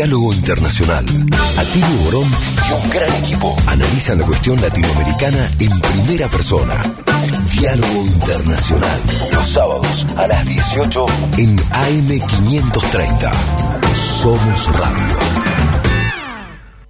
Diálogo Internacional. Atilio Borón y un gran equipo analizan la cuestión latinoamericana en primera persona. Diálogo Internacional. Los sábados a las 18 en AM530. Somos Radio.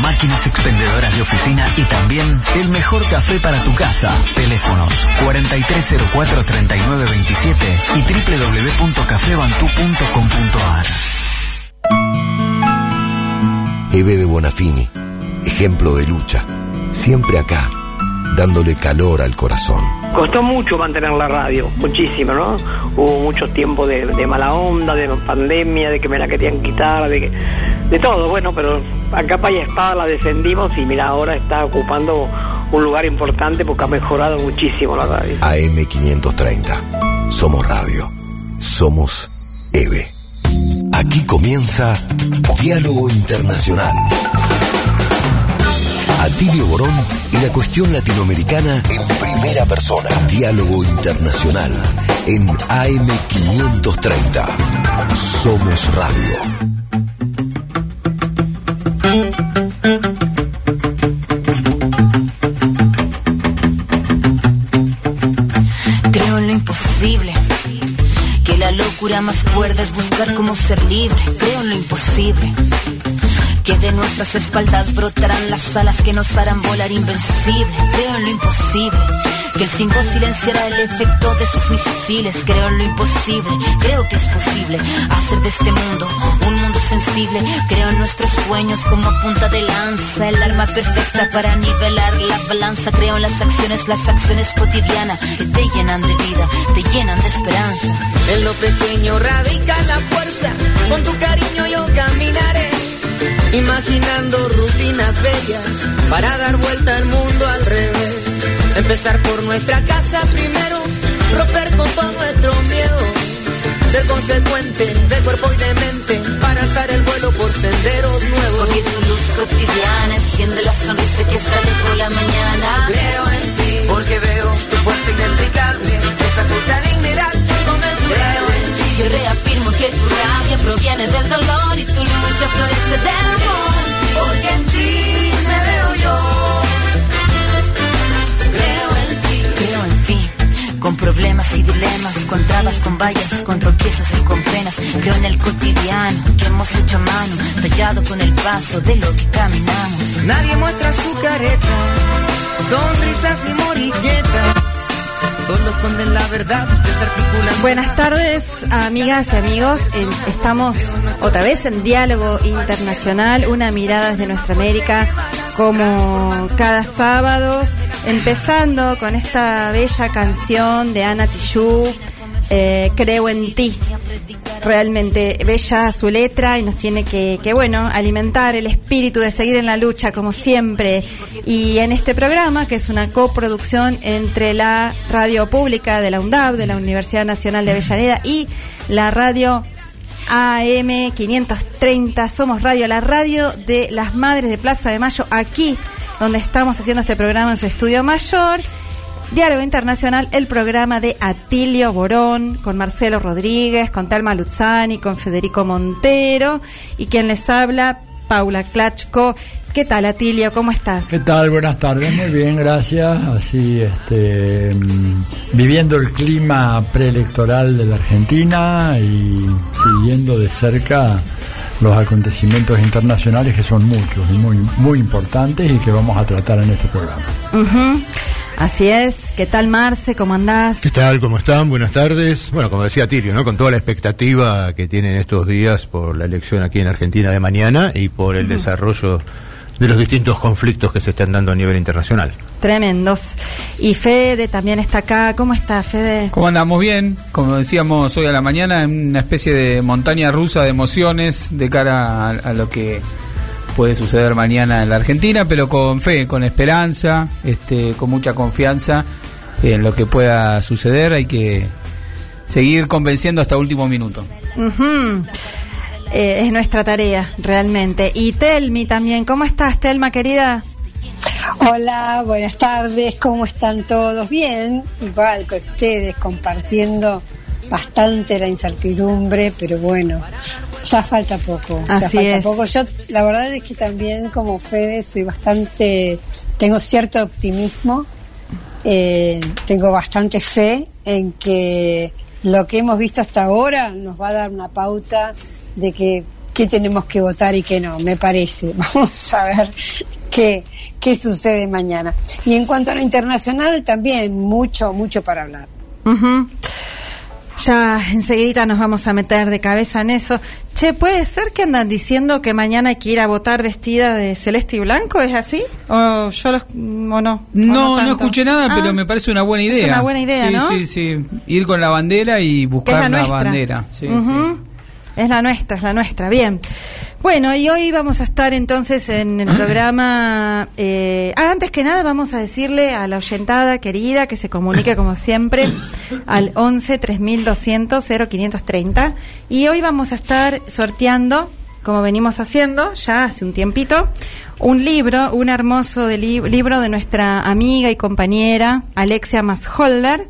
Máquinas expendedoras de oficina y también el mejor café para tu casa. Teléfonos 4304-3927 y www.cafebantú.com.ar. Eve de Bonafini, ejemplo de lucha, siempre acá, dándole calor al corazón. Costó mucho mantener la radio, muchísimo, ¿no? Hubo muchos tiempos de, de mala onda, de pandemia, de que me la querían quitar, de que, de todo, bueno, pero a capa y espada la defendimos y mira, ahora está ocupando un lugar importante porque ha mejorado muchísimo la radio. AM530. Somos radio. Somos EVE. Aquí comienza Diálogo Internacional. Atilio Borón y la cuestión latinoamericana en primera persona. Diálogo Internacional en AM530. Somos radio. Creo en lo imposible. Que la locura más cuerda es buscar cómo ser libre. Creo en lo imposible. Que de nuestras espaldas brotarán las alas que nos harán volar invencible. Creo en lo imposible. Que el 5 silenciará el efecto de sus misiles. Creo en lo imposible. Creo que es posible hacer de este mundo un mundo sensible. Creo en nuestros sueños como punta de lanza. El arma perfecta para nivelar la balanza. Creo en las acciones, las acciones cotidianas que te llenan de vida, te llenan de esperanza. En lo pequeño radica la fuerza, con tu cariño yo caminaré, imaginando rutinas bellas para dar vuelta al mundo al revés. Empezar por nuestra casa primero, romper con todo nuestro miedo, ser consecuente de cuerpo y de mente para alzar el vuelo por senderos nuevos. Porque tu luz cotidiana enciende la sonrisa que sale por la mañana. Creo en ti, porque veo tu fuerza inexplicable, esa Yo reafirmo que tu rabia proviene del dolor y tu lucha florece del amor. Porque en ti me veo yo. Creo en ti. Creo en ti. Con problemas y dilemas, con trabas, con vallas, con tropiezos y con penas. Creo en el cotidiano que hemos hecho a mano, tallado con el paso de lo que caminamos. Nadie muestra su careta, sonrisas y morilletas. Buenas tardes, amigas y amigos. Estamos otra vez en Diálogo Internacional, una mirada desde nuestra América, como cada sábado, empezando con esta bella canción de Ana Tijoux, eh, Creo en ti. Realmente bella su letra y nos tiene que, que, bueno, alimentar el espíritu de seguir en la lucha, como siempre. Y en este programa, que es una coproducción entre la radio pública de la UNDAB, de la Universidad Nacional de Avellaneda, y la radio AM 530, Somos Radio, la radio de las Madres de Plaza de Mayo, aquí donde estamos haciendo este programa en su estudio mayor. Diálogo Internacional, el programa de Atilio Borón, con Marcelo Rodríguez, con Talma Luzzani, con Federico Montero, y quien les habla, Paula Klachko. ¿Qué tal, Atilio? ¿Cómo estás? ¿Qué tal? Buenas tardes, muy bien, gracias. Así, este, mm, viviendo el clima preelectoral de la Argentina y siguiendo de cerca los acontecimientos internacionales que son muchos y muy, muy importantes y que vamos a tratar en este programa. Ujú. Así es. ¿Qué tal, Marce? ¿Cómo andás? ¿Qué tal? ¿Cómo están? Buenas tardes. Bueno, como decía Tirio, ¿no? Con toda la expectativa que tienen estos días por la elección aquí en Argentina de mañana y por el desarrollo de los distintos conflictos que se están dando a nivel internacional. Tremendos. Y Fede también está acá. ¿Cómo está, Fede? ¿Cómo andamos? Bien, como decíamos hoy a la mañana, en una especie de montaña rusa de emociones de cara a, a lo que puede suceder mañana en la Argentina, pero con fe, con esperanza, este, con mucha confianza en lo que pueda suceder. Hay que seguir convenciendo hasta último minuto. Eh, es nuestra tarea, realmente. Y Telmi también. ¿Cómo estás, Telma, querida? Hola, buenas tardes, ¿cómo están todos? Bien, igual que ustedes, compartiendo bastante la incertidumbre, pero bueno, ya falta poco. ya Así falta es. poco. Yo, la verdad es que también como Fede soy bastante, tengo cierto optimismo, eh, tengo bastante fe en que lo que hemos visto hasta ahora nos va a dar una pauta de que qué tenemos que votar y qué no, me parece. Vamos a ver qué, qué sucede mañana. Y en cuanto a lo internacional, también mucho, mucho para hablar. Ujú. Ya enseguidita nos vamos a meter de cabeza en eso. Che, ¿puede ser que andan diciendo que mañana hay que ir a votar vestida de celeste y blanco? ¿Es así? ¿O yo los, o no? ¿O No, no, tanto? escuché nada, Ah, pero me parece una buena es idea. una buena idea, sí, ¿no? Sí, sí, Ir con la bandera y Es buscar la bandera. Sí, Ujú. sí. Es la nuestra, es la nuestra. Bien. Bueno, y hoy vamos a estar entonces en el programa. eh, ah, antes que nada, vamos a decirle a la oyentada querida que se comunique como siempre al 11 3200 0530. Y hoy vamos a estar sorteando, como venimos haciendo ya hace un tiempito, un libro, un hermoso de li- libro de nuestra amiga y compañera Alexia Masholder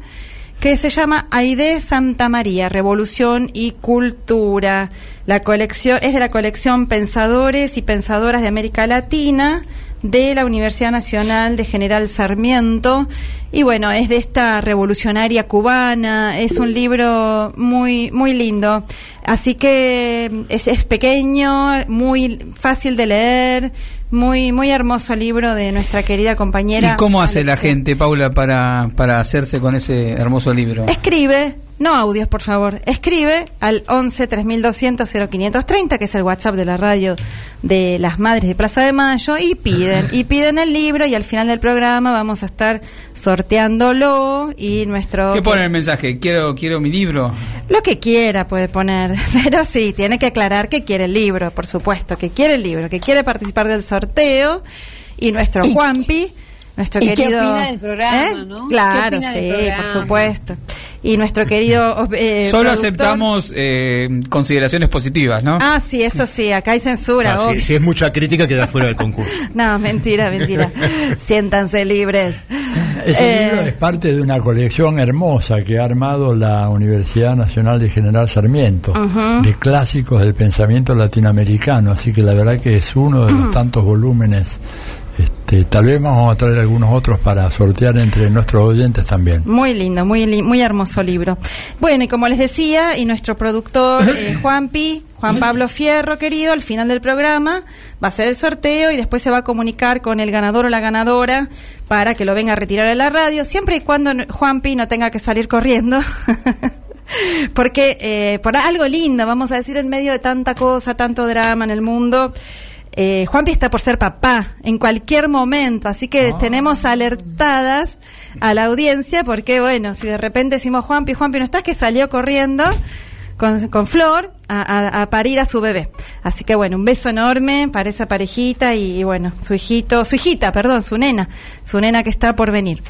que se llama Aide Santa María, Revolución y Cultura. La colección es de la colección Pensadores y Pensadoras de América Latina de la Universidad Nacional de General Sarmiento. Y bueno, es de esta revolucionaria cubana, es un libro muy, muy lindo. Así que es, es pequeño, muy fácil de leer, muy, muy hermoso libro de nuestra querida compañera. ¿Y cómo hace la gente, Paula, para, para hacerse con ese hermoso libro? Escribe, no audios, por favor. Escribe al 11 3200 0530, que es el WhatsApp de la radio de las Madres de Plaza de Mayo, y piden, y piden el libro, y al final del programa vamos a estar sorteándolo y nuestro... ¿Qué pone el mensaje? Quiero, quiero mi libro. Lo que quiera puede poner, pero sí, tiene que aclarar que quiere el libro, por supuesto, que quiere el libro, que quiere participar del sorteo, y nuestro Juanpi... Nuestro ¿Y qué querido, opina del programa, ¿Eh? no? Claro, ¿Qué opina del sí, programa? por supuesto. Y nuestro querido eh, Solo productor- aceptamos eh, consideraciones positivas, ¿no? Ah, sí, eso sí, acá hay censura. Ah, si, es mucha crítica, queda fuera del concurso. No, mentira, mentira. Siéntanse libres. Ese Eh, libro es parte de una colección hermosa que ha armado la Universidad Nacional de General Sarmiento, de clásicos del pensamiento latinoamericano, así que la verdad que es uno de los tantos volúmenes. Este, tal vez vamos a traer algunos otros para sortear entre nuestros oyentes también. Muy lindo, muy li- muy hermoso libro. Bueno, y como les decía, y nuestro productor eh, Juanpi, Juan Pablo Fierro, querido, al final del programa va a hacer el sorteo y después se va a comunicar con el ganador o la ganadora para que lo venga a retirar a la radio, siempre y cuando Juanpi no tenga que salir corriendo. Porque eh, por algo lindo, vamos a decir, en medio de tanta cosa, tanto drama en el mundo, eh, Juanpi está por ser papá en cualquier momento, así que tenemos alertadas a la audiencia porque, bueno, si de repente decimos Juanpi, Juanpi, ¿no estás que salió corriendo? Con, con Flor a, a- a parir a su bebé. Así que bueno, un beso enorme para esa parejita y, y bueno, su hijito, su hijita, perdón, su nena, su nena que está por venir.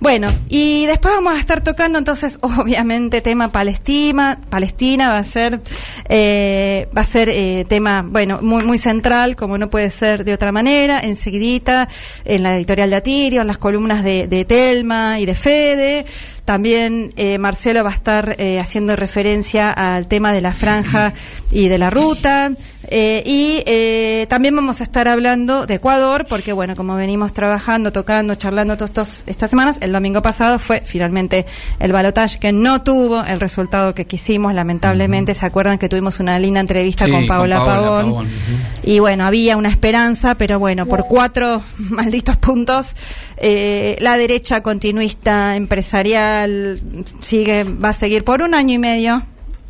Bueno, y después vamos a estar tocando entonces, obviamente, tema Palestina. Palestina va a ser, eh, va a ser eh, tema, bueno, muy muy central, como no puede ser de otra manera. Enseguidita, en la editorial de Atirio, en las columnas de, de Telma y de Fede. También eh, Marcelo va a estar eh, haciendo referencia al tema de la franja y de la ruta. Eh, y eh, también vamos a estar hablando de Ecuador, porque bueno, como venimos trabajando, tocando, charlando todos estos, estas semanas, el domingo pasado fue finalmente el balotaje que no tuvo el resultado que quisimos, lamentablemente. ¿Se acuerdan que tuvimos una linda entrevista Sí, con Paola, con Paola Pavón? Y bueno, había una esperanza, pero bueno, por cuatro malditos puntos, eh, la derecha continuista empresarial sigue, va a seguir por un año y medio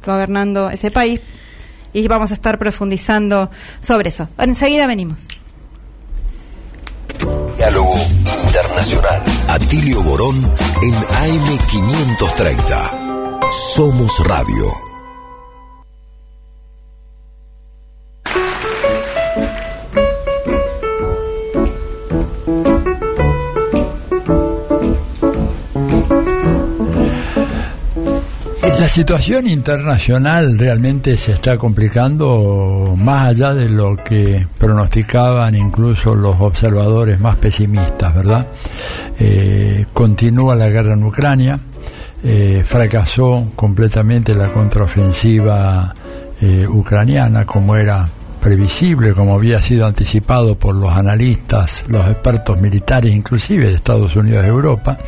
gobernando ese país y vamos a estar profundizando sobre eso. Enseguida venimos. Diálogo Internacional. Atilio Borón en AM530. Somos Radio. La situación internacional realmente se está complicando más allá de lo que pronosticaban incluso los observadores más pesimistas, ¿verdad? Eh, continúa la guerra en Ucrania, eh, fracasó completamente la contraofensiva eh, ucraniana como era previsible, como había sido anticipado por los analistas, los expertos militares, inclusive de Estados Unidos y Europa.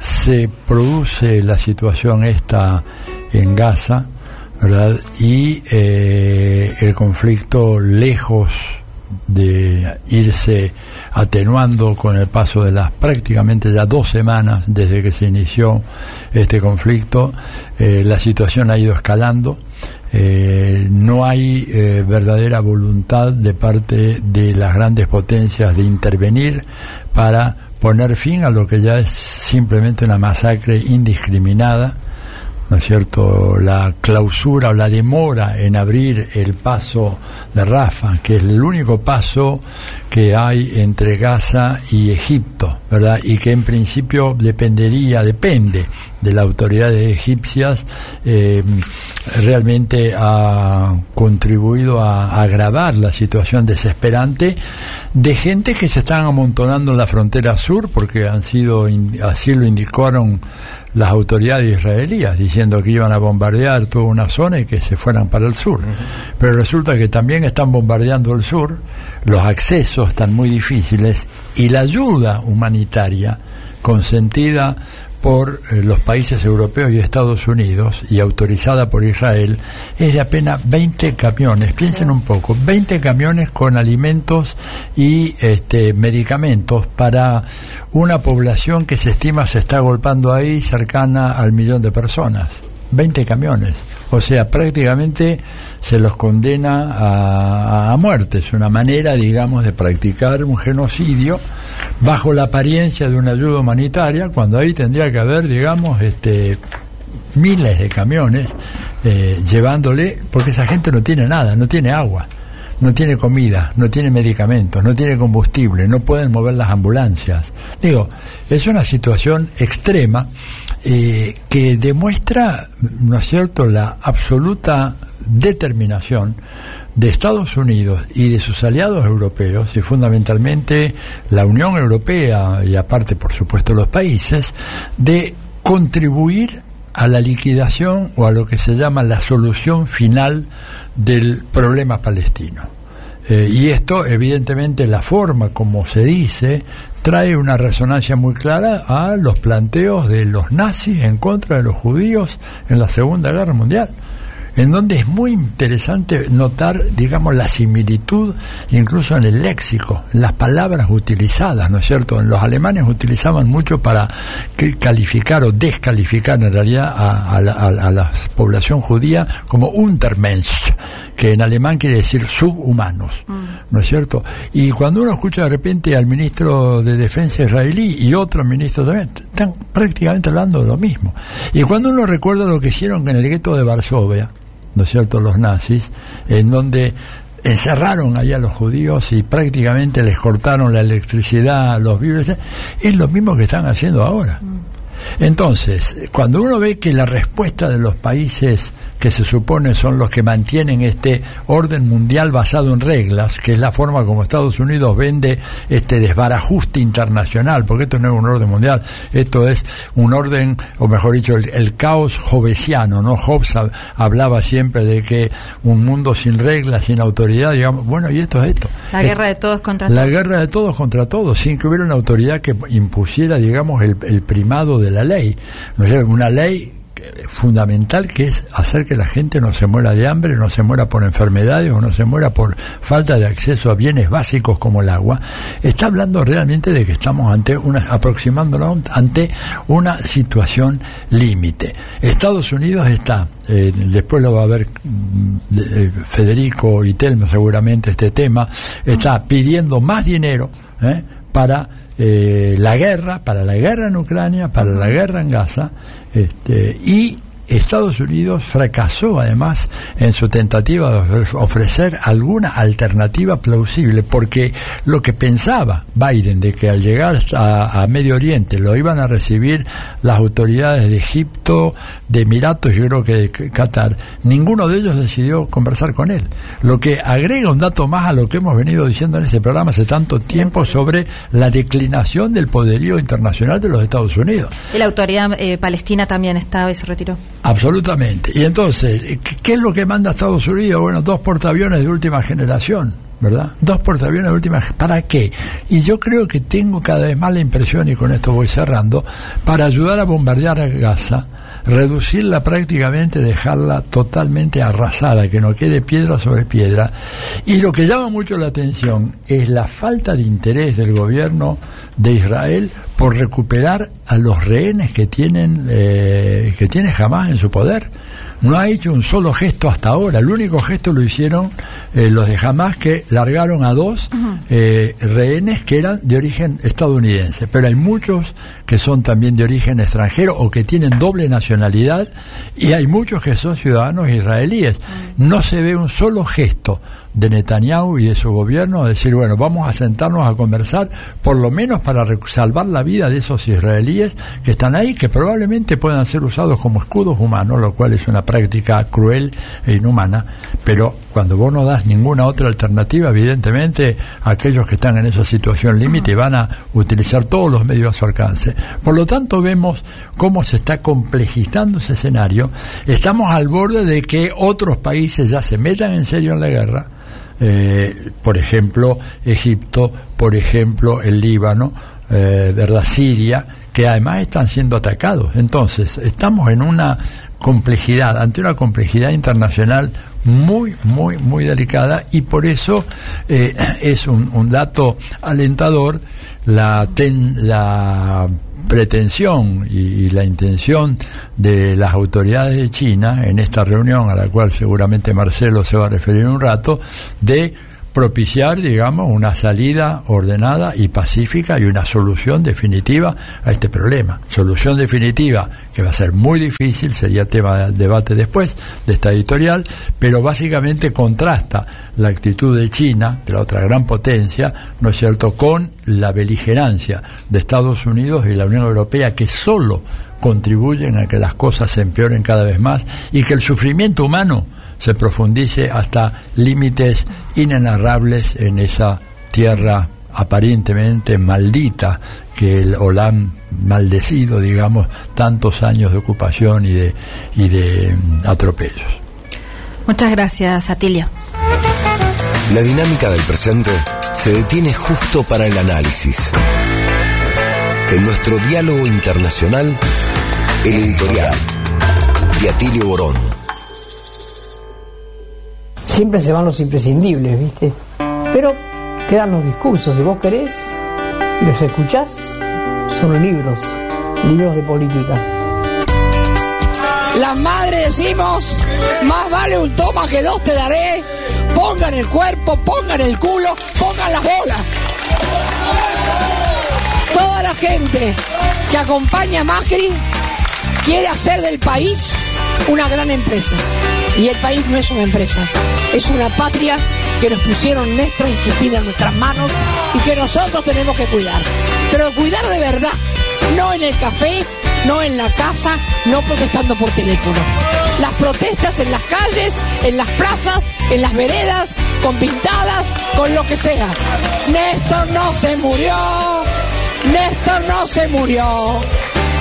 Se produce la situación esta en Gaza, ¿verdad? Y eh, el conflicto lejos de irse atenuando con el paso de las prácticamente ya dos semanas desde que se inició este conflicto, eh, la situación ha ido escalando. Eh, no hay verdadera voluntad de parte de las grandes potencias de intervenir para poner fin a lo que ya es simplemente una masacre indiscriminada, ¿no es cierto? La clausura o la demora en abrir el paso de Rafa, que es el único paso que hay entre Gaza y Egipto, ¿verdad? Y que en principio dependería, depende de las autoridades egipcias, eh, realmente ha contribuido a agravar la situación desesperante de gente que se están amontonando en la frontera sur, porque han sido, así lo indicaron las autoridades israelíes, diciendo que iban a bombardear toda una zona y que se fueran para el sur. Pero resulta que también están bombardeando el sur, los accesos están muy difíciles y la ayuda humanitaria consentida por eh, los países europeos y Estados Unidos y autorizada por Israel es de apenas 20 camiones. Piensen un poco, 20 camiones con alimentos y este, medicamentos para una población que se estima se está golpando ahí cercana al millón de personas. 20 camiones. O sea, prácticamente se los condena a, a muerte. Es una manera, digamos, de practicar un genocidio bajo la apariencia de una ayuda humanitaria, cuando ahí tendría que haber, digamos, este, miles de camiones eh, llevándole, porque esa gente no tiene nada, no tiene agua, no tiene comida, no tiene medicamentos, no tiene combustible, no pueden mover las ambulancias. Digo, es una situación extrema eh, que demuestra, ¿no es cierto?, la absoluta determinación de Estados Unidos y de sus aliados europeos, y fundamentalmente la Unión Europea y aparte, por supuesto, los países, de contribuir a la liquidación o a lo que se llama la solución final del problema palestino. Eh, y esto, evidentemente, la forma como se dice, trae una resonancia muy clara a los planteos de los nazis en contra de los judíos en la Segunda Guerra Mundial en donde es muy interesante notar, digamos, la similitud incluso en el léxico, las palabras utilizadas, ¿no es cierto? Los alemanes utilizaban mucho para calificar o descalificar en realidad a, la, población judía como Untermensch, que en alemán quiere decir subhumanos, mm. ¿no es cierto? Y cuando uno escucha de repente al ministro de Defensa israelí y otro ministro también, están prácticamente hablando de lo mismo. Y cuando uno recuerda lo que hicieron en el gueto de Varsovia, ¿no es cierto?, los nazis, en donde encerraron allá a los judíos y prácticamente les cortaron la electricidad, los víveres, es lo mismo que están haciendo ahora. Mm. Entonces, cuando uno ve que la respuesta de los países que se supone son los que mantienen este orden mundial basado en reglas, que es la forma como Estados Unidos vende este desbarajuste internacional, porque esto no es un orden mundial, esto es un orden, o mejor dicho, el, caos jovesiano, ¿no? Hobbes hablaba siempre de que un mundo sin reglas, sin autoridad, digamos, bueno, y esto es esto. La guerra de todos contra todos. La guerra de todos contra todos, sin que hubiera una autoridad que impusiera, digamos, el, el primado de la ley. ¿No es Una ley fundamental que es hacer que la gente no se muera de hambre, no se muera por enfermedades o no se muera por falta de acceso a bienes básicos como el agua, está hablando realmente de que estamos ante una, aproximándonos ante una situación límite. Estados Unidos está, eh, después lo va a ver mm, eh, Federico y Telmo seguramente este tema, está pidiendo más dinero eh, para la guerra, para la guerra en Ucrania, para la guerra en Gaza, este, y Estados Unidos fracasó además en su tentativa de ofrecer alguna alternativa plausible, porque lo que pensaba Biden de que al llegar a, Medio Oriente lo iban a recibir las autoridades de Egipto, de Emiratos, yo creo que de Qatar, ninguno de ellos decidió conversar con él. Lo que agrega un dato más a lo que hemos venido diciendo en este programa hace tanto tiempo sobre la declinación del poderío internacional de los Estados Unidos. Y la autoridad eh, palestina también estaba y se retiró. Absolutamente. Y entonces, ¿qué es lo que manda Estados Unidos? Bueno, dos portaaviones de última generación, ¿verdad? Dos portaaviones de última ¿Para qué? Y yo creo que tengo cada vez más la impresión, y con esto voy cerrando, para ayudar a bombardear a Gaza, reducirla prácticamente, dejarla totalmente arrasada, que no quede piedra sobre piedra. Y lo que llama mucho la atención es la falta de interés del gobierno de Israel por recuperar a los rehenes que tienen eh, que tiene jamás en su poder no ha hecho un solo gesto hasta ahora. El único gesto lo hicieron eh, los de Hamas que largaron a dos eh, rehenes que eran de origen estadounidense. Pero hay muchos que son también de origen extranjero o que tienen doble nacionalidad y hay muchos que son ciudadanos israelíes. No se ve un solo gesto de Netanyahu y de su gobierno decir, bueno, vamos a sentarnos a conversar, por lo menos para salvar la vida de esos israelíes que están ahí, que probablemente puedan ser usados como escudos humanos, lo cual es una práctica cruel e inhumana, pero cuando vos no das ninguna otra alternativa, evidentemente aquellos que están en esa situación límite van a utilizar todos los medios a su alcance. Por lo tanto, vemos cómo se está complejizando ese escenario. Estamos al borde de que otros países ya se metan en serio en la guerra eh, por ejemplo, Egipto, por ejemplo, el Líbano, eh, ¿verdad? Siria, que además están siendo atacados. Entonces, estamos en una complejidad, ante una complejidad internacional muy, muy, muy delicada y por eso eh, es un, un, dato alentador la, ten, la pretensión y, la intención de las autoridades de China en esta reunión a la cual seguramente Marcelo se va a referir un rato de propiciar, digamos, una salida ordenada y pacífica y una solución definitiva a este problema. Solución definitiva que va a ser muy difícil, sería tema de debate después de esta editorial, pero básicamente contrasta la actitud de China, de la otra gran potencia, ¿no es cierto?, con la beligerancia de Estados Unidos y la Unión Europea que solo contribuyen a que las cosas se empeoren cada vez más y que el sufrimiento humano se profundice hasta límites inenarrables en esa tierra aparentemente maldita que el Olam maldecido, digamos, tantos años de ocupación y de, y de mm, atropellos. Muchas gracias, Atilio. La dinámica del presente se detiene justo para el análisis. En nuestro diálogo internacional, el editorial de Atilio Borón siempre se van los imprescindibles, ¿viste? Pero quedan los discursos, si vos querés y los escuchás, son libros, libros de política. Las madres decimos, más vale un toma que dos te daré, pongan el cuerpo, pongan el culo, pongan las bolas. Toda la gente que acompaña a Macri quiere hacer del país una gran empresa. Y el país no es una empresa, es una patria que nos pusieron Néstor y Cristina en nuestras manos y que nosotros tenemos que cuidar. Pero cuidar de verdad, no en el café, no en la casa, no protestando por teléfono. Las protestas en las calles, en las plazas, en las veredas, con pintadas, con lo que sea. Néstor no se murió, Néstor no se murió.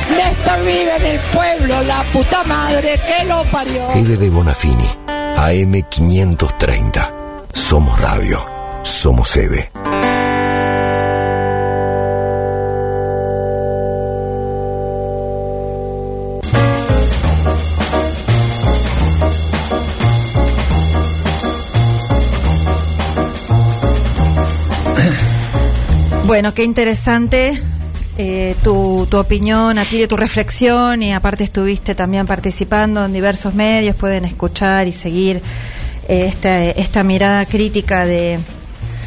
Néstor vive en el pueblo, la puta madre que lo parió. Eve de Bonafini, AM530. Somos radio, somos Eve. Bueno, qué interesante eh, tu, tu opinión, a tu reflexión y aparte estuviste también participando en diversos medios, pueden escuchar y seguir eh, esta, esta mirada crítica de,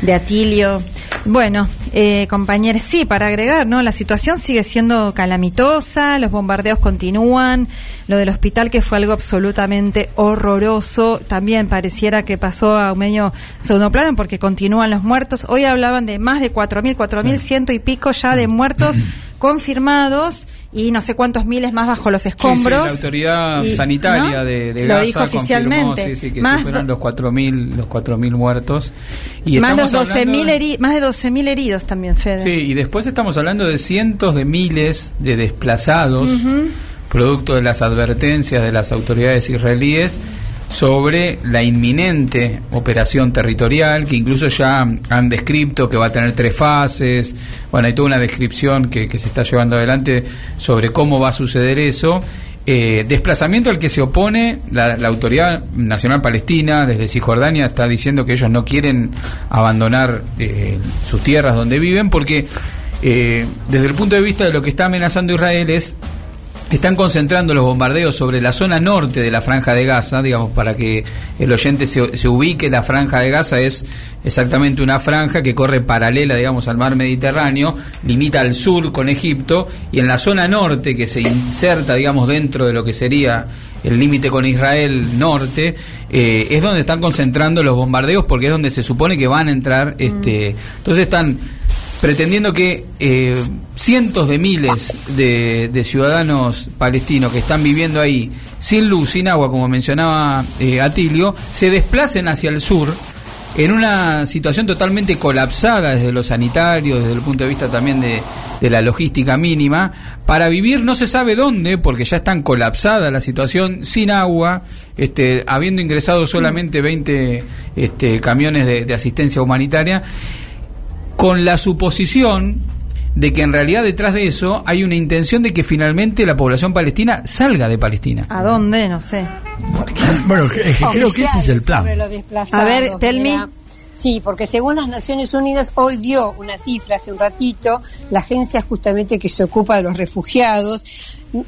de Atilio Bueno, eh, compañeros, sí, para agregar, ¿no? La situación sigue siendo calamitosa, los bombardeos continúan, lo del hospital que fue algo absolutamente horroroso, también pareciera que pasó a un medio segundo plano porque continúan los muertos. Hoy hablaban de más de 4.000, 4.100 ciento y pico ya de muertos confirmados y no sé cuántos miles más bajo los escombros. Sí, sí, la autoridad Y- sanitaria ¿no? de, de Lo Gaza dijo confirmó, oficialmente. sí, sí, que Más superan los 4.000 los 4.000 muertos. Y más, los estamos 12 hablando- más de 12.000 heridos también, Fede. Sí, y después estamos hablando de cientos de miles de desplazados, producto de las advertencias de las autoridades israelíes sobre la inminente operación territorial, que incluso ya han descrito que va a tener tres fases. Bueno, hay toda una descripción que, se está llevando adelante sobre cómo va a suceder eso. Eh, desplazamiento al que se opone la, la Autoridad Nacional Palestina, desde Cisjordania, está diciendo que ellos no quieren abandonar eh, sus tierras donde viven, porque eh, desde el punto de vista de lo que está amenazando Israel es están concentrando los bombardeos sobre la zona norte de la franja de Gaza, digamos, para que el oyente se, se ubique, la franja de Gaza es exactamente una franja que corre paralela, digamos, al mar Mediterráneo, limita al sur con Egipto, y en la zona norte, que se inserta, digamos, dentro de lo que sería el límite con Israel norte, eh, es donde están concentrando los bombardeos porque es donde se supone que van a entrar, este, entonces están pretendiendo que eh, cientos de miles de, de ciudadanos palestinos que están viviendo ahí sin luz, sin agua, como mencionaba eh, Atilio, se desplacen hacia el sur en una situación totalmente colapsada desde lo sanitario, desde el punto de vista también de, la logística mínima, para vivir no se sabe dónde, porque ya están colapsada la situación, sin agua, este, habiendo ingresado solamente 20 este, camiones de asistencia humanitaria con la suposición de que en realidad detrás de eso hay una intención de que finalmente la población palestina salga de Palestina. ¿A dónde? No sé. Bueno, es que creo que ese es el plan. A ver, tell me. Sí, porque según las Naciones Unidas hoy dio una cifra hace un ratito, la agencia justamente que se ocupa de los refugiados,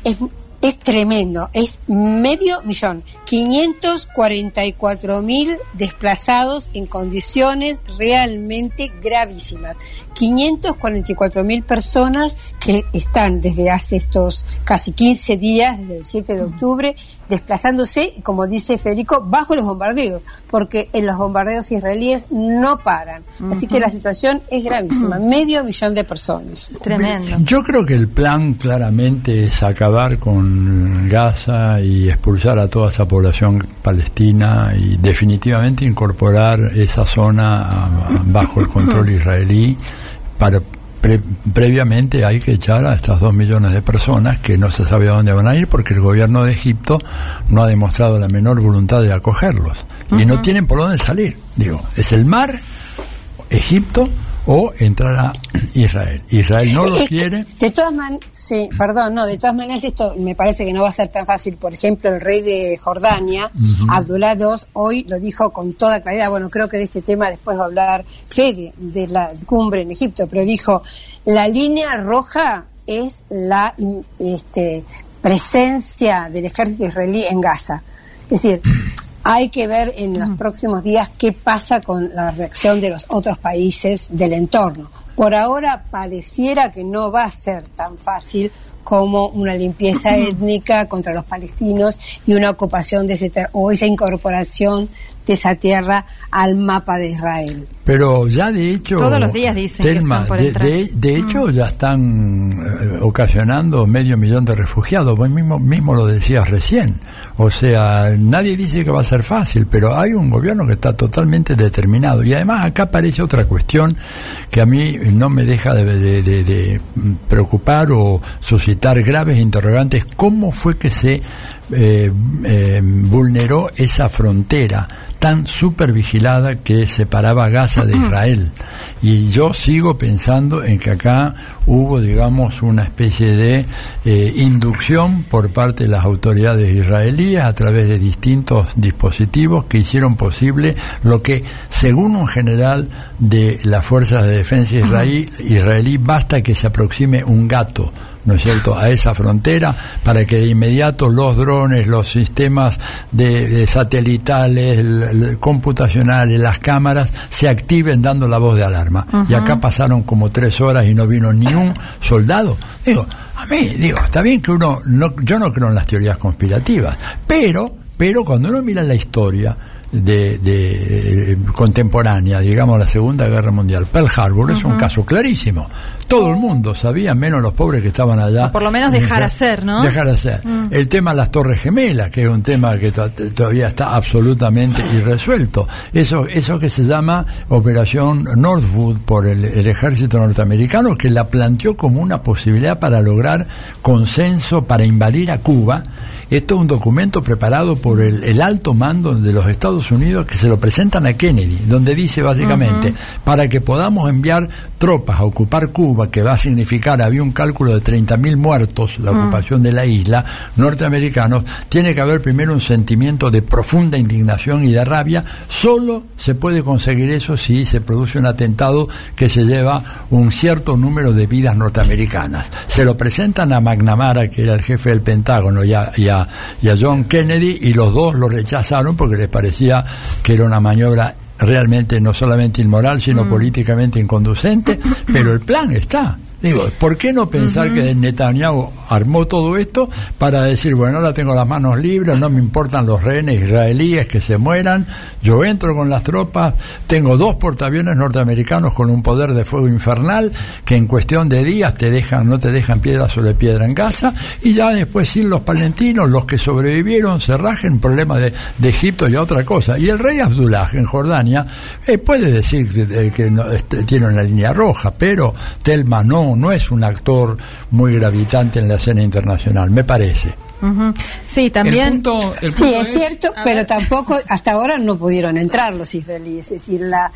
es, es tremendo, es medio millón, 544 mil desplazados en condiciones realmente gravísimas. 544 mil personas que están desde hace estos casi 15 días, desde el 7 de octubre, desplazándose, como dice Federico, bajo los bombardeos, porque en los bombardeos israelíes no paran. Así que la situación es gravísima, medio millón de personas. Tremendo. Yo creo que el plan claramente es acabar con Gaza y expulsar a toda esa población palestina y definitivamente incorporar esa zona bajo el control israelí. Para pre- previamente hay que echar a estas dos millones de personas que no se sabe a dónde van a ir porque el gobierno de Egipto no ha demostrado la menor voluntad de acogerlos y no tienen por dónde salir. Digo, es el mar, Egipto o entrar a Israel. Israel no lo quiere. De todas maneras, sí, perdón, no, de todas maneras esto me parece que no va a ser tan fácil. Por ejemplo, el rey de Jordania, Ujú. Abdullah II, hoy lo dijo con toda claridad. Bueno, creo que de este tema después va a hablar Fede, de la cumbre en Egipto, pero dijo, la línea roja es la este, presencia del ejército israelí en Gaza. Es decir, hay que ver en los próximos días qué pasa con la reacción de los otros países del entorno. Por ahora pareciera que no va a ser tan fácil como una limpieza étnica contra los palestinos y una ocupación de ese o esa incorporación de esa tierra al mapa de Israel. Pero ya de hecho. Todos los días dicen que están por de, entrar. Mm. de- de hecho, ya están eh, ocasionando medio millón de refugiados. Vos mismo, mismo lo decías recién. O sea, nadie dice que va a ser fácil, pero hay un gobierno que está totalmente determinado. Y además, acá aparece otra cuestión que a mí no me deja de, de- de- de preocupar o suscitar graves interrogantes. ¿Cómo fue que se eh, eh, vulneró esa frontera tan super vigilada que separaba Gaza de Israel. Y yo sigo pensando en que acá hubo, digamos, una especie de eh, inducción por parte de las autoridades israelíes a través de distintos dispositivos que hicieron posible lo que, según un general de las fuerzas de defensa israelí, israelí basta que se aproxime un gato ¿no es cierto?, a esa frontera para que de inmediato los drones, los sistemas de, satelitales, computacionales, las cámaras se activen dando la voz de alarma. Y acá pasaron como tres horas y no vino ni un soldado. Digo, a mí, digo, está bien que uno, no, yo no creo en las teorías conspirativas, pero, pero cuando uno mira la historia, de, de, eh, contemporánea, digamos la Segunda Guerra Mundial. Pearl Harbor es un caso clarísimo. Todo el mundo sabía, menos los pobres que estaban allá. por lo menos dejar hacer, ¿no? Dejar hacer. Mm. El tema de las Torres Gemelas, que es un tema que todavía está absolutamente irresuelto. Eso, eso que se llama Operación Northwood por el, el ejército norteamericano, que la planteó como una posibilidad para lograr consenso para invadir a Cuba esto es un documento preparado por el, alto mando de los Estados Unidos que se lo presentan a Kennedy, donde dice básicamente, para que podamos enviar tropas a ocupar Cuba, que va a significar, había un cálculo de 30.000 muertos, la ocupación de la isla, norteamericanos, tiene que haber primero un sentimiento de profunda indignación y de rabia. Solo se puede conseguir eso si se produce un atentado que se lleva un cierto número de vidas norteamericanas. Se lo presentan a McNamara, que era el jefe del Pentágono, y a, y a, John Kennedy y los dos lo rechazaron porque les parecía que era una maniobra realmente no solamente inmoral, sino mm. políticamente inconducente, pero el plan está. Digo, ¿por qué no pensar que Netanyahu armó todo esto para decir, bueno, ahora tengo las manos libres, no me importan los rehenes israelíes que se mueran, yo entro con las tropas, tengo dos portaaviones norteamericanos con un poder de fuego infernal que en cuestión de días te dejan, no te dejan piedra sobre piedra en Gaza, y ya después sin los palentinos, los que sobrevivieron, se rajen, problema de, Egipto y otra cosa. Y el rey Abdullah en Jordania eh, puede decir que, no, este, tiene una línea roja, pero Telma no, no es un actor muy gravitante en la escena internacional, me parece. Sí, también. sí, es, cierto, pero tampoco hasta ahora no pudieron entrar los israelíes. Es decir, la,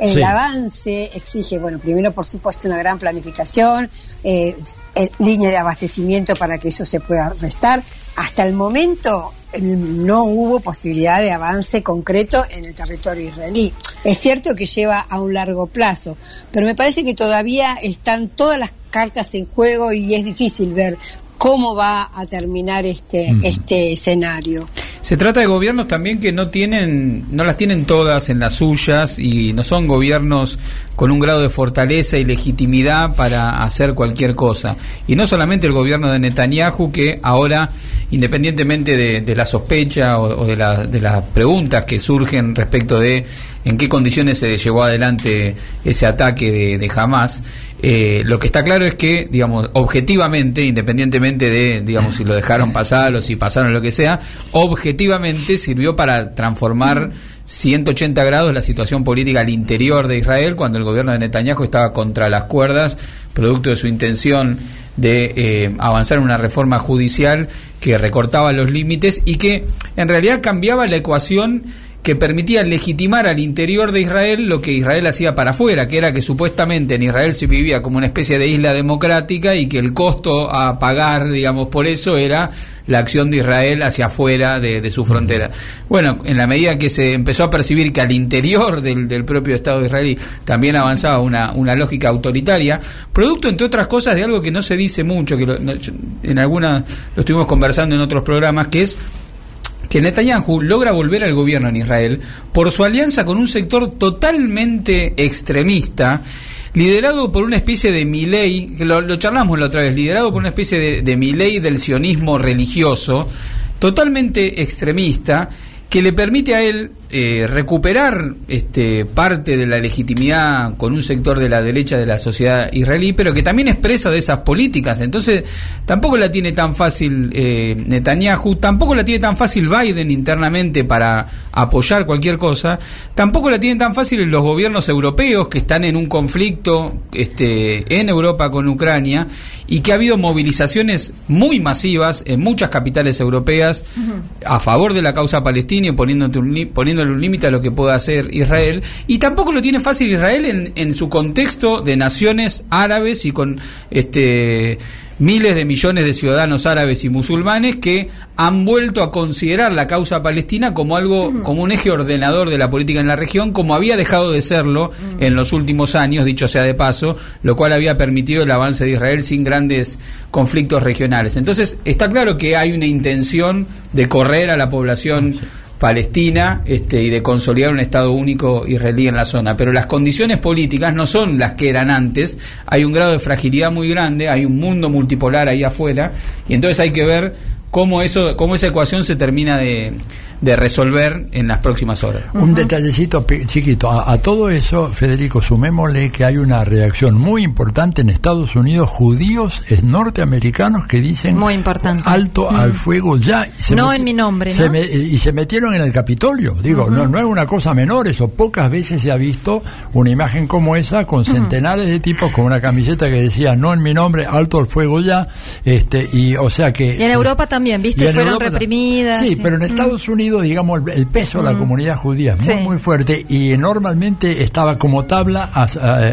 el avance exige, bueno, primero por supuesto una gran planificación, eh, eh, línea de abastecimiento para que eso se pueda restar. Hasta el momento no hubo posibilidad de avance concreto en el territorio israelí. Es cierto que lleva a un largo plazo, pero me parece que todavía están todas las cartas en juego y es difícil ver cómo va a terminar este, este escenario. Se trata de gobiernos también que no tienen, no las tienen todas en las suyas y no son gobiernos con un grado de fortaleza y legitimidad para hacer cualquier cosa. Y no solamente el gobierno de Netanyahu, que ahora, independientemente de, la sospecha o, de, de las preguntas que surgen respecto de en qué condiciones se llevó adelante ese ataque de, de Hamas, eh, lo que está claro es que, digamos, objetivamente, independientemente de, digamos, si lo dejaron pasar o si pasaron lo que sea, objetivamente sirvió para transformar 180 grados la situación política al interior de Israel cuando el gobierno de Netanyahu estaba contra las cuerdas, producto de su intención de eh, avanzar en una reforma judicial que recortaba los límites y que en realidad cambiaba la ecuación que permitía legitimar al interior de Israel lo que Israel hacía para afuera, que era que supuestamente en Israel se vivía como una especie de isla democrática y que el costo a pagar, digamos, por eso era la acción de Israel hacia afuera de, su frontera. Bueno, en la medida que se empezó a percibir que al interior del, propio Estado israelí también avanzaba una, una, lógica autoritaria, producto, entre otras cosas, de algo que no se dice mucho, que en algunas lo estuvimos conversando en otros programas, que es que Netanyahu logra volver al gobierno en Israel por su alianza con un sector totalmente extremista, liderado por una especie de Milei, que lo, charlamos la otra vez, liderado por una especie de, de Milei del sionismo religioso, totalmente extremista, que le permite a él eh, recuperar este, parte de la legitimidad con un sector de la derecha de la sociedad israelí, pero que también expresa de esas políticas. Entonces, tampoco la tiene tan fácil eh, Netanyahu, tampoco la tiene tan fácil Biden internamente para apoyar cualquier cosa, tampoco la tienen tan fácil los gobiernos europeos que están en un conflicto este, en Europa con Ucrania y que ha habido movilizaciones muy masivas en muchas capitales europeas a favor de la causa palestina y poniendo, un límite a lo que pueda hacer Israel. Y tampoco lo tiene fácil Israel en, en su contexto de naciones árabes y con este miles de millones de ciudadanos árabes y musulmanes que han vuelto a considerar la causa palestina como algo, como un eje ordenador de la política en la región, como había dejado de serlo en los últimos años, dicho sea de paso, lo cual había permitido el avance de Israel sin grandes conflictos regionales. Entonces, está claro que hay una intención de correr a la población palestina este, y de consolidar un Estado único israelí en la zona. Pero las condiciones políticas no son las que eran antes, hay un grado de fragilidad muy grande, hay un mundo multipolar ahí afuera, y entonces hay que ver cómo, eso, cómo esa ecuación se termina de, de resolver en las próximas horas. Un detallecito pe- chiquito. A, a todo eso, Federico, sumémosle que hay una reacción muy importante en Estados Unidos, judíos eh, norteamericanos que dicen Muy importante. alto al fuego ya. Se No en mi nombre, me- y se metieron en el Capitolio. Digo, no, no es una cosa menor eso. Pocas veces se ha visto una imagen como esa con centenares de tipos con una camiseta que decía no en mi nombre, alto al fuego ya. Este, y o sea que. Y en Europa también, ¿viste? Fueron Europa reprimidas. Sí, sí. pero en. Estados Unidos, digamos, el, el peso de la Mm. comunidad judía es muy, Sí. muy fuerte y normalmente estaba como tabla a-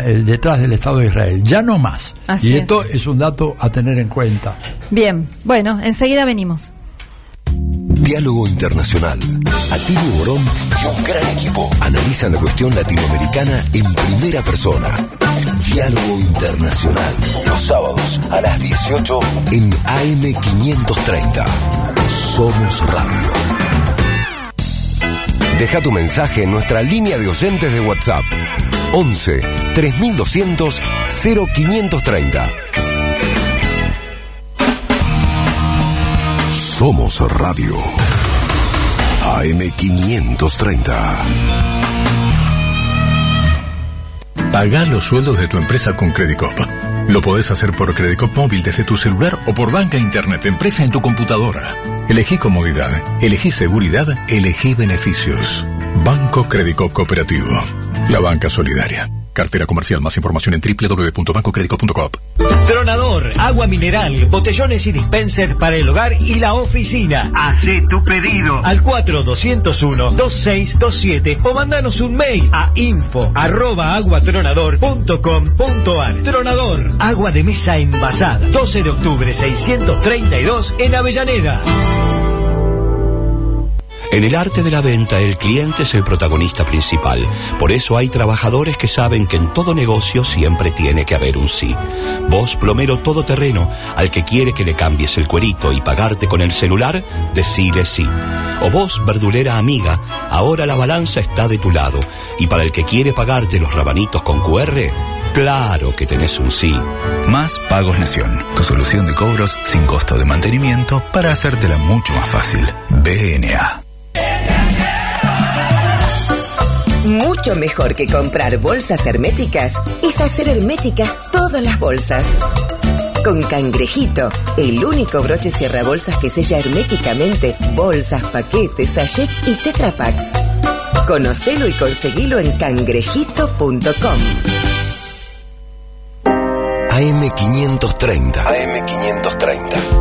eh, detrás del Estado de Israel. Ya no más. Así y es. esto es un dato a tener en cuenta. Bien, bueno, enseguida venimos. Diálogo Internacional. Atilio Borón y un gran equipo analizan la cuestión latinoamericana en primera persona. Diálogo Internacional. Los sábados a las 18 en AM530. Somos Radio. Deja tu mensaje en nuestra línea de oyentes de WhatsApp. 11 3200 0530. Somos Radio. AM530. Paga los sueldos de tu empresa con Credicop. Lo podés hacer por Credicop móvil desde tu celular o por banca internet empresa en tu computadora. Elegí comodidad, elegí seguridad, elegí beneficios. Banco Credicop Cooperativo. La banca solidaria. Cartera comercial. Más información en www.bancocredico.com. Tronador, agua mineral, botellones y dispenser para el hogar y la oficina. Hacé tu pedido al 4201-2627 o mandanos un mail a info arroba aguatronador.com.ar. Tronador, agua de mesa envasada. 12 de octubre 632 en Avellaneda. En el arte de la venta, el cliente es el protagonista principal. Por eso hay trabajadores que saben que en todo negocio siempre tiene que haber un sí. Vos, plomero todoterreno, al que quiere que le cambies el cuerito y pagarte con el celular, decile sí. O vos, verdulera amiga, ahora la balanza está de tu lado. Y para el que quiere pagarte los rabanitos con QR, claro que tenés un sí. Más Pagos Nación, tu solución de cobros sin costo de mantenimiento para hacértela mucho más fácil. BNA. Mucho mejor que comprar bolsas herméticas es hacer herméticas todas las bolsas. Con Cangrejito, el único broche cierra bolsas que sella herméticamente bolsas, paquetes, sachets y tetrapacks. Conocelo y conseguilo en cangrejito.com. AM530. AM530.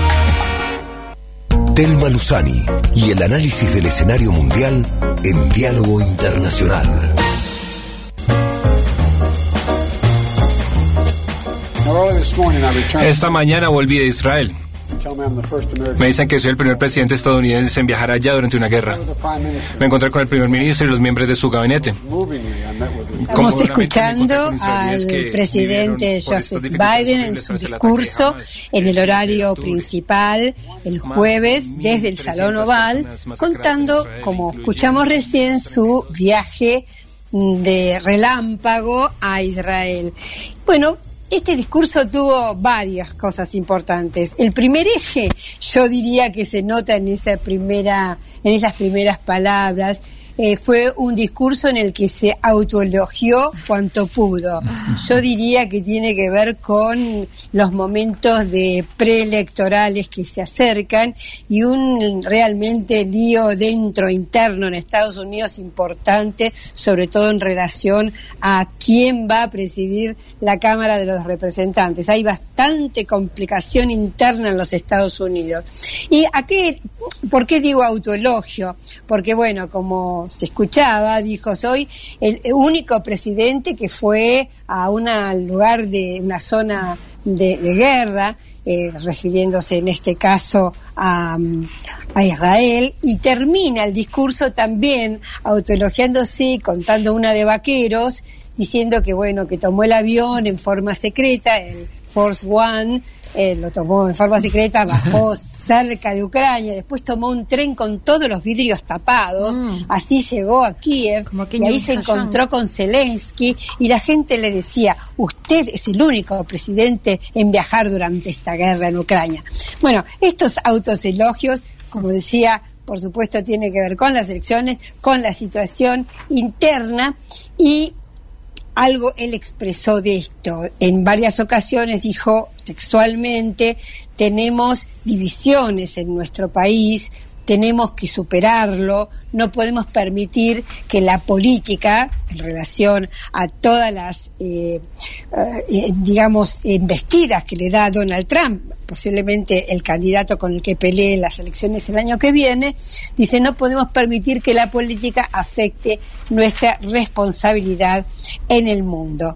Telma Luzani y el análisis del escenario mundial en Diálogo Internacional. Esta mañana volví de Israel. Me dicen que soy el primer presidente estadounidense en viajar allá durante una guerra. Me encontré con el primer ministro y los miembros de su gabinete. Estamos escuchando al presidente Joseph Biden en su discurso en el horario principal el jueves desde el Salón Oval, contando, como escuchamos recién, su viaje de relámpago a Israel. Bueno, este discurso tuvo varias cosas importantes. El primer eje, yo diría que se nota en esa primera, en esas primeras palabras, eh, fue un discurso en el que se autoelogió cuanto pudo. Yo diría que tiene que ver con los momentos de preelectorales que se acercan y un realmente lío dentro interno en Estados Unidos importante, sobre todo en relación a quién va a presidir la Cámara de los Representantes. Hay bastante complicación interna en los Estados Unidos. ¿Y a qué, por qué digo autoelogio? Porque bueno, como se escuchaba, dijo, soy el único presidente que fue a un lugar de una zona de, guerra, eh, refiriéndose en este caso a, a, Israel, y termina el discurso también autoelogiándose, contando una de vaqueros, diciendo que bueno, que tomó el avión en forma secreta, el Force One, eh, lo tomó en forma secreta, bajó cerca de Ucrania, después tomó un tren con todos los vidrios tapados, Mm. así llegó a Kiev y ahí se encontró con Zelensky y la gente le decía, usted es el único presidente en viajar durante esta guerra en Ucrania. Bueno, estos autos elogios, como decía, por supuesto tiene que ver con las elecciones, con la situación interna y algo él expresó de esto. En varias ocasiones dijo textualmente, tenemos divisiones en nuestro país, tenemos que superarlo, no podemos permitir que la política, en relación a todas las, eh, eh, digamos, embestidas que le da Donald Trump, posiblemente el candidato con el que pelee las elecciones el año que viene, dice, no podemos permitir que la política afecte nuestra responsabilidad en el mundo.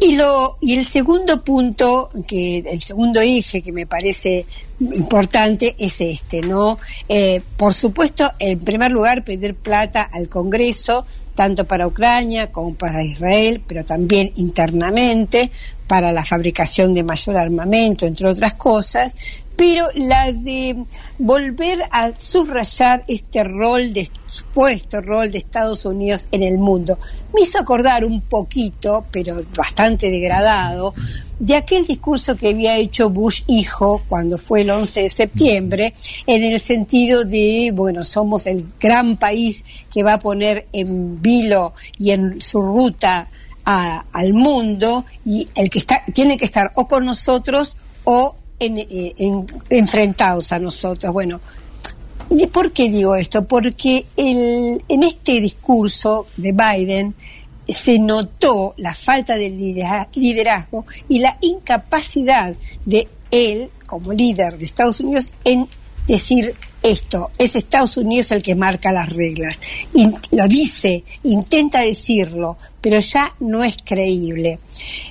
Y, lo, y el segundo punto, que el segundo eje que me parece importante es este, ¿no? Eh, por supuesto, en primer lugar, pedir plata al Congreso, tanto para Ucrania como para Israel, pero también internamente, para la fabricación de mayor armamento, entre otras cosas, pero la de volver a subrayar este rol de supuesto rol de Estados Unidos en el mundo. Me hizo acordar un poquito, pero bastante degradado, de aquel discurso que había hecho Bush hijo cuando fue el 11 de septiembre, en el sentido de, bueno, somos el gran país que va a poner en vilo y en su ruta al mundo y el que está tiene que estar o con nosotros o eh, en- enfrentados a nosotros. Bueno, ¿y por qué digo esto? Porque en este discurso de Biden se notó la falta de lidera- liderazgo y la incapacidad de él, como líder de Estados Unidos, en decir esto, es Estados Unidos el que marca las reglas. Lo dice, intenta decirlo, pero ya no es creíble.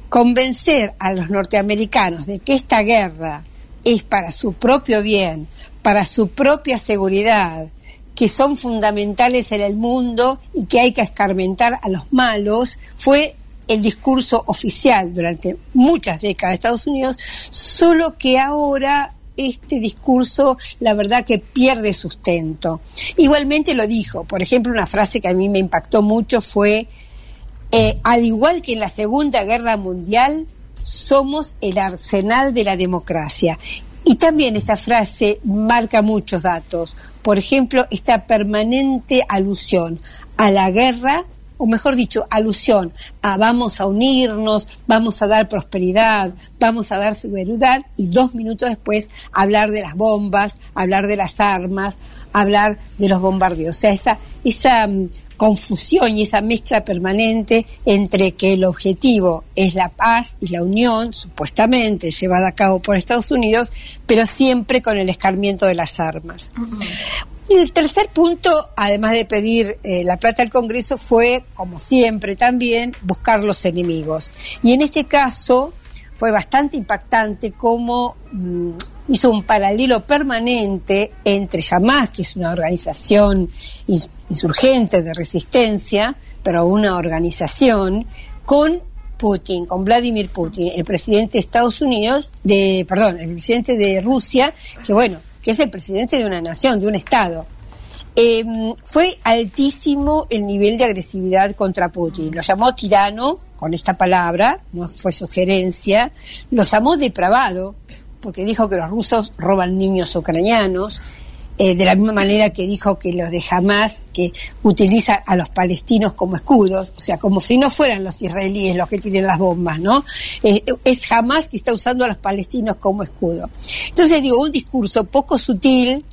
Convencer a los norteamericanos de que esta guerra es para su propio bien, para su propia seguridad, que son fundamentales en el mundo y que hay que escarmentar a los malos, fue el discurso oficial durante muchas décadas de Estados Unidos, solo que ahora este discurso, la verdad que pierde sustento. Igualmente lo dijo, por ejemplo, una frase que a mí me impactó mucho fue, eh, al igual que en la Segunda Guerra Mundial, somos el arsenal de la democracia. Y también esta frase marca muchos datos. Por ejemplo, esta permanente alusión a la guerra, o mejor dicho, alusión a vamos a unirnos, vamos a dar prosperidad, vamos a dar seguridad, y dos minutos después hablar de las bombas, hablar de las armas, hablar de los bombardeos. O sea, esa, esa mm, confusión y esa mezcla permanente entre que el objetivo es la paz y la unión, supuestamente llevada a cabo por Estados Unidos, pero siempre con el escarmiento de las armas. El tercer punto, además de pedir eh, la plata al Congreso, fue, como siempre también, buscar los enemigos. Y en este caso fue bastante impactante cómo mm, hizo un paralelo permanente entre Hamas, que es una organización ins- insurgente de resistencia, pero una organización, con Putin, con Vladimir Putin, el presidente de Estados Unidos, de, perdón, el presidente de Rusia, que bueno, que es el presidente de una nación, de un Estado. Eh, fue altísimo el nivel de agresividad contra Putin. Lo llamó tirano, con esta palabra, no fue sugerencia, lo llamó depravado, porque dijo que los rusos roban niños ucranianos, eh, de la misma manera que dijo que los de Hamas, que utiliza a los palestinos como escudos, o sea, como si no fueran los israelíes los que tienen las bombas, ¿no? Eh, es Hamas que está usando a los palestinos como escudo. Entonces digo, un discurso poco sutil,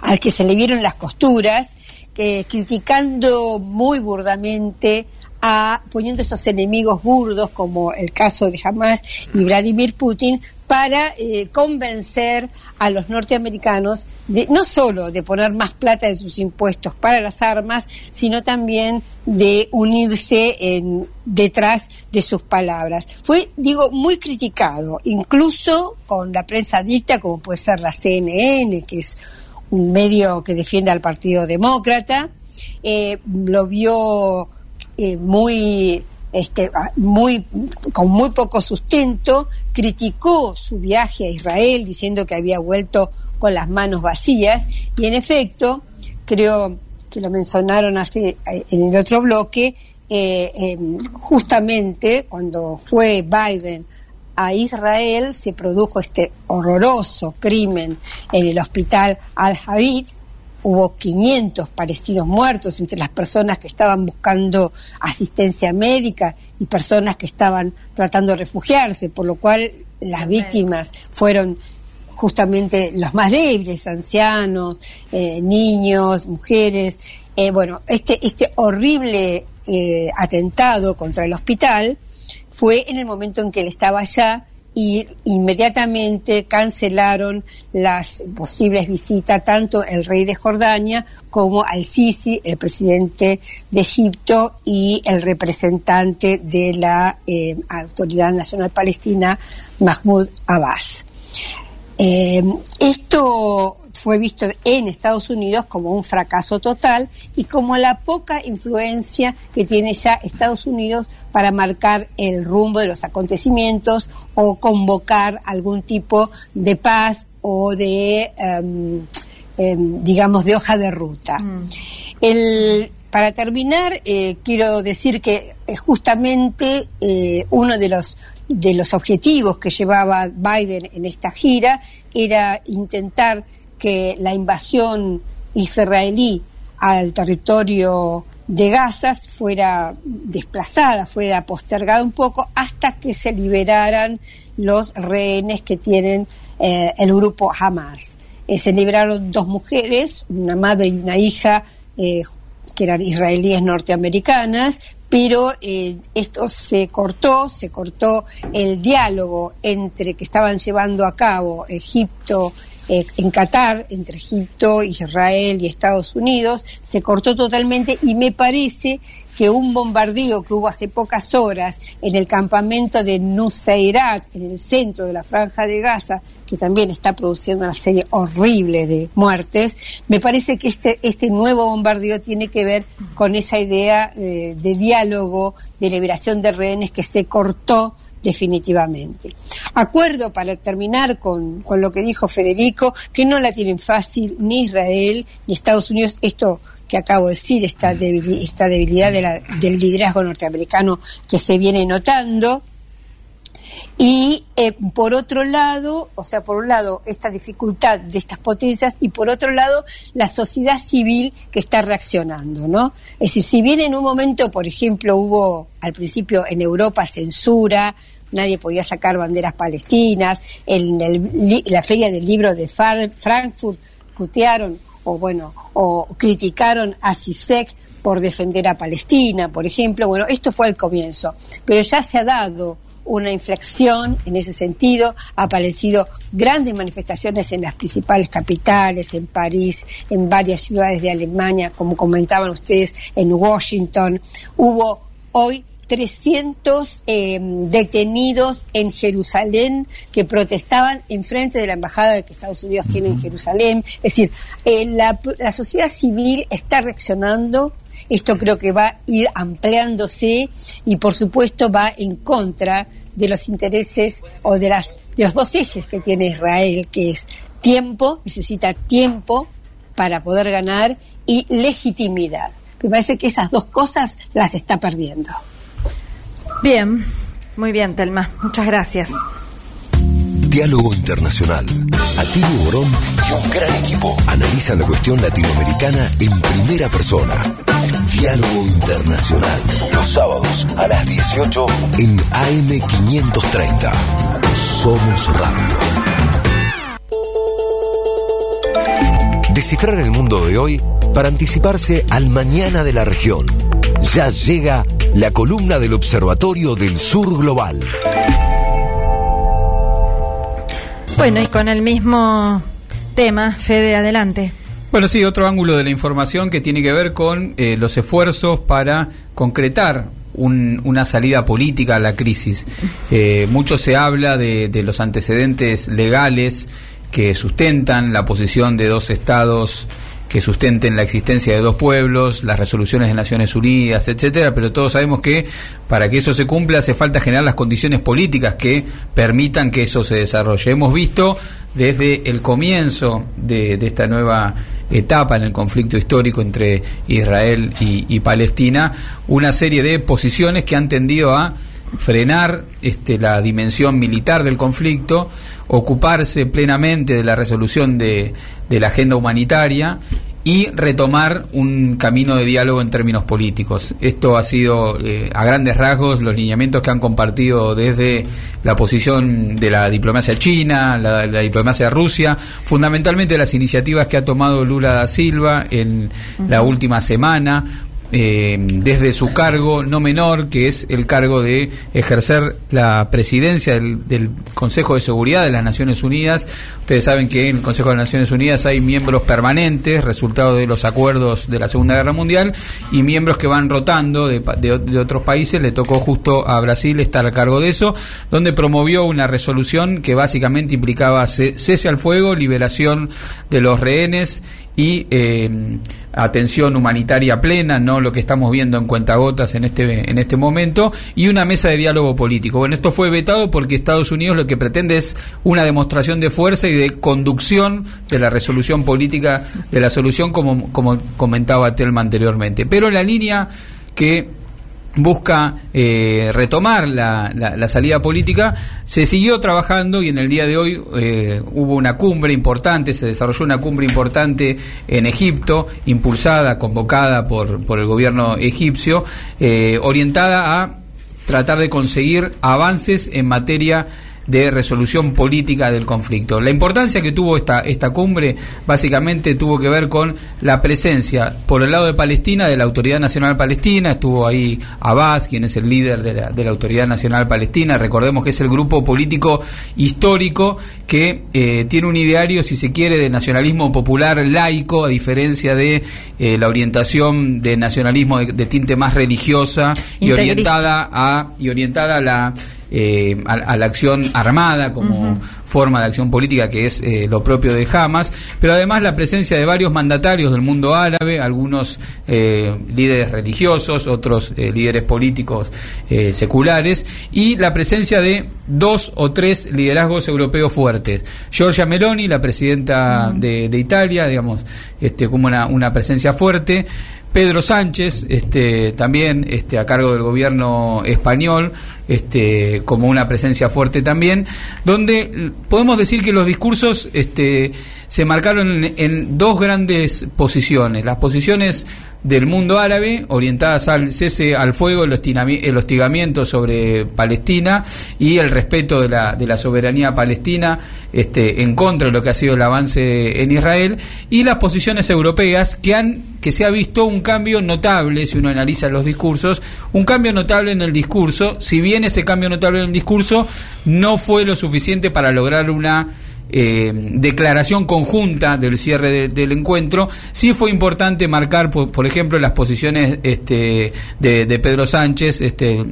al que se le vieron las costuras, que criticando muy burdamente a poniendo esos enemigos burdos como el caso de Hamas y Vladimir Putin para eh, convencer a los norteamericanos de no solo de poner más plata en sus impuestos para las armas, sino también de unirse detrás de sus palabras. Fue, digo, muy criticado, incluso con la prensa dicta, como puede ser la CNN, que es un medio que defiende al Partido Demócrata, eh, lo vio eh, muy este, muy, con muy poco sustento, criticó su viaje a Israel diciendo que había vuelto con las manos vacías. Y en efecto, creo que lo mencionaron así eh, en el otro bloque, eh, em, justamente cuando fue Biden a Israel se produjo este horroroso crimen en el hospital Al-Habib, hubo 500 palestinos muertos entre las personas que estaban buscando asistencia médica y personas que estaban tratando de refugiarse, por lo cual las víctimas fueron justamente los más débiles, ancianos, eh, niños, mujeres. Eh, bueno, este, este horrible eh, atentado contra el hospital fue en el momento en que él estaba allá y inmediatamente cancelaron las posibles visitas tanto el rey de Jordania como al Sisi, el presidente de Egipto y el representante de la eh, Autoridad Nacional Palestina, Mahmoud Abbas. Eh, esto fue visto en Estados Unidos como un fracaso total y como la poca influencia que tiene ya Estados Unidos para marcar el rumbo de los acontecimientos o convocar algún tipo de paz o de, em, em, digamos, de hoja de ruta. Mm. para terminar, eh, quiero decir que eh, justamente eh, uno de los de los objetivos que llevaba Biden en esta gira era intentar que la invasión israelí al territorio de Gaza fuera desplazada, fuera postergada un poco hasta que se liberaran los rehenes que tienen eh, el grupo Hamas. Eh, se liberaron dos mujeres, una madre y una hija, eh, que eran israelíes norteamericanas, pero esto se cortó, se cortó el diálogo entre que estaban llevando a cabo Egipto eh, en Qatar, entre Egipto, Israel y Estados Unidos, se cortó totalmente y me parece que un bombardeo que hubo hace pocas horas en el campamento de Nuseirat, en el centro de la franja de Gaza, que también está produciendo una serie horrible de muertes, me parece que este, este nuevo bombardeo tiene que ver con esa idea eh, de diálogo, de liberación de rehenes que se cortó definitivamente. Acuerdo para terminar con, con, lo que dijo Federico, que no la tienen fácil ni Israel ni Estados Unidos. Esto que acabo de decir, esta, debilidad, esta debilidad de la, del liderazgo norteamericano que se viene notando, y eh, por otro lado, o sea, por un lado, esta dificultad de estas potencias y por otro lado, la sociedad civil que está reaccionando, ¿no? Es decir, si bien en un momento, por ejemplo, hubo al principio en Europa censura, nadie podía sacar banderas palestinas, en la feria del libro de Frankfurt putearon o bueno, o criticaron a CISEC por defender a Palestina, por ejemplo. Bueno, esto fue el comienzo, pero ya se ha dado una inflexión en ese sentido. Ha aparecido grandes manifestaciones en las principales capitales, en París, en varias ciudades de Alemania, como comentaban ustedes, en Washington. Hubo hoy 300 em, detenidos en Jerusalén que protestaban en frente de la embajada que Estados Unidos tiene en Jerusalén. Es decir, eh, la, la sociedad civil está reaccionando esto creo que va a ir ampliándose y por supuesto va en contra de los intereses o de, las, de los dos ejes que tiene Israel, que es tiempo, necesita tiempo para poder ganar y legitimidad. Me parece que esas dos cosas las está perdiendo. Bien, muy bien, Telma. Muchas gracias. Diálogo Internacional. Atilio Borón y un gran equipo analizan la cuestión latinoamericana en primera persona. Diálogo Internacional, los sábados a las 18 en AM530. Somos Radio. Descifrar el mundo de hoy para anticiparse al mañana de la región. Ya llega la columna del Observatorio del Sur Global. Bueno, y con el mismo tema, Fede, adelante. Bueno, sí, otro ángulo de la información que tiene que ver con eh, los esfuerzos para concretar un- una salida política a la crisis. Eh, mucho se habla de, de los antecedentes legales que sustentan la posición de dos estados que sustenten la existencia de dos pueblos, las resoluciones de Naciones Unidas, etcétera, pero todos sabemos que para que eso se cumpla hace falta generar las condiciones políticas que permitan que eso se desarrolle. Hemos visto desde el comienzo de, de esta nueva etapa en el conflicto histórico entre Israel y, Palestina una serie de posiciones que han tendido a frenar este, la dimensión militar del conflicto, ocuparse plenamente de la resolución de, de la agenda humanitaria y retomar un camino de diálogo en términos políticos. Esto ha sido, eh, a grandes rasgos, los lineamientos que han compartido desde la posición de la diplomacia china, la, la diplomacia de Rusia, fundamentalmente las iniciativas que ha tomado Lula da Silva en la última semana, eh, desde su cargo no menor, que es el cargo de ejercer la presidencia del, Consejo de Seguridad de las Naciones Unidas. Ustedes saben que en el Consejo de las Naciones Unidas hay miembros permanentes, resultado de los acuerdos de la Segunda Guerra Mundial, y miembros que van rotando de, de- otros países. Le tocó justo a Brasil estar a cargo de eso, donde promovió una resolución que básicamente implicaba ce- cese al fuego, liberación de los rehenes y eh, atención humanitaria plena, no lo que estamos viendo en cuentagotas en este en este momento y una mesa de diálogo político. Bueno, esto fue vetado porque Estados Unidos lo que pretende es una demostración de fuerza y de conducción de la resolución política de la solución como como comentaba Telma anteriormente. Pero la línea que busca eh, retomar la, la- salida política, se siguió trabajando y en el día de hoy eh, hubo una cumbre importante, se desarrolló una cumbre importante en Egipto, impulsada, convocada por, por el gobierno egipcio, eh, orientada a tratar de conseguir avances en materia de resolución política del conflicto. La importancia que tuvo esta, esta cumbre básicamente tuvo que ver con la presencia, por el lado de Palestina, de la Autoridad Nacional Palestina, estuvo ahí Abbas, quien es el líder de la, de la Autoridad Nacional Palestina, recordemos que es el grupo político histórico que eh, tiene un ideario, si se quiere, de nacionalismo popular laico, a diferencia de eh, la orientación de nacionalismo de, de tinte más religiosa y orientada a y orientada a la eh, a, a la acción armada como forma de acción política que es eh, lo propio de Hamas, pero además la presencia de varios mandatarios del mundo árabe, algunos eh, líderes religiosos, otros eh, líderes políticos seculares, y la presencia de dos o tres liderazgos europeos fuertes. Giorgia Meloni, la presidenta de, de Italia, digamos, este, como una, una presencia fuerte. Pedro Sánchez, este, también este, a cargo del gobierno español, este, como una presencia fuerte también, donde podemos decir que los discursos este, se marcaron en, en dos grandes posiciones. Las posiciones del mundo árabe, orientadas al cese al fuego, el, hostigamiento sobre Palestina y el respeto de la, de la soberanía palestina este, en contra de lo que ha sido el avance en Israel, y las posiciones europeas que han que se ha visto un cambio notable, si uno analiza los discursos, un cambio notable en el discurso, si bien ese cambio notable en el discurso no fue lo suficiente para lograr una eh, declaración conjunta del cierre de- del encuentro, sí fue importante marcar, por, por ejemplo, las posiciones este, de, de Pedro Sánchez, este,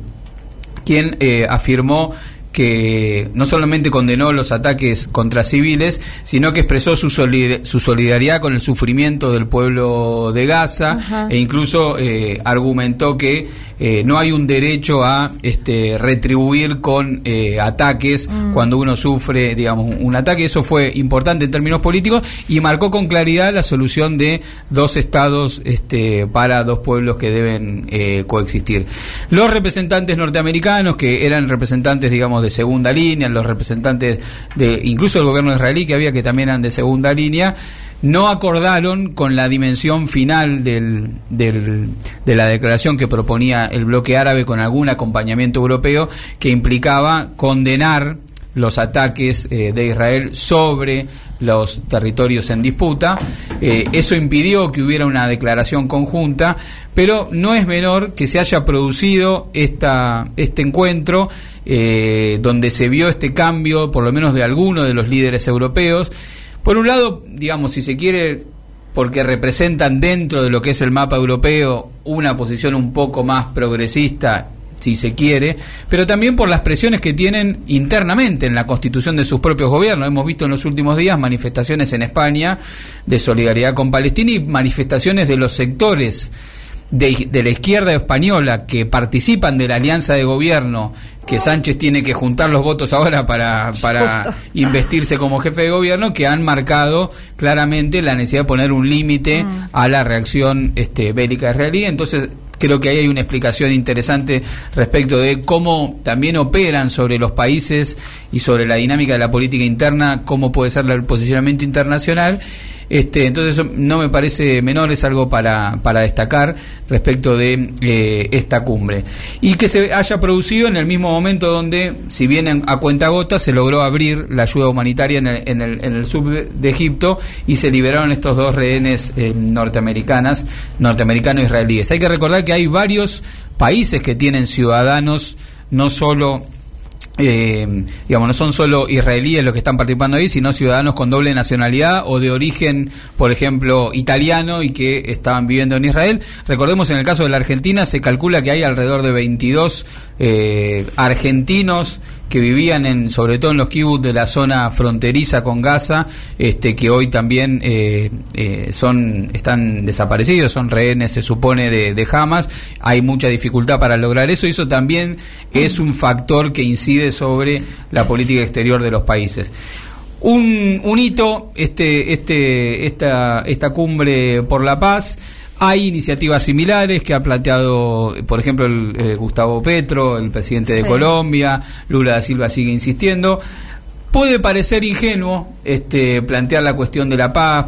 quien eh, afirmó que no solamente condenó los ataques contra civiles, sino que expresó su, solid- su solidaridad con el sufrimiento del pueblo de Gaza Ajá. e incluso eh, argumentó que eh, no hay un derecho a este, retribuir con eh, ataques Mm. cuando uno sufre, digamos, un ataque. Eso fue importante en términos políticos y marcó con claridad la solución de dos estados este, para dos pueblos que deben coexistir. Los representantes norteamericanos, que eran representantes, digamos, de de segunda línea, los representantes de incluso el gobierno israelí que había que también eran de segunda línea, no acordaron con la dimensión final del, del, de la declaración que proponía el bloque árabe con algún acompañamiento europeo que implicaba condenar los ataques eh, de Israel sobre los territorios en disputa. Eh, eso impidió que hubiera una declaración conjunta, pero no es menor que se haya producido esta, este encuentro eh, donde se vio este cambio, por lo menos de algunos de los líderes europeos. Por un lado, digamos, si se quiere, porque representan dentro de lo que es el mapa europeo una posición un poco más progresista si se quiere, pero también por las presiones que tienen internamente en la constitución de sus propios gobiernos. Hemos visto en los últimos días manifestaciones en España de solidaridad con Palestina y manifestaciones de los sectores de, la izquierda española que participan de la alianza de gobierno que Sánchez tiene que juntar los votos ahora para, para investirse como jefe de gobierno, que han marcado claramente la necesidad de poner un límite mm. a la reacción este, bélica israelí. Entonces, Creo que ahí hay una explicación interesante respecto de cómo también operan sobre los países y sobre la dinámica de la política interna, cómo puede ser el posicionamiento internacional este, entonces no me parece menor, es algo para, para destacar respecto de eh, esta cumbre. Y que se haya producido en el mismo momento donde, si bien a cuenta gota, se logró abrir la ayuda humanitaria en el, en el, en el sur de, Egipto y se liberaron estos dos rehenes eh, norteamericanas, norteamericano-israelíes. Hay que recordar que hay varios países que tienen ciudadanos no solo eh, digamos, no son solo israelíes los que están participando ahí, sino ciudadanos con doble nacionalidad o de origen, por ejemplo, italiano y que estaban viviendo en Israel. Recordemos, en el caso de la Argentina, se calcula que hay alrededor de 22 eh, argentinos que vivían en, sobre todo en los kibbutz de la zona fronteriza con Gaza, este, que hoy también eh, eh, son, están desaparecidos, son rehenes, se supone, de, de, Hamas. Hay mucha dificultad para lograr eso y eso también es un factor que incide sobre la política exterior de los países. Un, un hito, este, este, esta, esta cumbre por la paz, hay iniciativas similares que ha planteado, por ejemplo, el, eh, Gustavo Petro, el presidente de Colombia, Lula da Silva sigue insistiendo. Puede parecer ingenuo este, plantear la cuestión de la paz,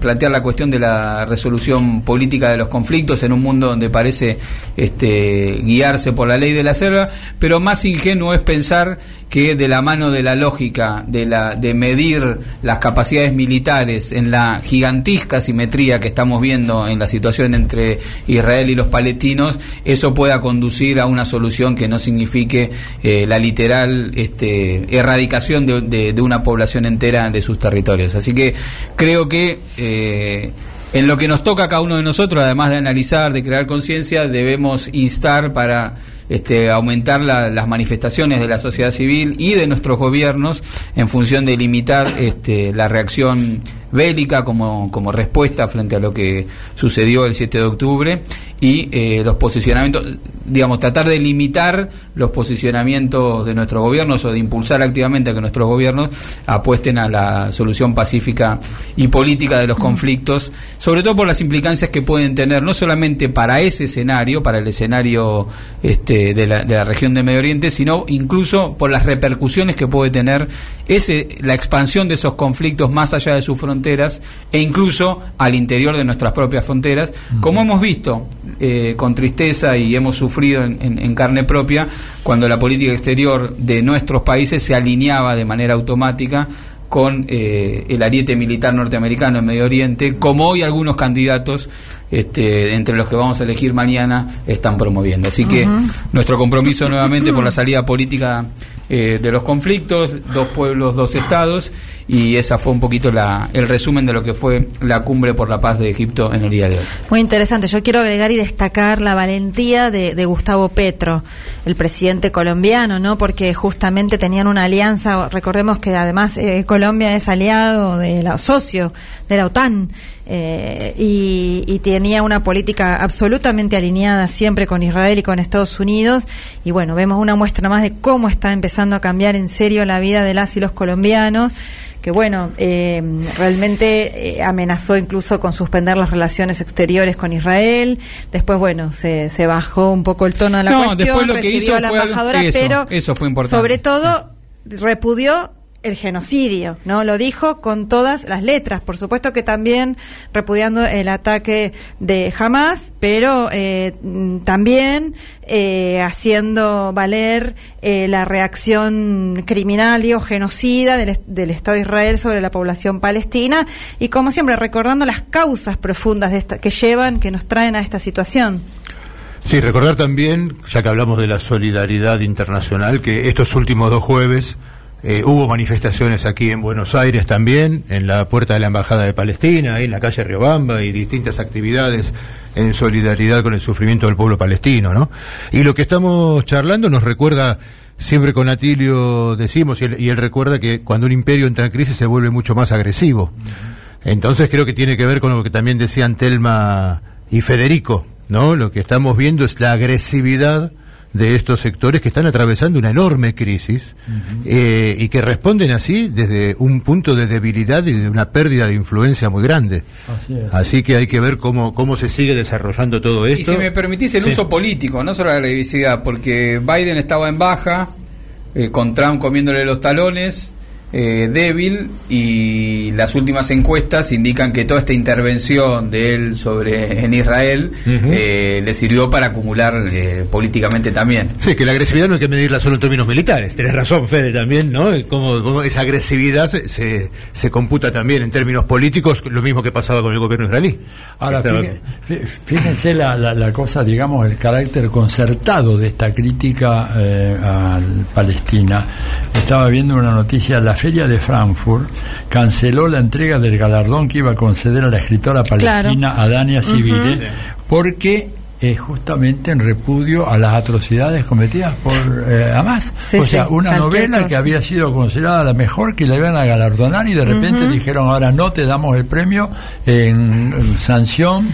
plantear la cuestión de la resolución política de los conflictos en un mundo donde parece este, guiarse por la ley de la selva, pero más ingenuo es pensar que de la mano de la lógica de, la, de medir las capacidades militares en la gigantesca simetría que estamos viendo en la situación entre Israel y los palestinos, eso pueda conducir a una solución que no signifique eh, la literal este, erradicación de, de, una población entera de sus territorios. Así que creo que... Eh, en lo que nos toca a cada uno de nosotros, además de analizar, de crear conciencia, debemos instar para este, aumentar las manifestaciones de la sociedad civil y de nuestros gobiernos en función de limitar este, la reacción bélica como, como respuesta frente a lo que sucedió el 7 de octubre y eh, los posicionamientos, digamos, tratar de limitar los posicionamientos de nuestros gobiernos o de impulsar activamente a que nuestros gobiernos apuesten a la solución pacífica y política de los conflictos, sobre todo por las implicancias que pueden tener, no solamente para ese escenario, para el escenario este, de, la, de la región de Medio Oriente, sino incluso por las repercusiones que puede tener ese, la expansión de esos conflictos más allá de sus fronteras e incluso al interior de nuestras propias fronteras, como hemos visto eh, con tristeza y hemos sufrido en, carne propia cuando la política exterior de nuestros países se alineaba de manera automática con eh, el ariete militar norteamericano en Medio Oriente, como hoy algunos candidatos, este, entre los que vamos a elegir mañana, están promoviendo. Así que nuestro compromiso nuevamente por la salida política eh, de los conflictos, dos pueblos, dos estados, y esa fue un poquito la, el resumen de lo que fue la cumbre por la paz de Egipto en el día de hoy. Muy interesante. Yo quiero agregar y destacar la valentía de, Gustavo Petro, el presidente colombiano, ¿no? Porque justamente tenían una alianza. Recordemos que además eh, Colombia es aliado de la socio de la OTAN. Eh, y, y, tenía una política absolutamente alineada siempre con Israel y con Estados Unidos. Y bueno, vemos una muestra más de cómo está empezando a cambiar en serio la vida de las y los colombianos que bueno, eh, realmente eh, amenazó incluso con suspender las relaciones exteriores con Israel. Después, bueno, se, se bajó un poco el tono de la No, cuestión, después lo que recibió hizo a la fue algo- embajadora, eso, pero eso fue importante. sobre todo repudió el genocidio, ¿no? Lo dijo con todas las letras. Por supuesto que también repudiando el ataque de Hamas, pero eh, también eh, haciendo valer eh, la reacción criminal, digo, genocida del, del Estado de Israel sobre la población palestina y, como siempre, recordando las causas profundas de que llevan, que nos traen a esta situación. Sí, recordar también, ya que hablamos de la solidaridad internacional, que estos últimos dos jueves eh, hubo manifestaciones aquí en Buenos Aires también, en la puerta de la Embajada de Palestina, ahí en la calle Riobamba, y distintas actividades en solidaridad con el sufrimiento del pueblo palestino, ¿no? Y lo que estamos charlando nos recuerda, siempre con Atilio decimos, y él, y él recuerda que cuando un imperio entra en crisis se vuelve mucho más agresivo. Entonces creo que tiene que ver con lo que también decían Telma y Federico, ¿no? Lo que estamos viendo es la agresividad de estos sectores que están atravesando una enorme crisis eh, y que responden así desde un punto de debilidad y de una pérdida de influencia muy grande. Así es. Así que hay que ver cómo, cómo se sigue desarrollando todo Y esto. si me permitís el Sí. uso político, no solo la agresividad, porque Biden estaba en baja, eh, con Trump comiéndole los talones, eh, débil, y las últimas encuestas indican que toda esta intervención de él sobre en Israel eh, le sirvió para acumular eh, políticamente también. Sí, que la agresividad no hay que medirla solo en términos militares. Tenés razón, Fede, también, ¿no? Como, como esa agresividad se, se, se computa también en términos políticos, lo mismo que pasaba con el gobierno israelí. Ahora, Estaba- fíjense, fí- fíjense la, la- la cosa, digamos, el carácter concertado de esta crítica eh, a Palestina. Estaba viendo una noticia, la Feria de Frankfurt canceló la entrega del galardón que iba a conceder a la escritora palestina Adania Civile, Ujú. Sí. porque es justamente en repudio a las atrocidades cometidas por eh, Hamas. Sí, o sea, sí, una novela que había sido considerada la mejor que le iban a galardonar y de repente dijeron ahora no te damos el premio en, en sanción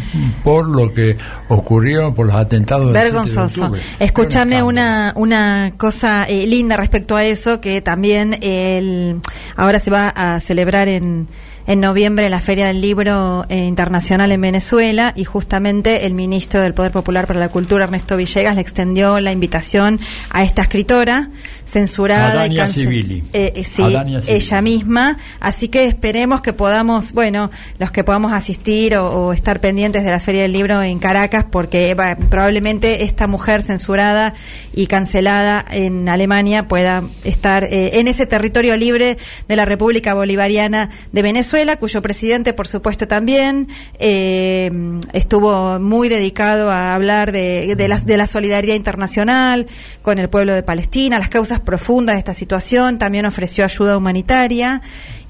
por lo que ocurrieron por los atentados del 7 de Vergonzoso. octubre. Escúchame una, una cosa eh, linda respecto a eso, que también el, ahora se va a celebrar en, en noviembre la Feria del Libro eh, Internacional en Venezuela y justamente el ministro del Poder Popular para la Cultura, Ernesto Villegas, le extendió la invitación a esta escritora censurada y eh, eh, sí, ella misma. Así que esperemos que podamos, bueno, los que podamos asistir o, o estar pendientes de la Feria del Libro en Caracas, porque probablemente esta mujer censurada y cancelada en Alemania pueda estar eh, en ese territorio libre de la República Bolivariana de Venezuela, cuyo presidente, por supuesto, también eh, estuvo muy dedicado a hablar de, de, la, de la solidaridad internacional con el pueblo de Palestina, las causas profundas de esta situación, también ofreció ayuda humanitaria.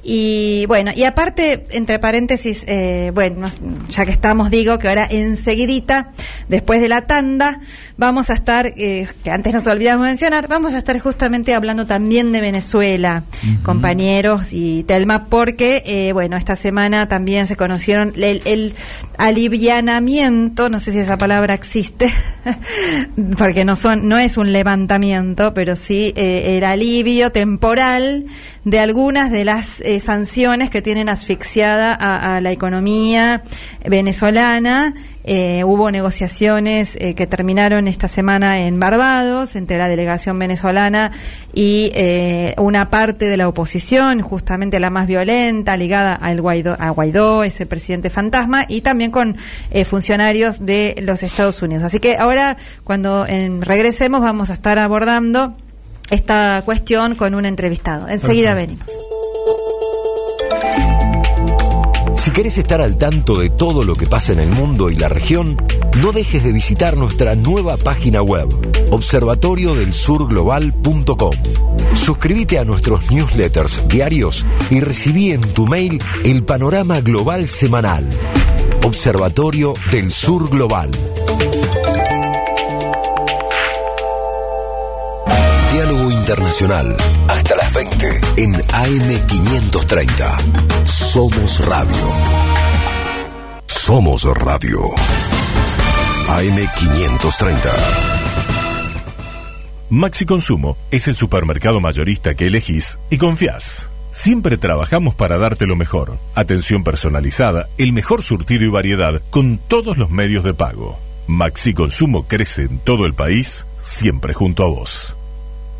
Y bueno, y aparte, entre paréntesis, eh, bueno, ya que estamos, digo que ahora enseguidita, después de la tanda, vamos a estar, eh, que antes nos olvidamos mencionar, vamos a estar justamente hablando también de Venezuela, compañeros y Telma, porque, eh, bueno, esta semana también se conocieron el, el alivianamiento, no sé si esa palabra existe, porque no son, no es un levantamiento, pero sí eh, el alivio temporal de algunas de las eh, sanciones que tienen asfixiada a, la economía venezolana. Eh, hubo negociaciones eh, que terminaron esta semana en Barbados entre la delegación venezolana y eh, una parte de la oposición, justamente la más violenta, ligada al Guaidó, a Guaidó, ese presidente fantasma, y también con eh, funcionarios de los Estados Unidos. Así que ahora, cuando en- regresemos, vamos a estar abordando esta cuestión con un entrevistado. Enseguida venimos. Si querés estar al tanto de todo lo que pasa en el mundo y la región, no dejes de visitar nuestra nueva página web, observatoriodelsurglobal.com. Suscríbete a nuestros newsletters diarios y recibí en tu mail el panorama global semanal. Observatorio del Sur Global. Internacional. Hasta las 20 en AM530. Somos Radio. Somos Radio. AM530. Maxi Consumo es el supermercado mayorista que elegís y confías. Siempre trabajamos para darte lo mejor. Atención personalizada, el mejor surtido y variedad con todos los medios de pago. Maxi Consumo crece en todo el país, siempre junto a vos.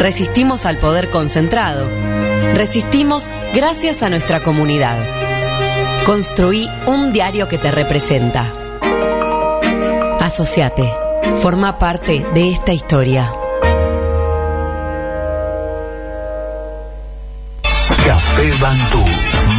Resistimos al poder concentrado Resistimos gracias a nuestra comunidad. Construí un diario que te representa. Asociate. Forma parte de esta historia. Café Bantú.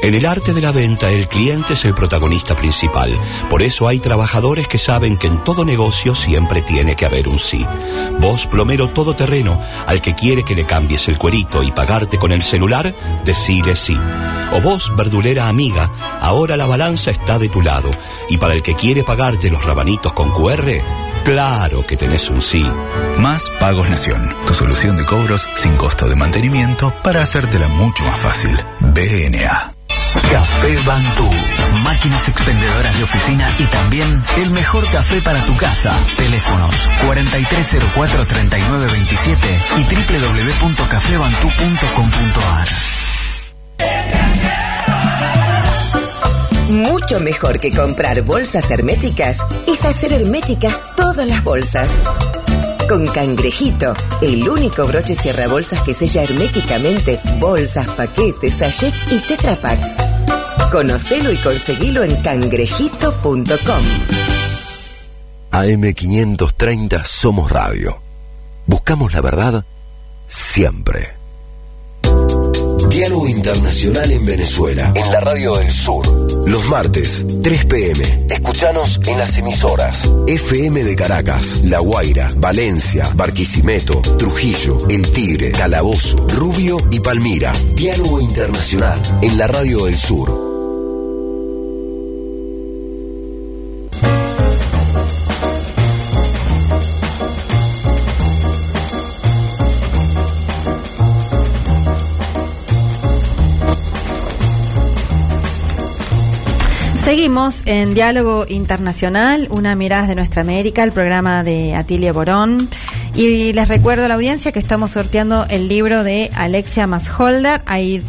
En el arte de la venta, el cliente es el protagonista principal. Por eso hay trabajadores que saben que en todo negocio siempre tiene que haber un sí. Vos, plomero todoterreno, al que quiere que le cambies el cuerito y pagarte con el celular, decile sí. O vos, verdulera amiga, ahora la balanza está de tu lado. Y para el que quiere pagarte los rabanitos con QR, claro que tenés un sí. Más Pagos Nación, tu solución de cobros sin costo de mantenimiento para hacértela mucho más fácil. BNA. Café Bantú. Máquinas expendedoras de oficina y también el mejor café para tu casa. Teléfonos 4304-3927 y www.cafebantú.com.ar. Mucho mejor que comprar bolsas herméticas es hacer herméticas todas las bolsas. Con Cangrejito, el único broche cierra bolsas que sella herméticamente bolsas, paquetes, sachets y tetrapacks. Conocelo y conseguilo en cangrejito.com. AM530 Somos Radio. Buscamos la verdad siempre. Diálogo Internacional en Venezuela, en la Radio del Sur. Los martes, 3 pm. Escuchanos en las emisoras FM de Caracas, La Guaira, Valencia, Barquisimeto, Trujillo, El Tigre, Calabozo, Rubio y Palmira. Diálogo Internacional en la Radio del Sur. Seguimos en Diálogo Internacional, una mirada de nuestra América, el programa de Atilia Borón. Y les recuerdo a la audiencia que estamos sorteando el libro de Alexia Masholder,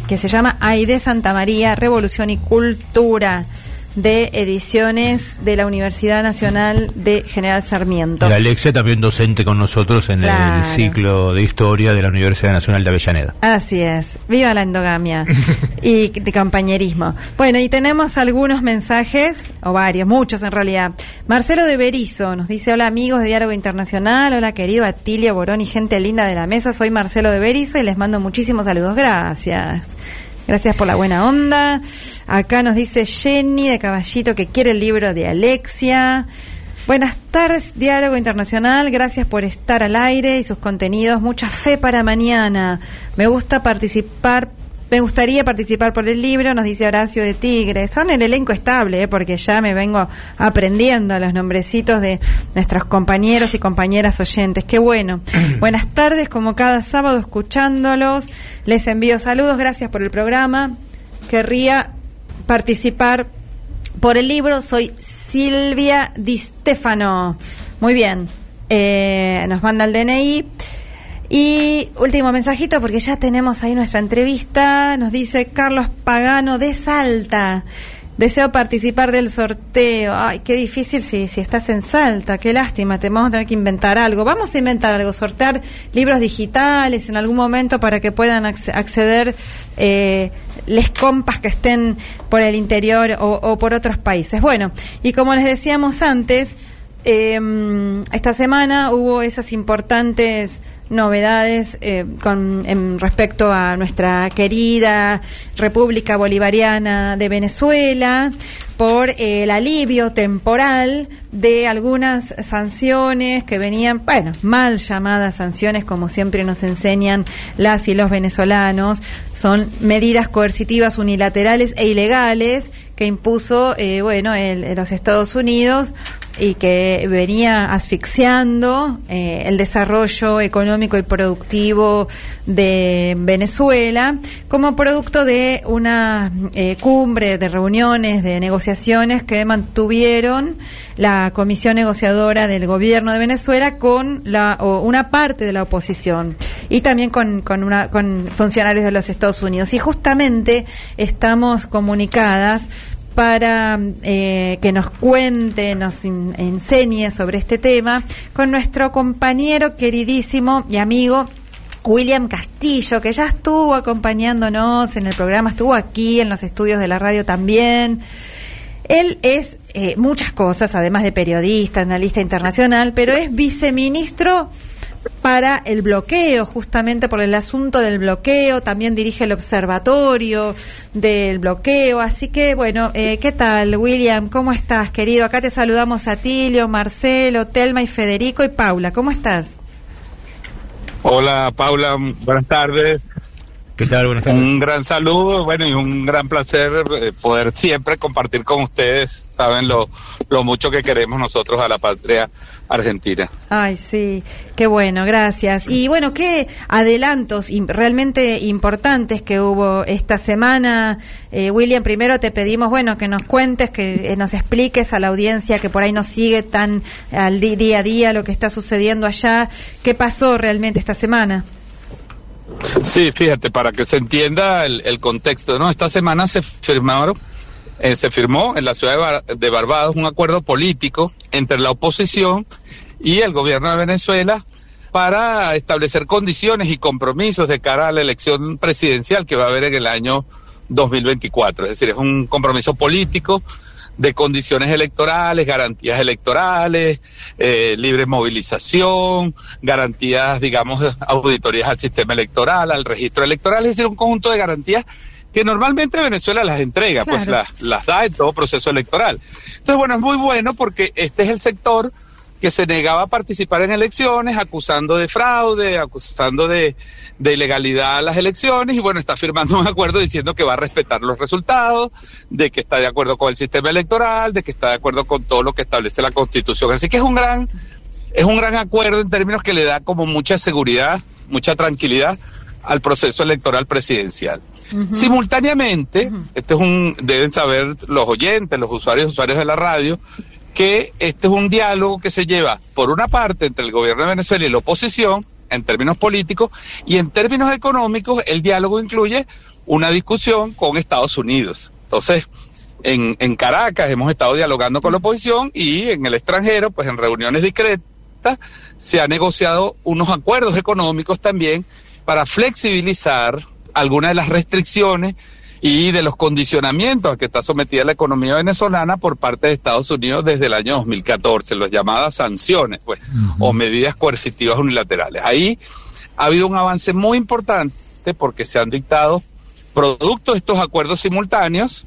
que se llama Aide Santa María, Revolución y Cultura de ediciones de la Universidad Nacional de General Sarmiento. Y Alexia también docente con nosotros en el ciclo de historia de la Universidad Nacional de Avellaneda. Así es, viva la endogamia y de compañerismo. Bueno, y tenemos algunos mensajes, o varios, muchos en realidad. Marcelo de Berizo nos dice, hola amigos de Diálogo Internacional, hola querido Atilio Borón y gente linda de la mesa, soy Marcelo de Berizo y les mando muchísimos saludos, gracias. Gracias por la buena onda. Acá nos dice Jenny de Caballito que quiere el libro de Alexia. Buenas tardes, Diálogo Internacional. Gracias por estar al aire y sus contenidos. Mucha fe para mañana. Me gusta participar me gustaría participar por el libro, nos dice Horacio de Tigre. Son el elenco estable, ¿eh? porque ya me vengo aprendiendo los nombrecitos de nuestros compañeros y compañeras oyentes. Qué bueno. Buenas tardes, como cada sábado escuchándolos. Les envío saludos, gracias por el programa. Querría participar por el libro. Soy Silvia Di Stefano. Muy bien. Eh, nos manda el DNI. Y último mensajito, porque ya tenemos ahí nuestra entrevista. Nos dice Carlos Pagano de Salta. Deseo participar del sorteo. Ay, qué difícil si, si estás en Salta, qué lástima, te vamos a tener que inventar algo. Vamos a inventar algo, sortear libros digitales en algún momento para que puedan acceder eh, les compas que estén por el interior o, o por otros países. Bueno, y como les decíamos antes, eh, esta semana hubo esas importantes novedades eh, con en respecto a nuestra querida República Bolivariana de Venezuela por el alivio temporal de algunas sanciones que venían, bueno, mal llamadas sanciones, como siempre nos enseñan las y los venezolanos, son medidas coercitivas unilaterales e ilegales que impuso, eh, bueno, el, los Estados Unidos y que venía asfixiando eh, el desarrollo económico y productivo de Venezuela como producto de una eh, cumbre de reuniones, de negociaciones que mantuvieron la comisión negociadora del gobierno de Venezuela con la, o una parte de la oposición y también con, con, una, con funcionarios de los Estados Unidos. Y justamente estamos comunicadas para eh, que nos cuente, nos enseñe sobre este tema con nuestro compañero queridísimo y amigo William Castillo, que ya estuvo acompañándonos en el programa, estuvo aquí en los estudios de la radio también. Él es eh, muchas cosas, además de periodista, analista internacional, pero es viceministro para el bloqueo, justamente por el asunto del bloqueo, también dirige el observatorio del bloqueo, así que bueno, eh, ¿qué tal William? ¿Cómo estás querido? Acá te saludamos a Tilio, Marcelo, Telma y Federico y Paula, ¿cómo estás? Hola Paula, buenas tardes. ¿Qué tal? Buenas tardes. Un gran saludo, bueno, y un gran placer eh, poder siempre compartir con ustedes, saben lo, lo mucho que queremos nosotros a la patria argentina. Ay, sí, qué bueno, gracias. Y bueno, qué adelantos realmente importantes que hubo esta semana. Eh, William, primero te pedimos, bueno, que nos cuentes, que eh, nos expliques a la audiencia que por ahí nos sigue tan al día a día lo que está sucediendo allá. ¿Qué pasó realmente esta semana? Sí, fíjate, para que se entienda el, contexto, ¿no? Esta semana se firmaron, eh, se firmó en la ciudad de, Barbados un acuerdo político entre la oposición y el gobierno de Venezuela para establecer condiciones y compromisos de cara a la elección presidencial que va a haber en el año 2024. Es decir, es un compromiso político de condiciones electorales, garantías electorales, eh, libre movilización, garantías, digamos, auditorías al sistema electoral, al registro electoral, es decir, un conjunto de garantías que normalmente Venezuela las entrega, pues las, las da en todo proceso electoral. Entonces, bueno, es muy bueno porque este es el sector que se negaba a participar en elecciones, acusando de fraude, acusando de, de ilegalidad las elecciones, y bueno, está firmando un acuerdo diciendo que va a respetar los resultados, de que está de acuerdo con el sistema electoral, de que está de acuerdo con todo lo que establece la Constitución. Así que es un gran, es un gran acuerdo en términos que le da como mucha seguridad, mucha tranquilidad al proceso electoral presidencial. Simultáneamente, este es un, deben saber los oyentes, los usuarios y usuarios de la radio, que este es un diálogo que se lleva, por una parte, entre el gobierno de Venezuela y la oposición, en términos políticos, y en términos económicos, el diálogo incluye una discusión con Estados Unidos. Entonces, en, Caracas hemos estado dialogando con la oposición y en el extranjero, pues en reuniones discretas, se han negociado unos acuerdos económicos también para flexibilizar algunas de las restricciones y de los condicionamientos a que está sometida la economía venezolana por parte de Estados Unidos desde el año 2014, las llamadas sanciones, pues, o medidas coercitivas unilaterales. Ahí ha habido un avance muy importante porque se han dictado, producto de estos acuerdos simultáneos,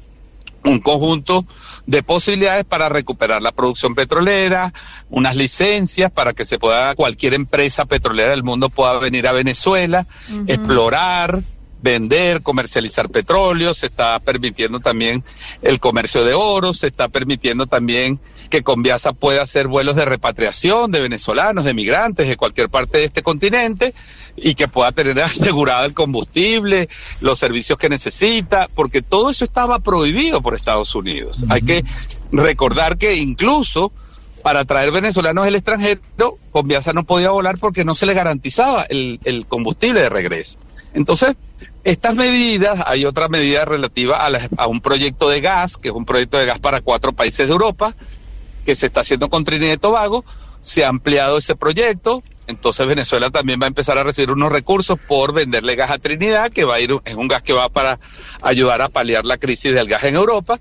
un conjunto de posibilidades para recuperar la producción petrolera, unas licencias para que se pueda, cualquier empresa petrolera del mundo pueda venir a Venezuela, explorar, vender, comercializar petróleo, se está permitiendo también el comercio de oro, se está permitiendo también que Conviasa pueda hacer vuelos de repatriación de venezolanos, de migrantes de cualquier parte de este continente y que pueda tener asegurado el combustible, los servicios que necesita, porque todo eso estaba prohibido por Estados Unidos. Hay que recordar que incluso para traer venezolanos del extranjero, Conviasa no podía volar porque no se le garantizaba el, el combustible de regreso. Entonces, Estas medidas, hay otra medida relativa a, la- a un proyecto de gas, que es un proyecto de gas para cuatro países de Europa, que se está haciendo con Trinidad y Tobago. Se ha ampliado ese proyecto, entonces Venezuela también va a empezar a recibir unos recursos por venderle gas a Trinidad, que va a ir, es un gas que va para ayudar a paliar la crisis del gas en Europa.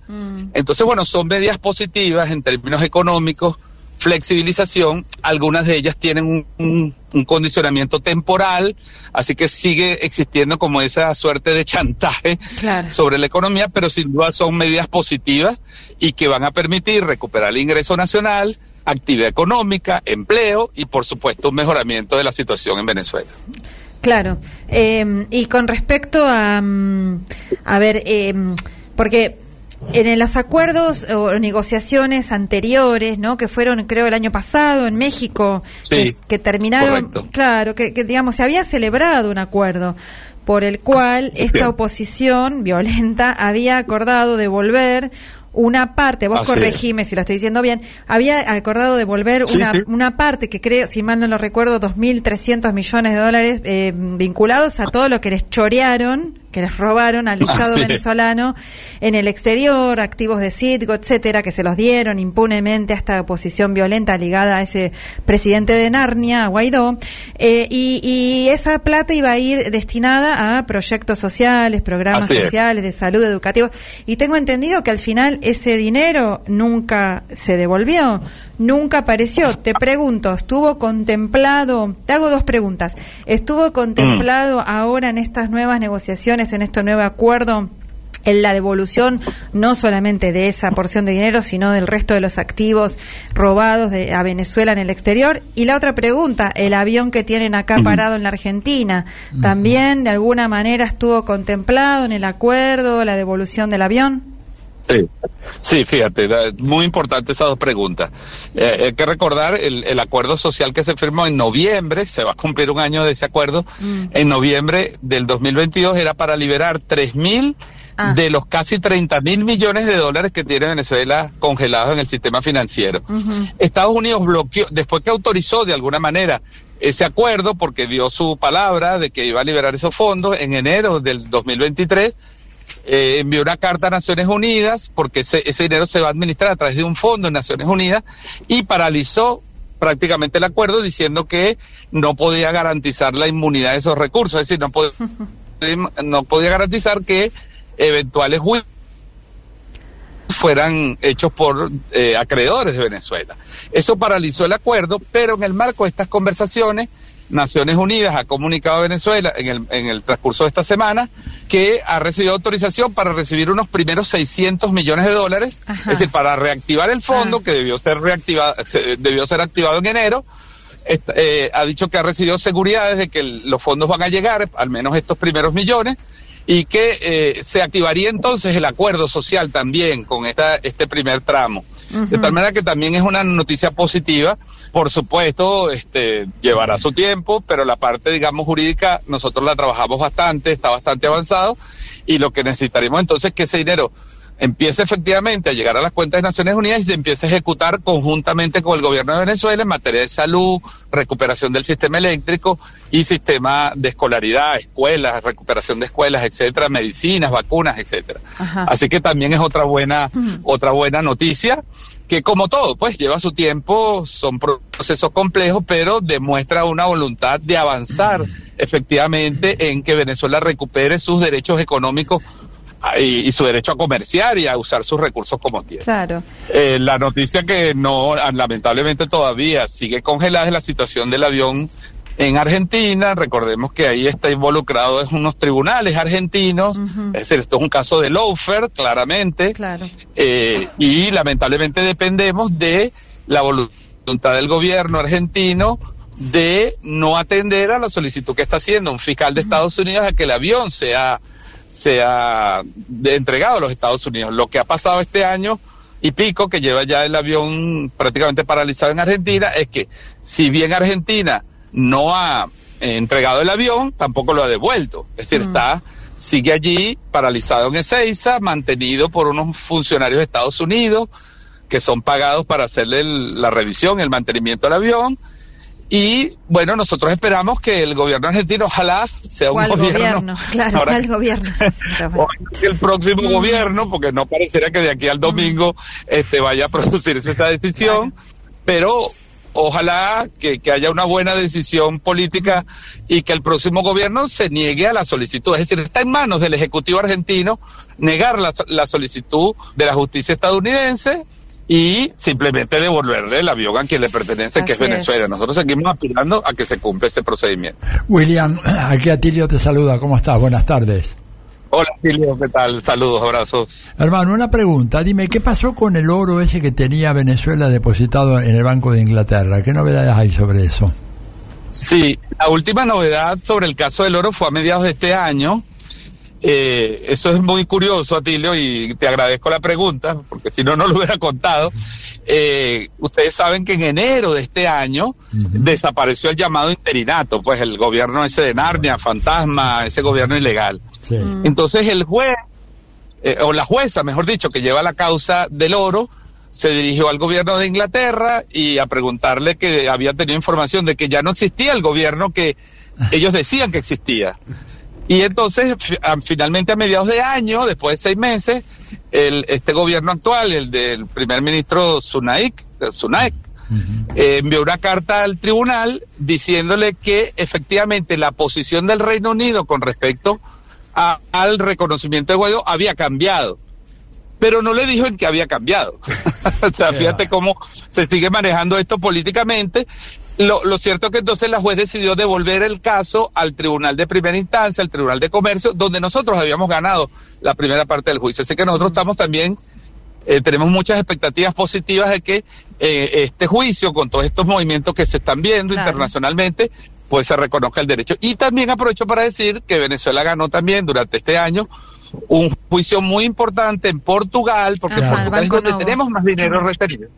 Entonces, bueno, son medidas positivas en términos económicos, flexibilización, algunas de ellas tienen un, un- un condicionamiento temporal, así que sigue existiendo como esa suerte de chantaje sobre la economía, pero sin duda son medidas positivas y que van a permitir recuperar el ingreso nacional, actividad económica, empleo y por supuesto un mejoramiento de la situación en Venezuela. Claro. Eh, y con respecto a, mm, a ver, eh, porque en los acuerdos o negociaciones anteriores, ¿no? Que fueron, creo, el año pasado en México, Sí, que, que terminaron, correcto. claro, que, que, digamos se había celebrado un acuerdo por el cual esta Bien. oposición violenta había acordado devolver una parte, vos Así corregime si lo estoy diciendo bien, había acordado devolver Sí, una, sí. una parte que creo, si mal no lo recuerdo, 2.300 millones de dólares eh, vinculados a todo lo que les chorearon, que les robaron al Estado Así es. venezolano en el exterior, activos de Citgo, etcétera, que se los dieron impunemente a esta oposición violenta ligada a ese presidente de Narnia, a Guaidó, eh, y, y esa plata iba a ir destinada a proyectos sociales, programas Así es. sociales, de salud, educativos, y tengo entendido que al final ese dinero nunca se devolvió, nunca apareció. Te pregunto, ¿estuvo contemplado? Te hago dos preguntas. ¿Estuvo contemplado ahora en estas nuevas negociaciones, en este nuevo acuerdo? en la devolución no solamente de esa porción de dinero, sino del resto de los activos robados de, a Venezuela en el exterior. Y la otra pregunta, el avión que tienen acá parado en la Argentina, ¿también de alguna manera estuvo contemplado en el acuerdo la devolución del avión? Sí, sí, fíjate, da- muy importante esas dos preguntas. Eh, hay que recordar el, el acuerdo social que se firmó en noviembre, se va a cumplir un año de ese acuerdo, en noviembre del 2022 era para liberar 3 mil de los casi 30 mil millones de dólares que tiene Venezuela congelados en el sistema financiero. Estados Unidos bloqueó, después que autorizó de alguna manera ese acuerdo, porque dio su palabra de que iba a liberar esos fondos en enero del 2023, eh, envió una carta a Naciones Unidas, porque ese, ese dinero se va a administrar a través de un fondo en Naciones Unidas, y paralizó prácticamente el acuerdo diciendo que no podía garantizar la inmunidad de esos recursos, es decir, no, pod- no podía garantizar que eventuales juicios fueran hechos por eh, acreedores de Venezuela. Eso paralizó el acuerdo, pero en el marco de estas conversaciones, Naciones Unidas ha comunicado a Venezuela en el, en el transcurso de esta semana que ha recibido autorización para recibir unos primeros 600 millones de dólares, es decir, para reactivar el fondo que debió ser reactivado, debió ser activado en enero. Eh, ha dicho que ha recibido seguridades de que el- los fondos van a llegar, al menos estos primeros millones, y que eh, se activaría entonces el acuerdo social también con esta, este primer tramo. De tal manera que también es una noticia positiva. Por supuesto, este, llevará su tiempo, pero la parte, digamos, jurídica, nosotros la trabajamos bastante, está bastante avanzado, y lo que necesitaremos entonces es que ese dinero empiece efectivamente a llegar a las cuentas de Naciones Unidas y se empiece a ejecutar conjuntamente con el gobierno de Venezuela en materia de salud, recuperación del sistema eléctrico y sistema de escolaridad, escuelas, recuperación de escuelas, etcétera, medicinas, vacunas, etcétera. Así que también es otra buena, otra buena noticia que como todo, pues lleva su tiempo, son procesos complejos, pero demuestra una voluntad de avanzar efectivamente en que Venezuela recupere sus derechos económicos ah, y, y su derecho a comerciar y a usar sus recursos como tiene. Claro. Eh, la noticia que no, lamentablemente todavía sigue congelada es la situación del avión en Argentina. Recordemos que ahí está involucrado en unos tribunales argentinos. Es decir, esto es un caso de Lofer, claramente. Claro. Eh, y lamentablemente dependemos de la voluntad del gobierno argentino de no atender a la solicitud que está haciendo un fiscal de Estados Unidos a que el avión sea sea entregado a los Estados Unidos. Lo que ha pasado este año y pico que lleva ya el avión prácticamente paralizado en Argentina es que si bien Argentina no ha entregado el avión, tampoco lo ha devuelto. Es decir, está sigue allí paralizado en Ezeiza, mantenido por unos funcionarios de Estados Unidos que son pagados para hacerle el- la revisión, el mantenimiento del avión Y bueno, nosotros esperamos que el gobierno argentino, ojalá sea un ¿Cuál gobierno. gobierno? Claro, Ahora- ¿cuál gobierno? El próximo gobierno, porque no pareciera que de aquí al domingo este, vaya a producirse esta decisión, pero ojalá que, que haya una buena decisión política y que el próximo gobierno se niegue a la solicitud. Es decir, está en manos del Ejecutivo argentino negar la, la solicitud de la justicia estadounidense y simplemente devolverle el avión a quien le pertenece, que es Así es. Venezuela. Nosotros seguimos aspirando a que se cumpla ese procedimiento. William, aquí Atilio te saluda. ¿Cómo estás? Buenas tardes. Hola, Silvio, ¿qué tal? Saludos, abrazos. Hermano, una pregunta. Dime, ¿qué pasó con el oro ese que tenía Venezuela depositado en el Banco de Inglaterra? ¿Qué novedades hay sobre eso? Sí, la última novedad sobre el caso del oro fue a mediados de este año. Eh, eso es muy curioso, Atilio, y te agradezco la pregunta, porque si no, no lo hubiera contado. Eh, ustedes saben que en enero de este año desapareció el llamado interinato, pues el gobierno ese de Narnia, fantasma, ese gobierno ilegal. Entonces el juez, eh, o la jueza, mejor dicho, que lleva la causa del oro, se dirigió al gobierno de Inglaterra y a preguntarle que había tenido información de que ya no existía el gobierno que ellos decían que existía. Y entonces, finalmente a mediados de año, después de seis meses, el, este gobierno actual, el del primer ministro Sunaik, Sunaik, eh, envió una carta al tribunal diciéndole que efectivamente la posición del Reino Unido con respecto a- al reconocimiento de Guaidó había cambiado. Pero no le dijo en qué había cambiado. o sea, fíjate cómo se sigue manejando esto políticamente. Lo, lo cierto es que entonces la juez decidió devolver el caso al Tribunal de Primera Instancia, al Tribunal de Comercio, donde nosotros habíamos ganado la primera parte del juicio. Así que nosotros estamos también eh, tenemos muchas expectativas positivas de que eh, este juicio, con todos estos movimientos que se están viendo internacionalmente, pues se reconozca el derecho. Y también aprovecho para decir que Venezuela ganó también durante este año un juicio muy importante en Portugal, porque Ajá, Portugal es donde Novo. tenemos más dinero retenido,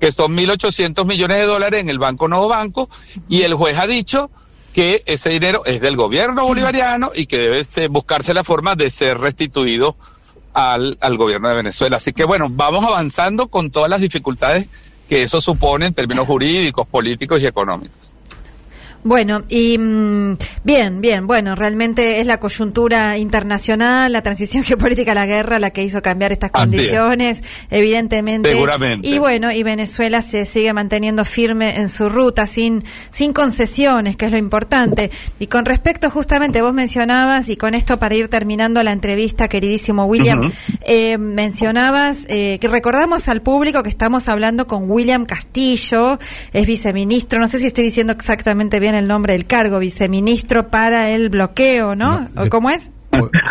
que son 1.800 millones de dólares en el Banco Nuevo Banco, y el juez ha dicho que ese dinero es del gobierno bolivariano y que debe este, buscarse la forma de ser restituido al, al gobierno de Venezuela. Así que bueno, vamos avanzando con todas las dificultades que eso supone en términos jurídicos, políticos y económicos. Bueno, y mm, bien, bien, bueno, realmente es la coyuntura internacional, la transición geopolítica, la guerra, la que hizo cambiar estas condiciones, evidentemente. Seguramente. Y bueno, y Venezuela se sigue manteniendo firme en su ruta, sin, sin concesiones, que es lo importante. Y con respecto justamente, vos mencionabas, y con esto para ir terminando la entrevista, queridísimo William, eh, mencionabas eh, que recordamos al público que estamos hablando con William Castillo, es viceministro, no sé si estoy diciendo exactamente bien el nombre del cargo, viceministro para el bloqueo, ¿no? ¿O ¿Cómo es?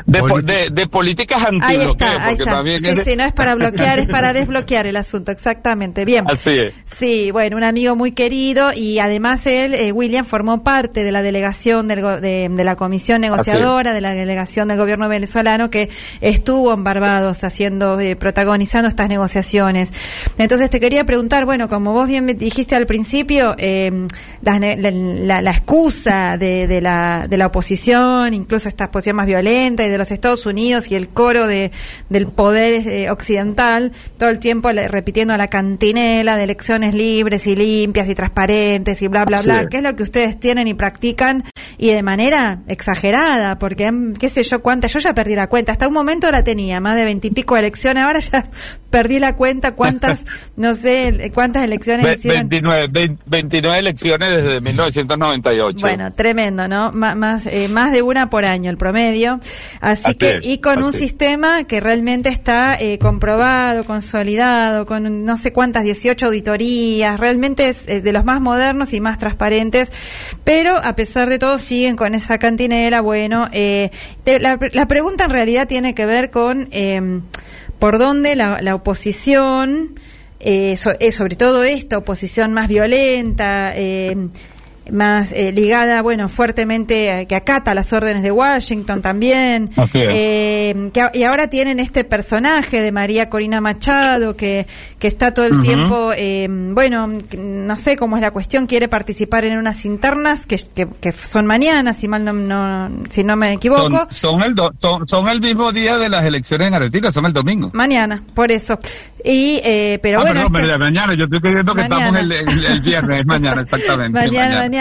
De, de- de políticas Ahí está, ahí porque está. bien Sí, es- sí, no es para bloquear, es para desbloquear el asunto, exactamente. Bien. Así es. Sí, bueno, un amigo muy querido y además él, eh, William, formó parte de la delegación del go- de, de la comisión negociadora, de la delegación del gobierno venezolano que estuvo en Barbados haciendo, eh, protagonizando estas negociaciones. Entonces te quería preguntar, bueno, como vos bien me dijiste al principio, eh, la excusa de, de la, de la oposición, incluso esta posición más violenta y de los Estados Unidos y el coro de, del poder eh, occidental, todo el tiempo le- repitiendo la cantinela de elecciones libres y limpias y transparentes y bla, bla, Sí. bla, que es lo que ustedes tienen y practican y de manera exagerada, porque mm, qué sé yo cuántas, yo ya perdí la cuenta, hasta un momento la tenía, más de veintipico elecciones, ahora ya perdí la cuenta cuántas, no sé, cuántas elecciones Ve- hicieron. 29, vein- 29 elecciones desde 1998. Bueno, tremendo, ¿no? Má- más, eh, más de una por año el promedio. Así, Así que, y con un así sistema que realmente está eh, comprobado, consolidado, con no sé cuántas, 18 auditorías, realmente es eh, de los más modernos y más transparentes, pero a pesar de todo siguen con esa cantinela. Bueno, eh, te- la, la pregunta en realidad tiene que ver con eh, por dónde la, la oposición, eh, so- eh, sobre todo esta oposición más violenta, eh, más eh, ligada, bueno, fuertemente, eh, que acata las órdenes de Washington también. Así es. Eh, que y ahora tienen este personaje de María Corina Machado, que, que está todo el tiempo, eh, bueno, no sé cómo es la cuestión, quiere participar en unas internas que, que, que son mañana, si mal no, no- si no me equivoco. Son, son el do- son, son el mismo día de las elecciones en Argentina, son el domingo. Mañana, por eso. Y, eh, pero ah, bueno. perdón, mañana, yo estoy creyendo que Mañana. estamos el, el- el viernes, es mañana, exactamente. Mañana, mañana.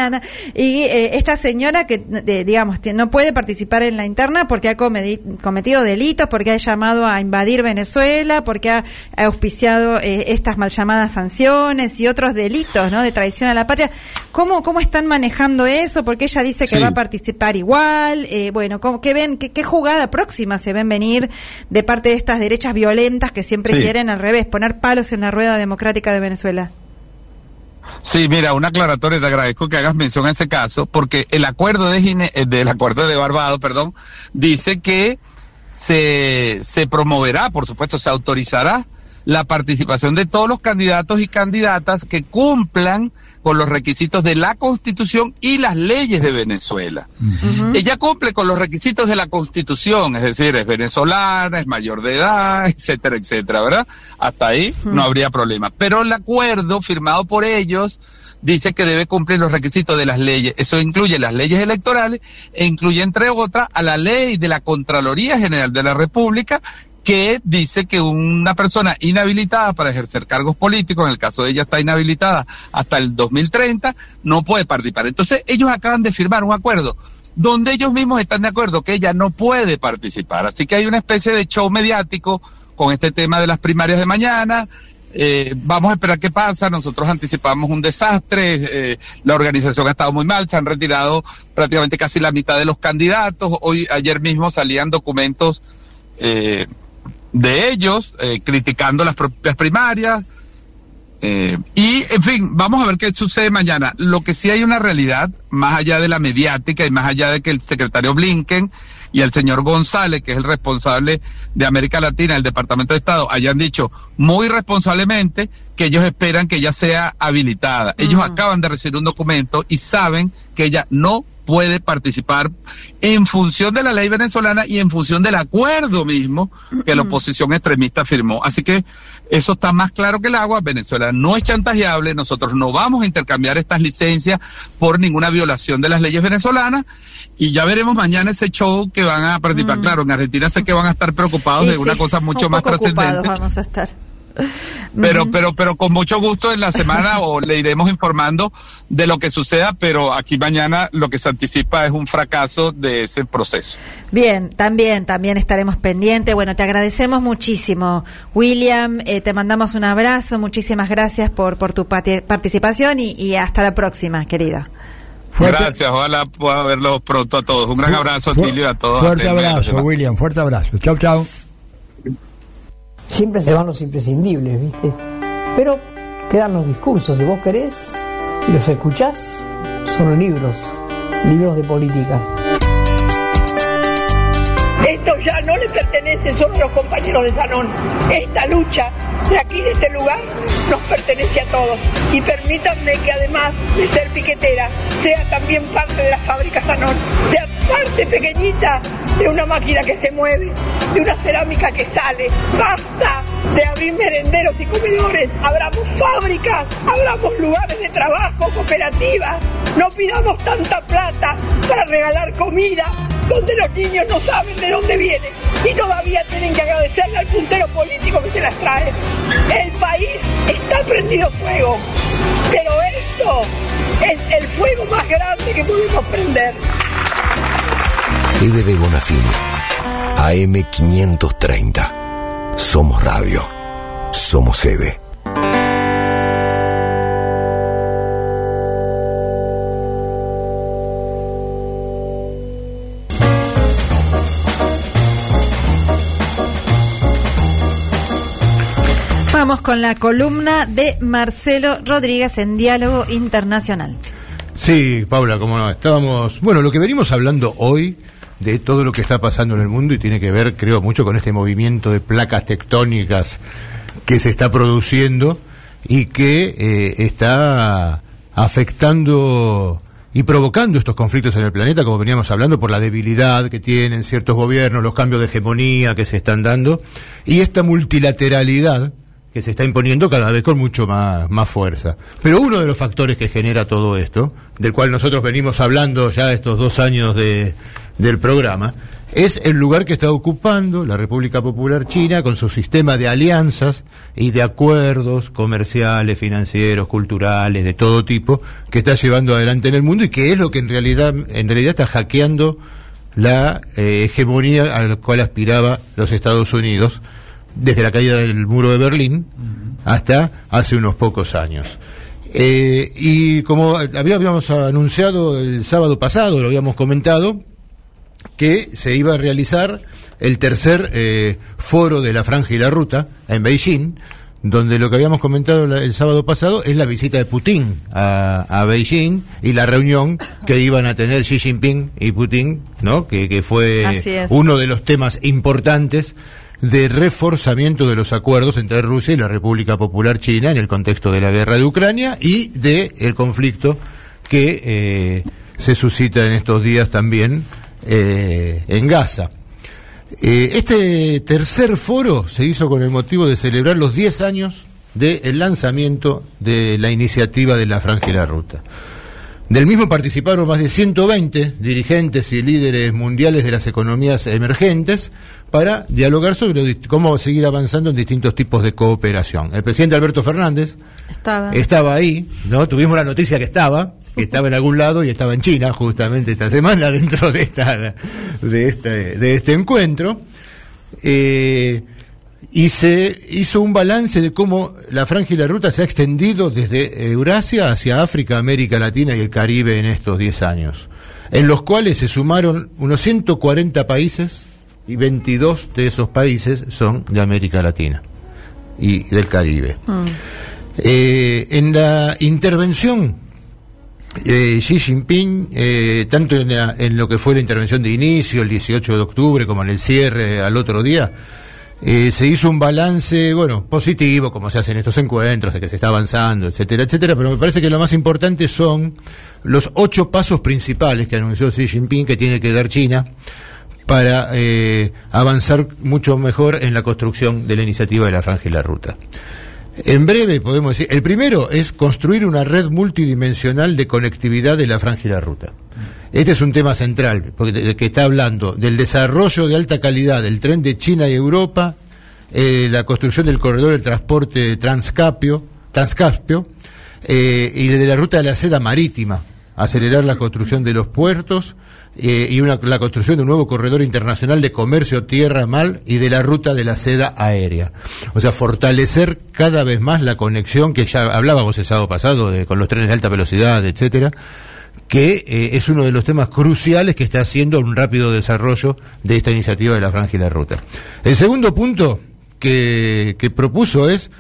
Y eh, esta señora que, de- digamos, no puede participar en la interna porque ha cometido delitos, porque ha llamado a invadir Venezuela, porque ha, ha auspiciado eh, estas mal llamadas sanciones y otros delitos, ¿no? De traición a la patria. ¿Cómo, cómo están manejando eso? Porque ella dice que Sí. va a participar igual. Eh, bueno, ¿cómo, ¿qué ven? Qué, qué jugada próxima se ven venir de parte de estas derechas violentas que siempre Sí. quieren al revés, poner palos en la rueda democrática de Venezuela? Sí, mira, una aclaratoria, te agradezco que hagas mención a ese caso, porque el acuerdo de Gine, eh, del acuerdo de Barbados, perdón, dice que se, se promoverá, por supuesto, se autorizará la participación de todos los candidatos y candidatas que cumplan con los requisitos de la Constitución y las leyes de Venezuela. Ella cumple con los requisitos de la Constitución, es decir, es venezolana, es mayor de edad, etcétera, etcétera, ¿verdad? Hasta ahí no habría problema. Pero el acuerdo firmado por ellos dice que debe cumplir los requisitos de las leyes. Eso incluye las leyes electorales e incluye, entre otras, a la ley de la Contraloría General de la República que dice que una persona inhabilitada para ejercer cargos políticos, en el caso de ella está inhabilitada hasta el 2030, no puede participar. Entonces, ellos acaban de firmar un acuerdo donde ellos mismos están de acuerdo que ella no puede participar. Así que hay una especie de show mediático con este tema de las primarias de mañana. Eh, vamos a esperar qué pasa. Nosotros anticipamos un desastre. eh, la organización ha estado muy mal. Se han retirado prácticamente casi la mitad de los candidatos. Hoy, ayer mismo salían documentos eh, de ellos eh, criticando las propias primarias. Eh, y, en fin, vamos a ver qué sucede mañana. Lo que sí hay una realidad, más allá de la mediática y más allá de que el secretario Blinken y el señor González, que es el responsable de América Latina, el Departamento de Estado, hayan dicho muy responsablemente que ellos esperan que ella sea habilitada. Ellos acaban de recibir un documento y saben que ella no puede participar en función de la ley venezolana y en función del acuerdo mismo que la oposición extremista firmó. Así que eso está más claro que el agua. Venezuela no es chantajeable. Nosotros no vamos a intercambiar estas licencias por ninguna violación de las leyes venezolanas. Y ya veremos mañana ese show que van a participar. Claro, en Argentina sé que van a estar preocupados Mm. Y de una cosa mucho un más trascendente. vamos a estar. Pero, pero, pero con mucho gusto en la semana o le iremos informando de lo que suceda, pero aquí mañana lo que se anticipa es un fracaso de ese proceso. Bien, también, también estaremos pendientes. Bueno, te agradecemos muchísimo, William. eh, te mandamos un abrazo. Muchísimas gracias por, por tu participación y, y hasta la próxima, querida. Gracias, ojalá pueda verlos pronto a todos. Un gran abrazo, Fu- Tilio, y a todos. Fuerte abrazo. William, fuerte abrazo. Chau, chau. Siempre se van los imprescindibles, ¿viste? Pero quedan los discursos. Si vos querés y los escuchás, son libros, libros de política. Esto ya no le pertenece solo a los compañeros de Sanón. Esta lucha de aquí, de este lugar, nos pertenece a todos. Y permítanme que además de ser piquetera, sea también parte de la fábrica Sanón. Sea parte pequeñita de una máquina que se mueve, de una cerámica que sale. Basta de abrir merenderos y comedores. Abramos fábricas, abramos lugares de trabajo, cooperativas. No pidamos tanta plata para regalar comida donde los niños no saben de dónde vienen y todavía tienen que agradecerle al puntero político que se las trae. El país está prendido fuego, pero esto es el fuego más grande que podemos prender. EBD Bonafini. AM 530. Somos radio. Somos sede. Con la columna de Marcelo Rodríguez en Diálogo Internacional. Sí, Paula, como no, estábamos, bueno, lo que venimos hablando hoy de todo lo que está pasando en el mundo y tiene que ver, creo, mucho con este movimiento de placas tectónicas que se está produciendo y que eh, está afectando y provocando estos conflictos en el planeta, como veníamos hablando, por la debilidad que tienen ciertos gobiernos, los cambios de hegemonía que se están dando, y esta multilateralidad que se está imponiendo cada vez con mucho más, más fuerza. Pero uno de los factores que genera todo esto, del cual nosotros venimos hablando ya estos dos años de, del programa, es el lugar que está ocupando la República Popular China con su sistema de alianzas y de acuerdos comerciales, financieros, culturales, de todo tipo, que está llevando adelante en el mundo y que es lo que en realidad, en realidad está hackeando la eh, hegemonía a la cual aspiraba los Estados Unidos desde la caída del muro de Berlín hasta hace unos pocos años. Eh, y como habíamos anunciado el sábado pasado, lo habíamos comentado, que se iba a realizar el tercer eh, foro de la franja y la ruta en Beijing, donde lo que habíamos comentado el sábado pasado es la visita de Putin a, Beijing y la reunión que iban a tener Xi Jinping y Putin, ¿no? Que, que fue uno de los temas importantes de reforzamiento de los acuerdos entre Rusia y la República Popular China en el contexto de la guerra de Ucrania y de el conflicto que eh, se suscita en estos días también eh, en Gaza. Eh, este tercer foro se hizo con el motivo de celebrar los 10 años del lanzamiento de la iniciativa de la Franja y la Ruta. Del mismo participaron más de 120 dirigentes y líderes mundiales de las economías emergentes para dialogar sobre cómo seguir avanzando en distintos tipos de cooperación. El presidente Alberto Fernández estaba, estaba ahí, ¿no? Tuvimos la noticia que estaba, que estaba en algún lado y estaba en China justamente esta semana dentro de esta de este de este encuentro eh, y se hizo un balance de cómo la franja y la ruta se ha extendido desde Eurasia hacia África, América Latina y el Caribe en estos 10 años, en los cuales se sumaron unos 140 países y 22 de esos países son de América Latina y del Caribe. Mm. Eh, en la intervención eh, Xi Jinping, eh, tanto en, lo que fue la intervención de inicio, el 18 de octubre, como en el cierre al otro día, eh, se hizo un balance, bueno, positivo, como se hace en estos encuentros, de que se está avanzando, etcétera, etcétera, pero me parece que lo más importante son los ocho pasos principales que anunció Xi Jinping que tiene que dar China para avanzar mucho mejor en la construcción de la iniciativa de la franja y la ruta. En breve podemos decir, el primero es construir una red multidimensional de conectividad de la franja y la ruta. Este es un tema central, porque que está hablando del desarrollo de alta calidad del tren de China y Europa, eh, la construcción del corredor de transporte transcapio, transcaspio eh, y de la ruta de la seda marítima, acelerar la construcción de los puertos, eh, y una, la construcción de un nuevo corredor internacional de comercio tierra-mal y de la ruta de la seda aérea. O sea, fortalecer cada vez más la conexión que ya hablábamos el sábado pasado de, con los trenes de alta velocidad, etcétera, que eh, es uno de los temas cruciales que está haciendo un rápido desarrollo de esta iniciativa de la franja y la ruta. El segundo punto que, que propuso es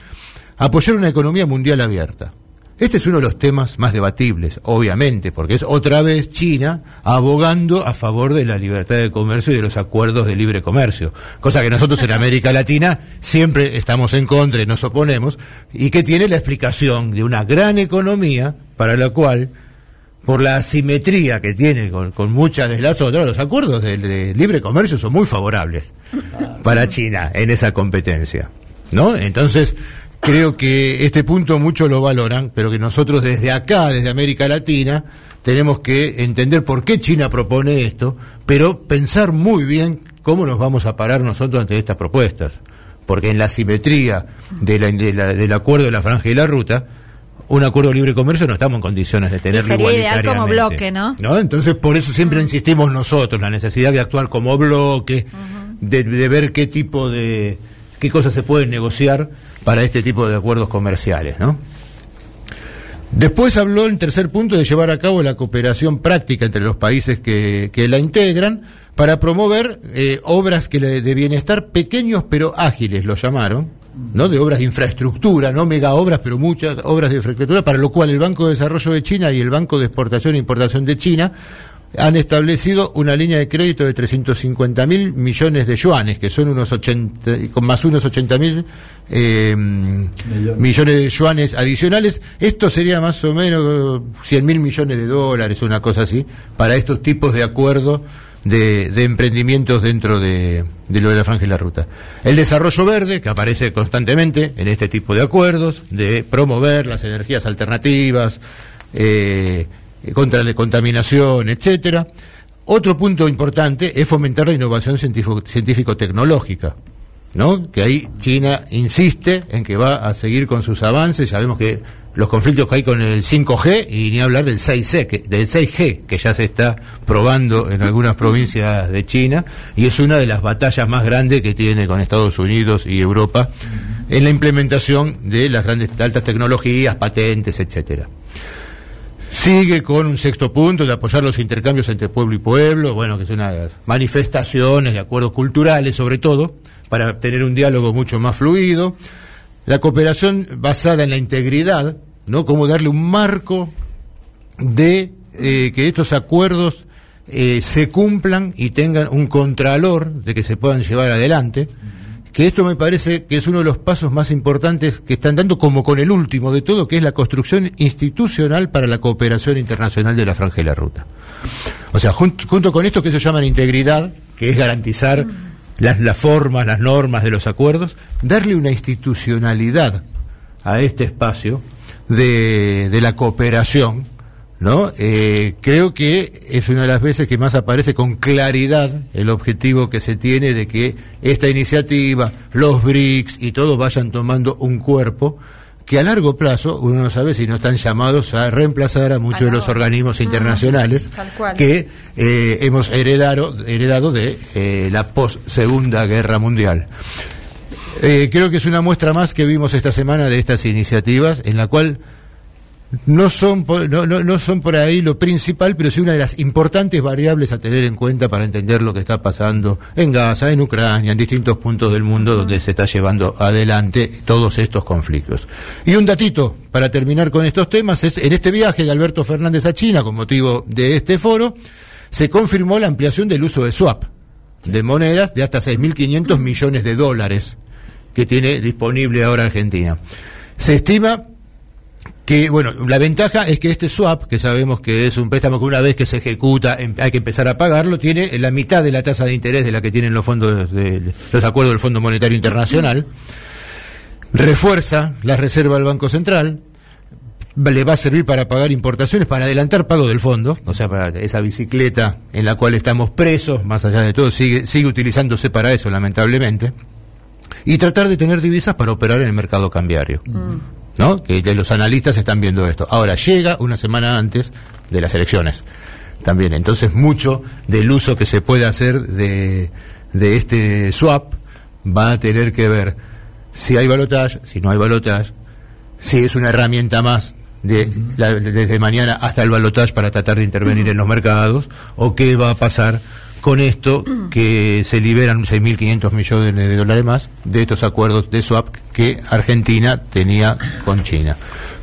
apoyar una economía mundial abierta. Este es uno de los temas más debatibles, obviamente, porque es otra vez China abogando a favor de la libertad de comercio y de los acuerdos de libre comercio, cosa que nosotros en América Latina siempre estamos en contra y nos oponemos, y que tiene la explicación de una gran economía para la cual por la asimetría que tiene con, muchas de las otras, los acuerdos de, libre comercio son muy favorables para China en esa competencia. ¿No? Entonces, creo que este punto muchos lo valoran, pero que nosotros desde acá, desde América Latina, tenemos que entender por qué China propone esto, pero pensar muy bien cómo nos vamos a parar nosotros ante estas propuestas. Porque en la simetría de del acuerdo de la franja y la ruta, un acuerdo de libre comercio no estamos en condiciones de tenerlo sería ideal como bloque, ¿no? ¿no? Entonces, por eso siempre insistimos nosotros, la necesidad de actuar como bloque, de, de ver qué tipo de, qué cosas se pueden negociar para este tipo de acuerdos comerciales, ¿no? Después habló en tercer punto de llevar a cabo la cooperación práctica entre los países que, la integran para promover eh, obras que de bienestar pequeños pero ágiles, lo llamaron, ¿no? De obras de infraestructura, no mega obras, pero muchas obras de infraestructura, para lo cual el Banco de Desarrollo de China y el Banco de Exportación e Importación de China han establecido una línea de crédito de 350 mil millones de yuanes, que son unos 80, con más unos 80 mil eh, millones de yuanes adicionales. Esto sería más o menos 100 mil millones de dólares, una cosa así, para estos tipos de acuerdos de, de emprendimientos dentro de, de lo de la franja y la ruta. El desarrollo verde, que aparece constantemente en este tipo de acuerdos, de promover las energías alternativas, eh, contra la contaminación, etcétera. Otro punto importante es fomentar la innovación científico- científico-tecnológica. ¿no? Que ahí China insiste en que va a seguir con sus avances. Sabemos que los conflictos que hay con el 5G y ni hablar del 6G, que, del 6G que ya se está probando en algunas provincias de China y es una de las batallas más grandes que tiene con Estados Unidos y Europa en la implementación de las grandes altas tecnologías, patentes, etcétera. Sigue con un sexto punto de apoyar los intercambios entre pueblo y pueblo, bueno, que son unas manifestaciones de acuerdos culturales sobre todo, para tener un diálogo mucho más fluido. La cooperación basada en la integridad, ¿no? Como darle un marco de eh, que estos acuerdos eh, se cumplan y tengan un contralor de que se puedan llevar adelante. Que esto me parece que es uno de los pasos más importantes que están dando, como con el último de todo, que es la construcción institucional para la cooperación internacional de la franja y la ruta. O sea, jun- junto con esto que se llaman integridad, que es garantizar las, las formas, las normas de los acuerdos, darle una institucionalidad a este espacio de, de la cooperación, ¿no? Eh, creo que es una de las veces que más aparece con claridad el objetivo que se tiene de que esta iniciativa, los BRICS y todo vayan tomando un cuerpo que a largo plazo uno no sabe si no están llamados a reemplazar a muchos de los organismos internacionales que eh, hemos heredado, heredado de eh, la post Segunda Guerra Mundial. Creo que es una muestra más que vimos esta semana de estas iniciativas en la cual no son no, no, no son por ahí lo principal, pero sí una de las importantes variables a tener en cuenta para entender lo que está pasando en Gaza, en Ucrania, en distintos puntos del mundo donde se está llevando adelante todos estos conflictos. Y un datito para terminar con estos temas es en este viaje de Alberto Fernández a China con motivo de este foro se confirmó la ampliación del uso de swap de monedas de hasta 6.500 millones de dólares que tiene disponible ahora Argentina. Se estima que, bueno, la ventaja es que este swap, que sabemos que es un préstamo que una vez que se ejecuta em- hay que empezar a pagarlo, tiene la mitad de la tasa de interés de la que tienen los fondos, de, los acuerdos del Fondo Monetario Internacional, refuerza la reserva del Banco Central, le va a servir para pagar importaciones, para adelantar pago del fondo, o sea, para esa bicicleta en la cual estamos presos, más allá de todo, sigue, sigue utilizándose para eso, lamentablemente, y tratar de tener divisas para operar en el mercado cambiario. ¿No? Que los analistas están viendo esto. Ahora llega una semana antes de las elecciones. También, entonces mucho del uso que se puede hacer de, de este swap va a tener que ver si hay balotage, si no hay balotage, si es una herramienta más de, la- de- desde mañana hasta el balotage para tratar de intervenir en los mercados, o qué va a pasar con esto que se liberan 6.500 millones de dólares más de estos acuerdos de swap que Argentina tenía con China.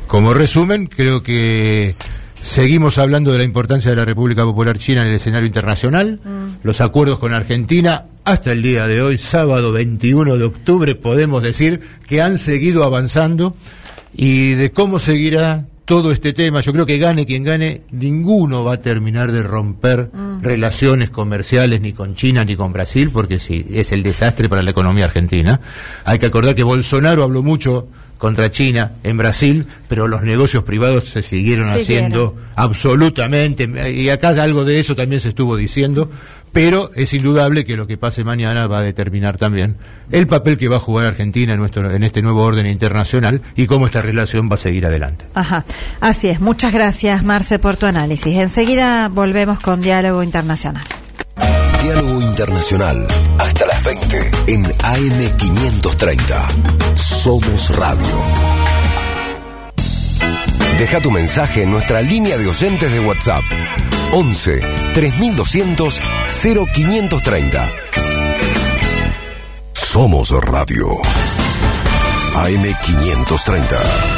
Como resumen, creo que seguimos hablando de la importancia de la República Popular China en el escenario internacional, los acuerdos con Argentina hasta el día de hoy, sábado 21 de octubre, podemos decir que han seguido avanzando y de cómo seguirá todo este tema. Yo creo que gane quien gane, ninguno va a terminar de romper relaciones comerciales ni con China ni con Brasil, porque sí, es el desastre para la economía argentina. Hay que acordar que Bolsonaro habló mucho contra China en Brasil, pero los negocios privados se siguieron haciendo absolutamente, y acá algo de eso también se estuvo diciendo, pero es indudable que lo que pase mañana va a determinar también el papel que va a jugar Argentina en, nuestro, en este nuevo orden internacional y cómo esta relación va a seguir adelante. Ajá, así es. Muchas gracias, Marce, por tu análisis. Enseguida volvemos con Diálogo Internacional. Diálogo Internacional. Hasta las 20 en AM530. Somos Radio. Deja tu mensaje en nuestra línea de oyentes de WhatsApp. 11 3200 0530. Somos Radio. AM530.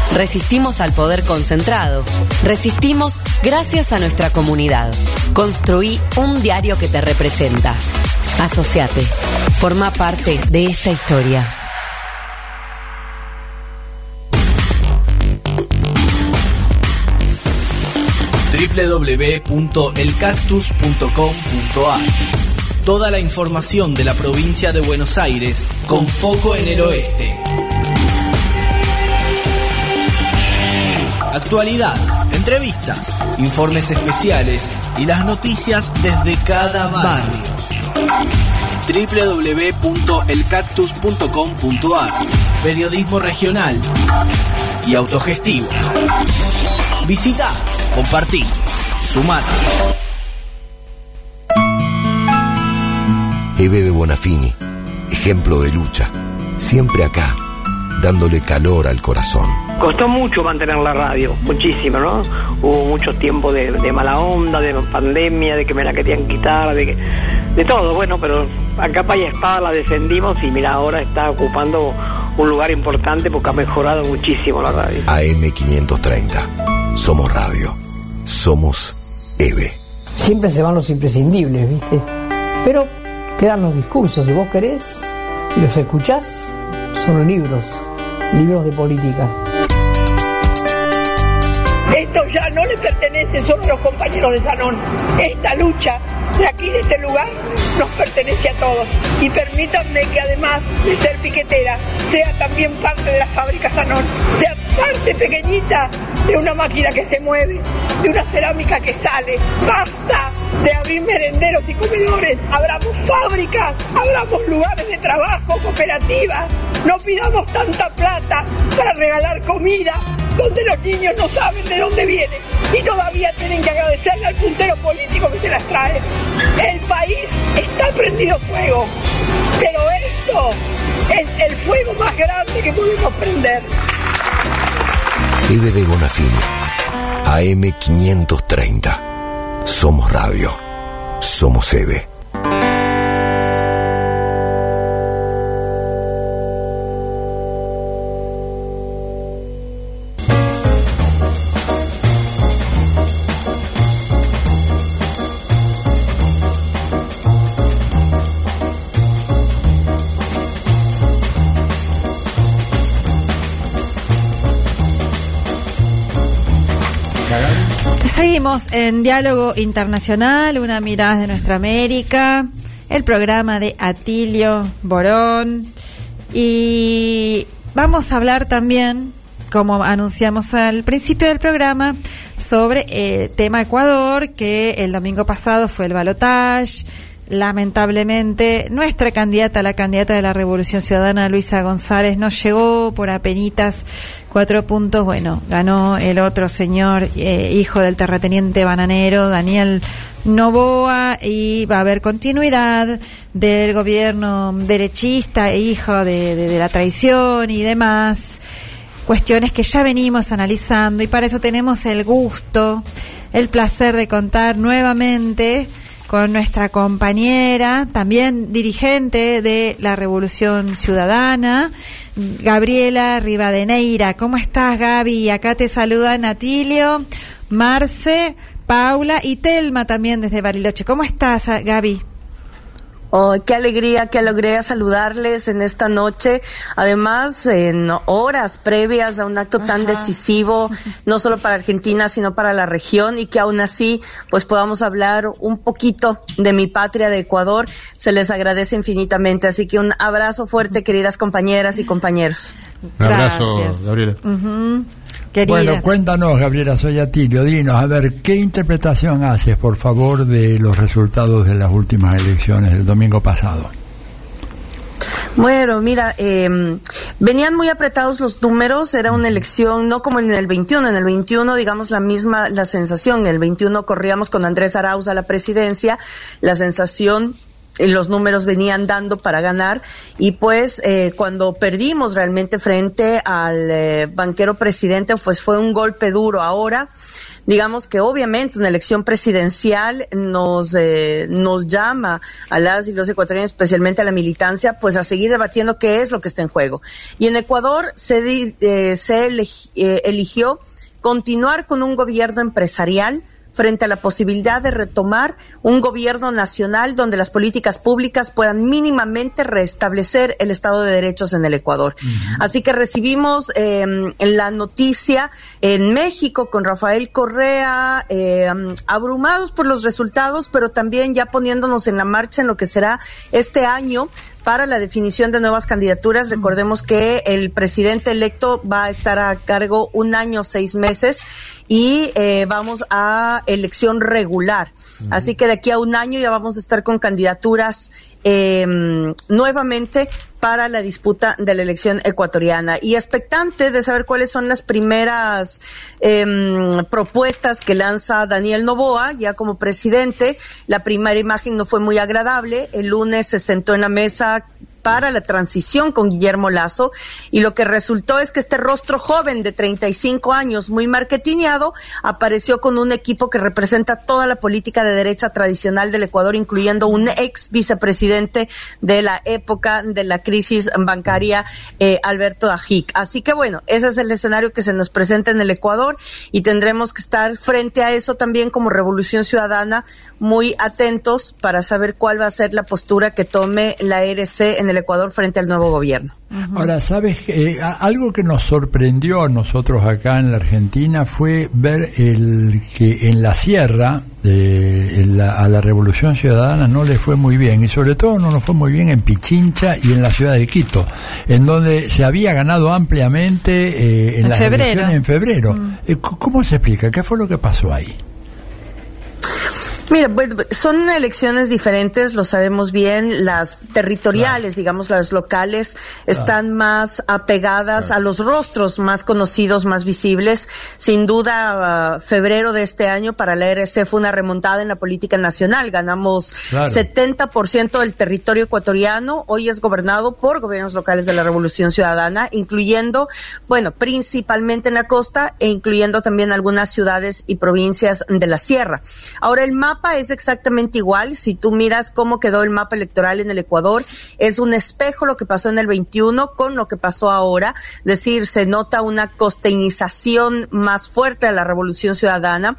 Resistimos al poder concentrado. Resistimos gracias a nuestra comunidad. Construí un diario que te representa. Asociate. Forma parte de esta historia. www.elcactus.com.ar Toda la información de la provincia de Buenos Aires con foco en el oeste. Actualidad, entrevistas, informes especiales y las noticias desde cada barrio. www.elcactus.com.ar Periodismo regional y autogestivo. Visita, compartí, sumate. Eve de Bonafini, ejemplo de lucha, siempre acá, dándole calor al corazón. Costó mucho mantener la radio, muchísimo, ¿no? Hubo mucho tiempo de, de mala onda, de pandemia, de que me la querían quitar, de que, de todo, bueno, pero a capa y espada la defendimos y mira, ahora está ocupando un lugar importante porque ha mejorado muchísimo la radio. AM530. Somos radio. Somos EVE. Siempre se van los imprescindibles, ¿viste? Pero quedan los discursos, si vos querés y los escuchás, son los libros, libros de política. Esto ya no le pertenece solo a los compañeros de Sanón. Esta lucha de aquí, de este lugar, nos pertenece a todos. Y permítanme que además de ser piquetera, sea también parte de la fábrica Sanón, parte pequeñita de una máquina que se mueve, de una cerámica que sale. ¡Basta! de abrir merenderos y comedores, abramos fábricas, abramos lugares de trabajo, cooperativas, no pidamos tanta plata para regalar comida donde los niños no saben de dónde vienen y todavía tienen que agradecerle al puntero político que se las trae. El país está prendido fuego, pero esto es el fuego más grande que podemos prender. Eve de Bonafini. AM530. Somos radio. Somos EVE. En Diálogo Internacional, una mirada de nuestra América, el programa de Atilio Borón. Y vamos a hablar también, como anunciamos al principio del programa, sobre el tema Ecuador, que el domingo pasado fue el balotage. Lamentablemente, nuestra candidata, la candidata de la Revolución Ciudadana, Luisa González, no llegó por apenitas cuatro puntos. Bueno, ganó el otro señor, eh, hijo del terrateniente bananero, Daniel Novoa, y va a haber continuidad del gobierno derechista, hijo de, de la traición y demás. Cuestiones que ya venimos analizando y para eso tenemos el gusto, el placer de contar nuevamente con nuestra compañera, también dirigente de la Revolución Ciudadana, Gabriela Rivadeneira. ¿Cómo estás, Gaby? Acá te saludan Atilio, Marce, Paula y Telma también desde Bariloche. ¿Cómo estás, Gaby? Oh, qué alegría, qué alegría saludarles en esta noche. Además, en horas previas a un acto tan decisivo, no solo para Argentina, sino para la región, y que aún así, pues podamos hablar un poquito de mi patria, de Ecuador. Se les agradece infinitamente. Así que un abrazo fuerte, queridas compañeras y compañeros. Un abrazo, Gabriela. Uh -huh. Querida. Bueno, cuéntanos, Gabriela Soy Atilio, dinos, a ver, ¿qué interpretación haces, por favor, de los resultados de las últimas elecciones del domingo pasado? Bueno, mira, eh, venían muy apretados los números, era una elección no como en el 21, en el 21 digamos la misma la sensación, en el 21 corríamos con Andrés Arauz a la presidencia, la sensación los números venían dando para ganar y pues eh, cuando perdimos realmente frente al eh, banquero presidente pues fue un golpe duro ahora digamos que obviamente una elección presidencial nos eh, nos llama a las y los ecuatorianos, especialmente a la militancia, pues a seguir debatiendo qué es lo que está en juego. Y en Ecuador se, eh, se eh, eligió continuar con un gobierno empresarial frente a la posibilidad de retomar un gobierno nacional donde las políticas públicas puedan mínimamente restablecer el Estado de Derechos en el Ecuador. Así que recibimos eh, la noticia en México con Rafael Correa, eh, abrumados por los resultados, pero también ya poniéndonos en la marcha en lo que será este año para la definición de nuevas candidaturas. Recordemos que el presidente electo va a estar a cargo un año, seis meses y eh, vamos a elección regular. Así que de aquí a un año ya vamos a estar con candidaturas eh, nuevamente para la disputa de la elección ecuatoriana y expectante de saber cuáles son las primeras eh, propuestas que lanza Daniel Novoa ya como presidente. La primera imagen no fue muy agradable. El lunes se sentó en la mesa para la transición con Guillermo Lazo y lo que resultó es que este rostro joven de 35 años, muy marketineado, apareció con un equipo que representa toda la política de derecha tradicional del Ecuador, incluyendo un ex vicepresidente de la época de la crisis bancaria, eh, Alberto Ajic. Así que bueno, ese es el escenario que se nos presenta en el Ecuador y tendremos que estar frente a eso también como Revolución Ciudadana, muy atentos para saber cuál va a ser la postura que tome la ERC en el Ecuador frente al nuevo gobierno. Ahora, ¿sabes? Eh, algo que nos sorprendió a nosotros acá en la Argentina fue ver el que en la sierra a la Revolución Ciudadana no le fue muy bien y sobre todo no nos fue muy bien en Pichincha y en la ciudad de Quito, en donde se había ganado ampliamente eh, en, En las febrero. elecciones en febrero. Mm. Eh, ¿Cómo se explica? ¿Qué fue lo que pasó ahí? Mira, pues son elecciones diferentes, lo sabemos bien. Las territoriales, digamos, las locales, están más apegadas a los rostros más conocidos, más visibles. Sin duda, ah, febrero de este año para la RC fue una remontada en la política nacional. Ganamos Claro. 70% del territorio ecuatoriano. Hoy es gobernado por gobiernos locales de la Revolución Ciudadana, incluyendo, bueno, principalmente en la costa e incluyendo también algunas ciudades y provincias de la sierra. Ahora, el mapa es exactamente igual. Si tú miras cómo quedó el mapa electoral en el Ecuador, es un espejo lo que pasó en el 21 con lo que pasó ahora. Es decir, se nota una costeñización más fuerte de la Revolución Ciudadana.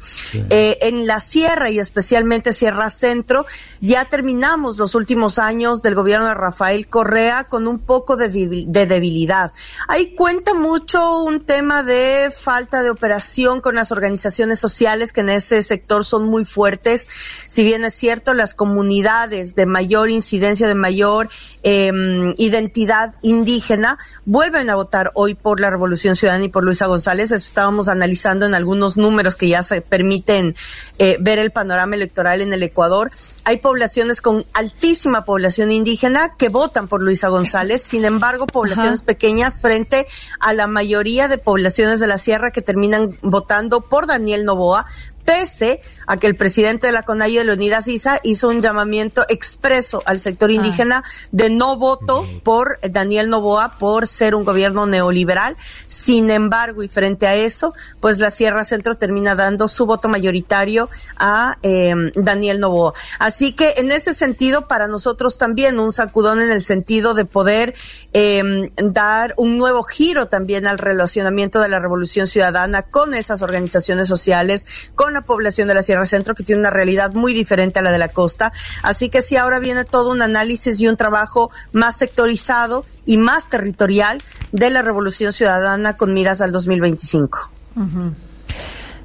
Eh, en la sierra y especialmente Sierra Centro, ya terminamos los últimos años del gobierno de Rafael Correa con un poco de debilidad. Ahí cuenta mucho un tema de falta de operación con las organizaciones sociales que en ese sector son muy fuertes. Si bien es cierto, las comunidades de mayor incidencia, de mayor eh, identidad indígena, vuelven a votar hoy por la Revolución Ciudadana y por Luisa González. Eso estábamos analizando en algunos números que ya se permiten eh, ver el panorama electoral en el Ecuador. Hay poblaciones con altísima población indígena que votan por Luisa González, sin embargo, poblaciones pequeñas frente a la mayoría de poblaciones de la sierra que terminan votando por Daniel Novoa, pese a que el presidente de la CONAIE, Leonidas Isa, hizo un llamamiento expreso al sector indígena de no voto por Daniel Novoa por ser un gobierno neoliberal. Sin embargo, y frente a eso, pues la Sierra Centro termina dando su voto mayoritario a eh, Daniel Novoa. Así que en ese sentido, para nosotros también un sacudón en el sentido de poder eh, dar un nuevo giro también al relacionamiento de la Revolución Ciudadana con esas organizaciones sociales, con la población de la Sierra Centro, que tiene una realidad muy diferente a la de la costa. Así que sí, ahora viene todo un análisis y un trabajo más sectorizado y más territorial de la Revolución Ciudadana con miras al 2025. Ujú.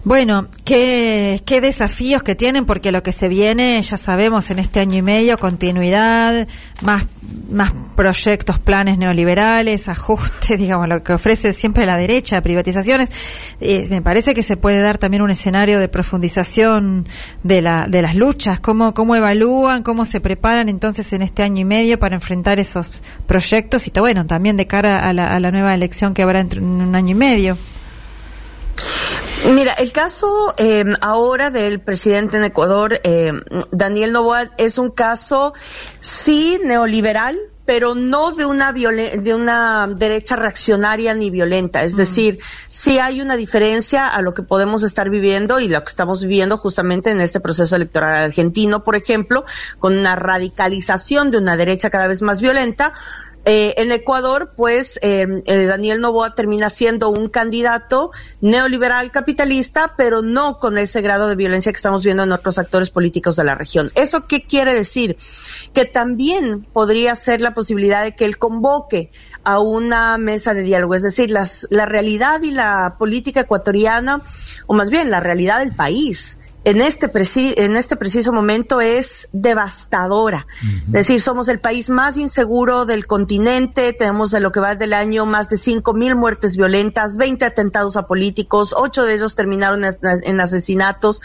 Bueno, qué, qué desafíos que tienen, porque lo que se viene, ya sabemos, en este año y medio, continuidad, más, más proyectos, planes neoliberales, ajustes, digamos, lo que ofrece siempre la derecha, privatizaciones. Eh, me parece que se puede dar también un escenario de profundización de, la, de las luchas, cómo, cómo evalúan, cómo se preparan entonces en este año y medio para enfrentar esos proyectos y, bueno, también de cara a la, a la nueva elección que habrá en un año y medio. Mira, el caso eh, ahora del presidente en Ecuador, eh, Daniel Novoa, es un caso sí neoliberal, pero no de una de una derecha reaccionaria ni violenta. Es decir, sí hay una diferencia a lo que podemos estar viviendo y lo que estamos viviendo justamente en este proceso electoral argentino, por ejemplo, con una radicalización de una derecha cada vez más violenta eh, en Ecuador, pues eh, eh, Daniel Novoa termina siendo un candidato neoliberal capitalista, pero no con ese grado de violencia que estamos viendo en otros actores políticos de la región. ¿Eso qué quiere decir? Que también podría ser la posibilidad de que él convoque a una mesa de diálogo, es decir, las, la realidad y la política ecuatoriana, o más bien la realidad del país, en este, en este preciso momento es devastadora. Es decir, somos el país más inseguro del continente, tenemos de lo que va del año más de cinco mil muertes violentas, 20 atentados a políticos, ocho de ellos terminaron en asesinatos.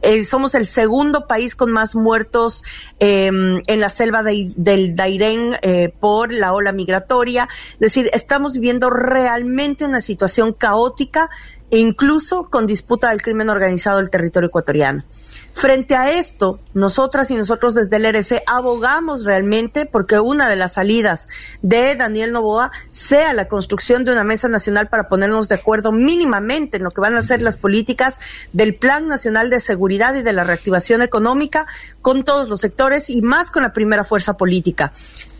Eh, somos el segundo país con más muertos em, en la selva del Dairén eh, por la ola migratoria. Es decir, estamos viviendo realmente una situación caótica incluso con disputa del crimen organizado del territorio ecuatoriano. Frente a esto, nosotras y nosotros desde el RC abogamos realmente porque una de las salidas de Daniel Novoa sea la construcción de una mesa nacional para ponernos de acuerdo mínimamente en lo que van a ser las políticas del Plan Nacional de Seguridad y de la Reactivación Económica con todos los sectores y más con la primera fuerza política.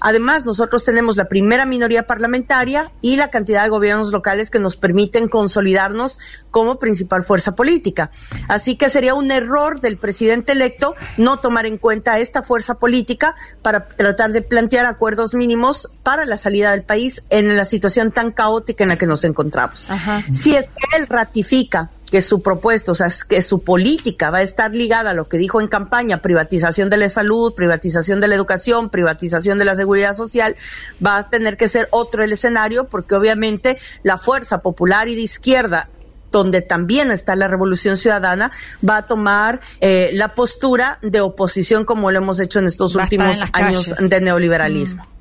Además, nosotros tenemos la primera minoría parlamentaria y la cantidad de gobiernos locales que nos permiten consolidarnos como principal fuerza política. Así que sería un error del presidente electo no tomar en cuenta esta fuerza política para tratar de plantear acuerdos mínimos para la salida del país en la situación tan caótica en la que nos encontramos. Si es que él ratifica que su propuesta, o sea, que su política va a estar ligada a lo que dijo en campaña, privatización de la salud, privatización de la educación, privatización de la seguridad social, va a tener que ser otro el escenario porque obviamente la fuerza popular y de izquierda donde también está la Revolución Ciudadana, va a tomar eh, la postura de oposición como lo hemos hecho en estos últimos años de neoliberalismo. Mm.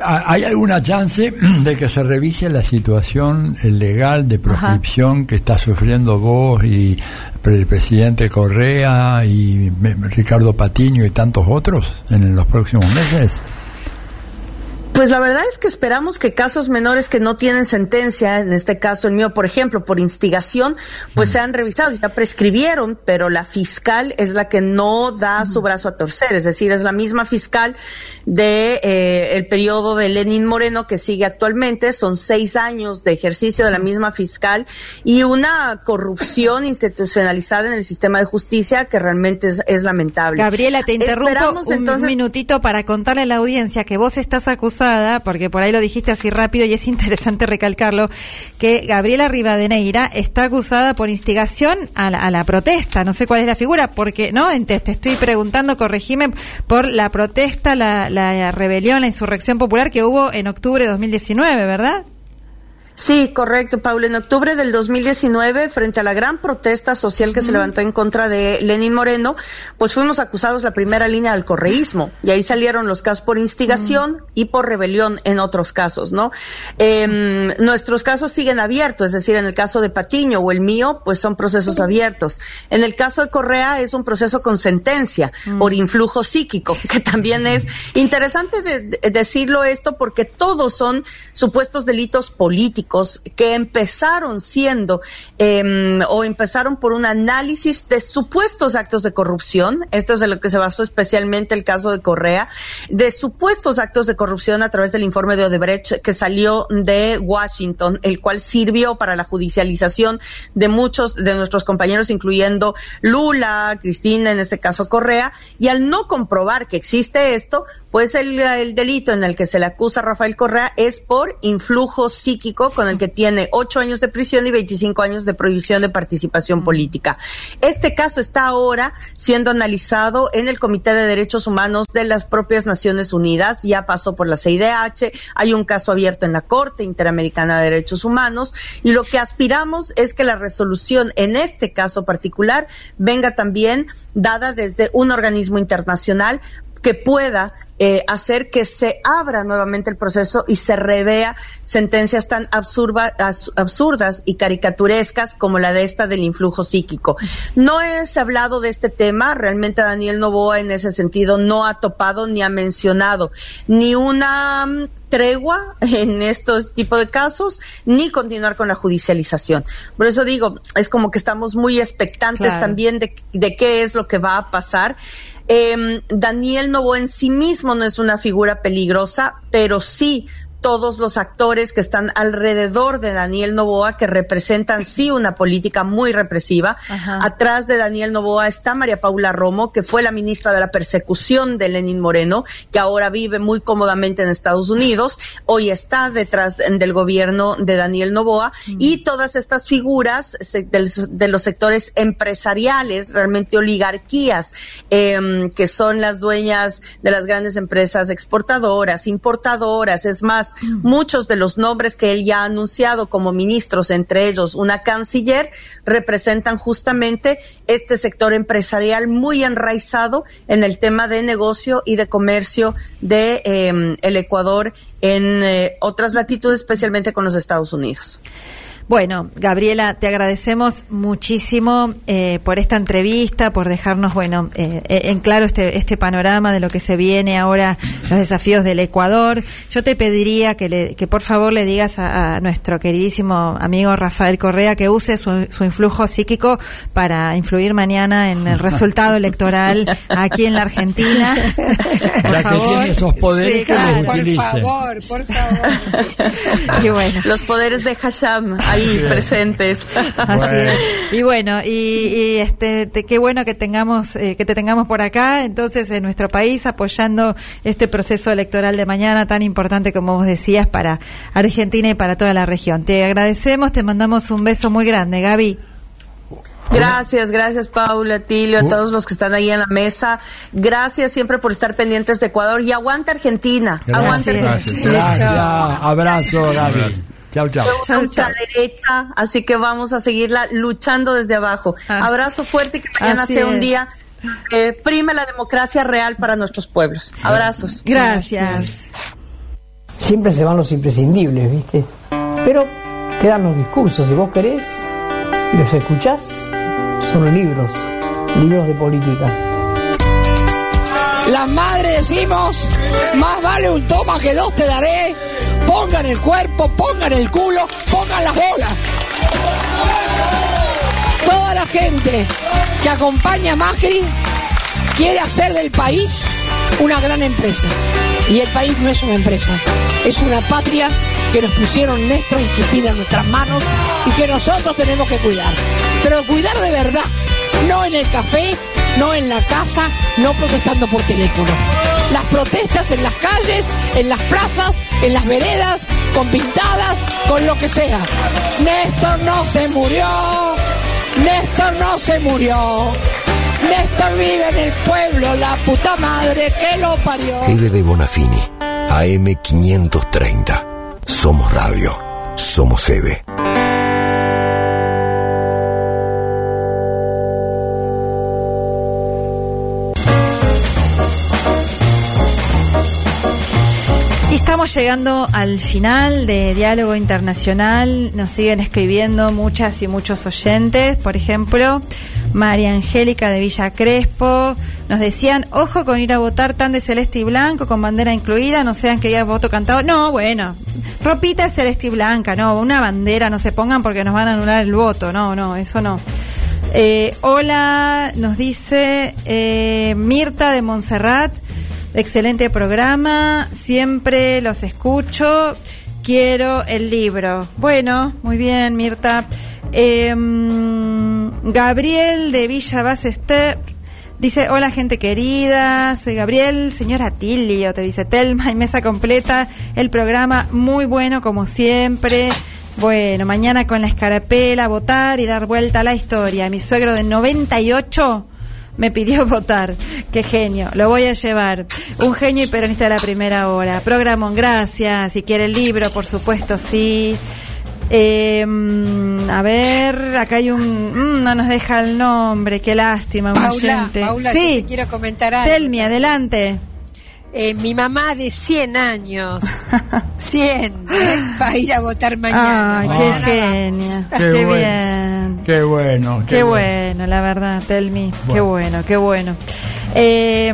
Ah, ¿Hay alguna chance de que se revise la situación legal de proscripción que está sufriendo vos y el presidente Correa y Ricardo Patiño y tantos otros en los próximos meses? Pues la verdad es que esperamos que casos menores que no tienen sentencia, en este caso el mío, por ejemplo, por instigación, pues sean revisados. Ya prescribieron, pero la fiscal es la que no da su brazo a torcer, es decir, es la misma fiscal de eh, el periodo de Lenin Moreno que sigue actualmente. Son seis años de ejercicio de la misma fiscal y una corrupción institucionalizada en el sistema de justicia que realmente es, lamentable. Gabriela, te interrumpo un minutito para contarle a la audiencia que vos estás porque por ahí lo dijiste así rápido y es interesante recalcarlo, que Gabriela Rivadeneira está acusada por instigación a la, protesta. No sé cuál es la figura, porque, ¿no? Te, te estoy preguntando, corregime, por la protesta, la, la rebelión, la insurrección popular que hubo en octubre de 2019, ¿verdad? Sí, correcto, Paula. En octubre del 2019, frente a la gran protesta social que se levantó en contra de Lenín Moreno, pues fuimos acusados la primera línea del correísmo. Y ahí salieron los casos por instigación y por rebelión en otros casos, ¿no? Em, nuestros casos siguen abiertos, es decir, en el caso de Patiño o el mío, pues son procesos abiertos. En el caso de Correa es un proceso con sentencia por influjo psíquico, que también es interesante decirlo esto porque todos son supuestos delitos políticos que empezaron siendo em, o empezaron por un análisis de supuestos actos de corrupción, esto es de lo que se basó especialmente el caso de Correa, de supuestos actos de corrupción a través del informe de Odebrecht que salió de Washington, el cual sirvió para la judicialización de muchos de nuestros compañeros, incluyendo Lula, Cristina, en este caso Correa, y al no comprobar que existe esto, Pues el, el delito en el que se le acusa a Rafael Correa es por influjo psíquico con el que tiene ocho años de prisión y 25 años de prohibición de participación política. Este caso está ahora siendo analizado en el Comité de Derechos Humanos de las propias Naciones Unidas. Ya pasó por la CIDH, hay un caso abierto en la Corte Interamericana de Derechos Humanos y lo que aspiramos es que la resolución en este caso particular venga también dada desde un organismo internacional que pueda eh, hacer que se abra nuevamente el proceso y se revea sentencias tan absurda, as- absurdas y caricaturescas como la de esta del influjo psíquico. No es hablado de este tema, realmente Daniel Novoa en ese sentido no ha topado ni ha mencionado ni una mm, tregua en estos tipos de casos ni continuar con la judicialización. Por eso digo, es como que estamos muy expectantes Claro. también de, de qué es lo que va a pasar. Eh, Daniel Novoa en sí mismo no es una figura peligrosa, pero sí todos los actores que están alrededor de Daniel Novoa, que representan sí una política muy represiva. Ajá. Atrás de Daniel Novoa está María Paula Romo, que fue la ministra de la persecución de Lenín Moreno, que ahora vive muy cómodamente en Estados Unidos. Hoy está detrás de- del gobierno de Daniel Novoa. Y todas estas figuras de los sectores empresariales, realmente oligarquías, em, que son las dueñas de las grandes empresas exportadoras, importadoras. Es más, muchos de los nombres que él ya ha anunciado como ministros, entre ellos una canciller, representan justamente este sector empresarial muy enraizado en el tema de negocio y de comercio de em, el Ecuador en eh, otras latitudes, especialmente con los Estados Unidos. Bueno, Gabriela, te agradecemos muchísimo eh, por esta entrevista, por dejarnos, bueno, eh, eh, en claro este, este panorama de lo que se viene ahora, los desafíos del Ecuador. Yo te pediría que, le, que por favor le digas a, a nuestro queridísimo amigo Rafael Correa que use su, su influjo psíquico para influir mañana en el resultado electoral aquí en la Argentina. Por Ya que favor. tiene esos poderes, Sí, que los por favor. Y bueno. Los poderes de Hasham ahí presentes. Así es. Y bueno, y, y, este, te- qué bueno que tengamos, eh, que te tengamos por acá, entonces en nuestro país apoyando este proceso electoral de mañana tan importante como vos decías para Argentina y para toda la región. Te agradecemos, te mandamos un beso muy grande, Gaby. Gracias, gracias Paula, Tilio, a todos los que están ahí en la mesa. Gracias siempre por estar pendientes de Ecuador y aguanta Argentina. Aguanta Argentina. Gracias. Abrazo, Gaby. Chao, chao. Chau, derecha, así que vamos a seguirla luchando desde abajo. Abrazo fuerte y que mañana Así sea un día eh, prime la democracia real para nuestros pueblos. Abrazos. Gracias. Siempre se van los imprescindibles, ¿viste? Pero quedan los discursos, si vos querés y los escuchás, son libros, libros de política. Las madres decimos, más vale un toma que dos te daré, pongan el cuerpo, pongan el culo, pongan las bolas. Toda la gente que acompaña a Macri quiere hacer del país una gran empresa. Y el país no es una empresa, es una patria que nos pusieron Néstor y en nuestras manos y que nosotros tenemos que cuidar. Pero cuidar de verdad, no en el café, no en la casa, no protestando por teléfono. Las protestas en las calles, en las plazas, en las veredas, con pintadas, con lo que sea. Néstor no se murió, Néstor no se murió. Néstor vive en el pueblo, la puta madre que lo parió. de Bonafini, AM530. Somos radio. Somos EVE. Llegando al final de Diálogo Internacional. Nos siguen escribiendo muchas y muchos oyentes. Por ejemplo, María Angélica de Villa Crespo. Nos decían, ojo con ir a votar tan de celeste y blanco, con bandera incluida, no sean que haya voto cantado. No, bueno, ropita celeste y blanca, no, una bandera no se pongan porque nos van a anular el voto. No, no, eso no. Eh, hola, nos dice eh, Mirta de Montserrat. Excelente programa, siempre los escucho. Quiero el libro. Bueno, muy bien, Mirta. Em, Gabriel de Villa Ballester Dice, hola gente querida, soy Gabriel, señora Tilio, te dice Telma y mesa completa, el programa muy bueno como siempre. Bueno, mañana con la escarapela, votar y dar vuelta a la historia. Mi suegro de 98 me pidió votar. Qué genio, lo voy a llevar. Un genio y peronista de la primera hora. Programón, gracias. Si quiere el libro, por supuesto, sí. Eh, a ver, acá hay un. mm, no nos deja el nombre, qué lástima, un Paula, oyente. Paula, sí, te quiero comentar algo. Telmi, adelante. Eh, mi mamá de 100 años, 100, ¿eh? va a ir a votar mañana. Ay, qué genia. Qué Qué, bueno. bien. Qué bueno. Qué, bueno, la verdad, Telmi. Qué bueno, qué bueno. Eh,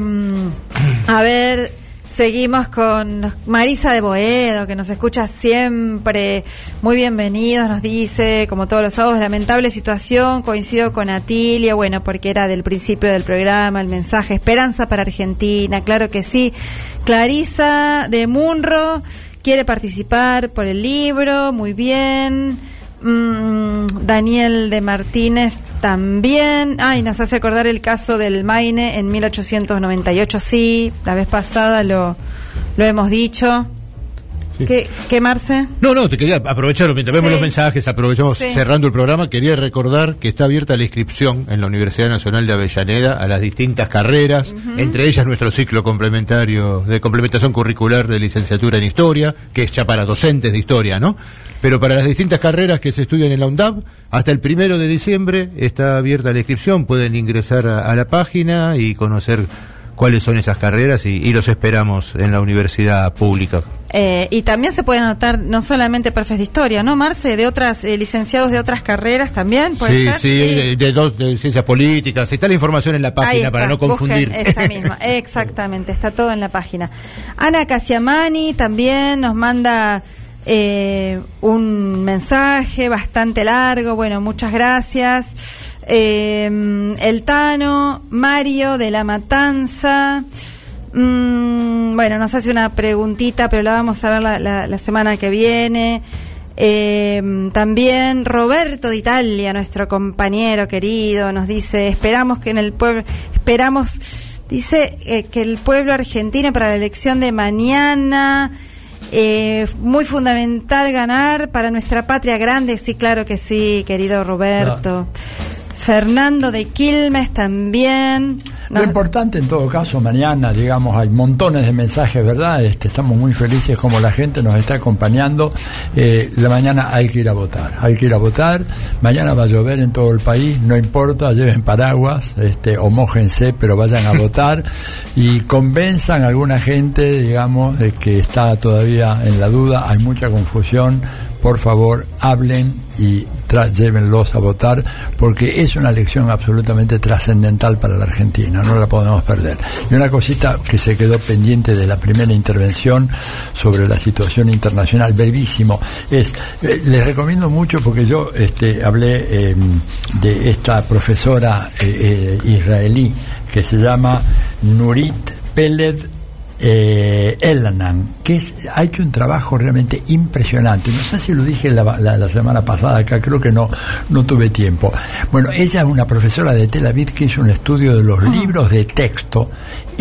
a ver, seguimos con Marisa de Boedo, que nos escucha siempre. Muy bienvenidos, nos dice, como todos los sábados, lamentable situación. Coincido con Atilia, bueno, porque era del principio del programa, el mensaje, esperanza para Argentina, claro que sí. Clarisa de Munro quiere participar por el libro, muy bien. Mm, Daniel de Martínez también. Ay, nos hace acordar el caso del Maine en 1898. Sí, la vez pasada lo, lo hemos dicho. ¿Qué, qué, Marce? No, no, te quería aprovechar, mientras vemos Sí. los mensajes, aprovechamos Sí. cerrando el programa, quería recordar que está abierta la inscripción en la Universidad Nacional de Avellaneda a las distintas carreras, entre ellas nuestro ciclo complementario de complementación curricular de licenciatura en Historia, que es ya para docentes de Historia, ¿no? Pero para las distintas carreras que se estudian en la UNDAB, hasta el primero de diciembre está abierta la inscripción, pueden ingresar a, a la página y conocer cuáles son esas carreras y, y los esperamos en la universidad pública. Eh, y también se puede anotar no solamente profes de historia, ¿no, Marce? De otras, eh, licenciados de otras carreras también, ¿puede Sí, ser? sí, De, de dos de ciencias políticas. Está la información en la página está, para no confundir. esa misma, exactamente, está todo en la página. Ana Casiamani también nos manda eh, un mensaje bastante largo, bueno, muchas gracias. Eh, el Tano, Mario de la Matanza. Mm, bueno, nos hace una preguntita, pero la vamos a ver la, la- la semana que viene. Eh, también Roberto de Italia, nuestro compañero querido, nos dice, esperamos que en el pueblo, esperamos, dice eh, que el pueblo argentino para la elección de mañana, eh, muy fundamental ganar para nuestra patria grande, sí, claro que sí, querido Roberto. Fernando de Quilmes también. Lo importante en todo caso, mañana, digamos, hay montones de mensajes, ¿verdad? Este, estamos muy felices como la gente nos está acompañando. Eh, la mañana hay que ir a votar, hay que ir a votar. Mañana va a llover en todo el país, no importa, lleven paraguas, este, o mójense, pero vayan a votar y convenzan a alguna gente, digamos, de que está todavía en la duda, hay mucha confusión. Por favor, hablen y llévenlos a votar porque es una elección absolutamente trascendental para la Argentina, no la podemos perder. Y una cosita que se quedó pendiente de la primera intervención sobre la situación internacional, brevísimo, es, eh, les recomiendo mucho porque yo este, hablé eh, de esta profesora eh, eh, israelí que se llama Nurit Peled eh, Elanan, que es- ha hecho un trabajo realmente impresionante. No sé si lo dije la, la- la semana pasada acá, creo que no, no tuve tiempo. Bueno, ella es una profesora de Tel Aviv que hizo un estudio de los libros de texto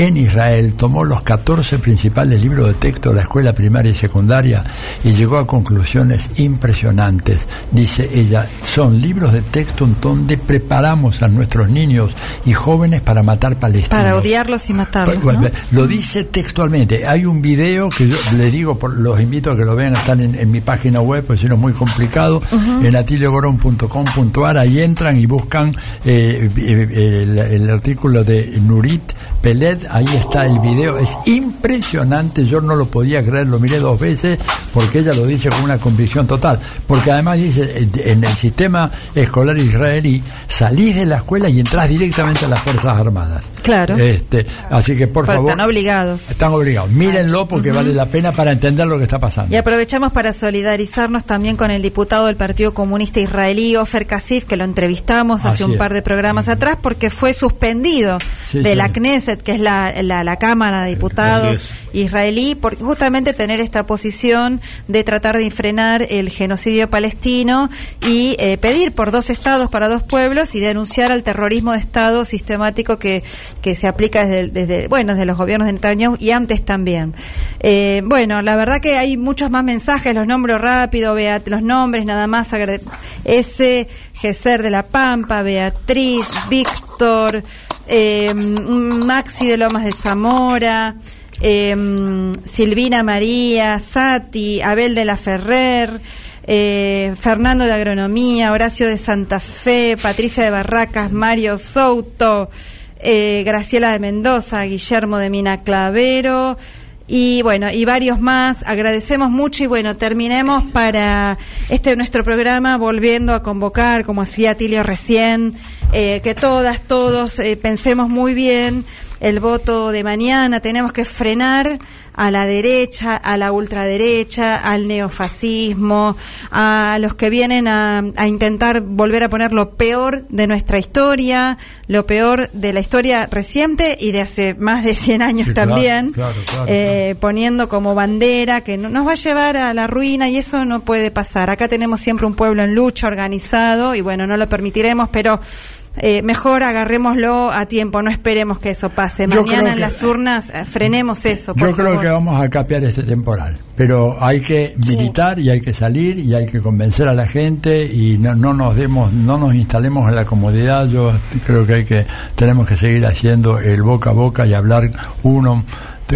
en Israel, tomó los 14 principales libros de texto de la escuela primaria y secundaria y llegó a conclusiones impresionantes. Dice ella, son libros de texto en donde preparamos a nuestros niños y jóvenes para matar palestinos. Para odiarlos y matarlos. ¿no? Lo dice textualmente. Hay un video que yo le digo, por, los invito a que lo vean, están en, en mi página web, pues si no es muy complicado, Ujú. en atiliogorón.com.ar, ahí entran y buscan eh, eh, el, el artículo de Nurit Peled, ahí está el video, es impresionante, yo no lo podía creer, lo miré dos veces porque ella lo dice con una convicción total, porque además dice, eh, en el sistema escolar israelí, salís de la escuela y entras directamente a las Fuerzas Armadas. Claro. Este, así que por Pero favor. están obligados. Están obligados. Mírenlo porque vale la pena para entender lo que está pasando. Y aprovechamos para solidarizarnos también con el diputado del Partido Comunista Israelí, Ofer Kasif, que lo entrevistamos hace un es. par de programas atrás porque fue suspendido Sí, de sí. la Knesset, que es la, la, la Cámara de Diputados Así israelí, por justamente tener esta posición de tratar de frenar el genocidio palestino y eh, pedir por dos estados para dos pueblos y denunciar al terrorismo de Estado sistemático que, que se aplica desde, bueno, desde los gobiernos de Netanyahu y antes también. Eh, bueno, la verdad que hay muchos más mensajes, los nombro rápido, Beat, los nombres nada más, S. Geser de la Pampa, Beatriz, Víctor, eh, Maxi de Lomas de Zamora, eh, Silvina María, Sati, Abel de la Ferrer, eh, Fernando de Agronomía, Horacio de Santa Fe, Patricia de Barracas, Mario Souto, eh, Graciela de Mendoza, Guillermo de Mina Clavero, y bueno, y varios más. Agradecemos mucho y bueno, terminemos para este nuestro programa volviendo a convocar, como hacía Tilio recién, eh, que todas, todos eh, pensemos muy bien el voto de mañana. Tenemos que frenar a la derecha, a la ultraderecha, al neofascismo, a los que vienen a, a intentar volver a poner lo peor de nuestra historia, lo peor de la historia reciente y de hace más de 100 años Sí, claro, también, claro, claro, eh, poniendo como bandera que no- nos va a llevar a la ruina y eso no puede pasar. Acá tenemos siempre un pueblo en lucha, organizado y bueno, no lo permitiremos, pero eh, mejor agarrémoslo a tiempo, no esperemos que eso pase. Yo Mañana en las urnas eh, frenemos eso. Por Yo creo que vamos a capear este temporal, pero hay que militar y hay que salir y hay que convencer a la gente y no, no nos demos, no nos instalemos en la comodidad. Yo creo que hay que tenemos que seguir haciendo el boca a boca y hablar uno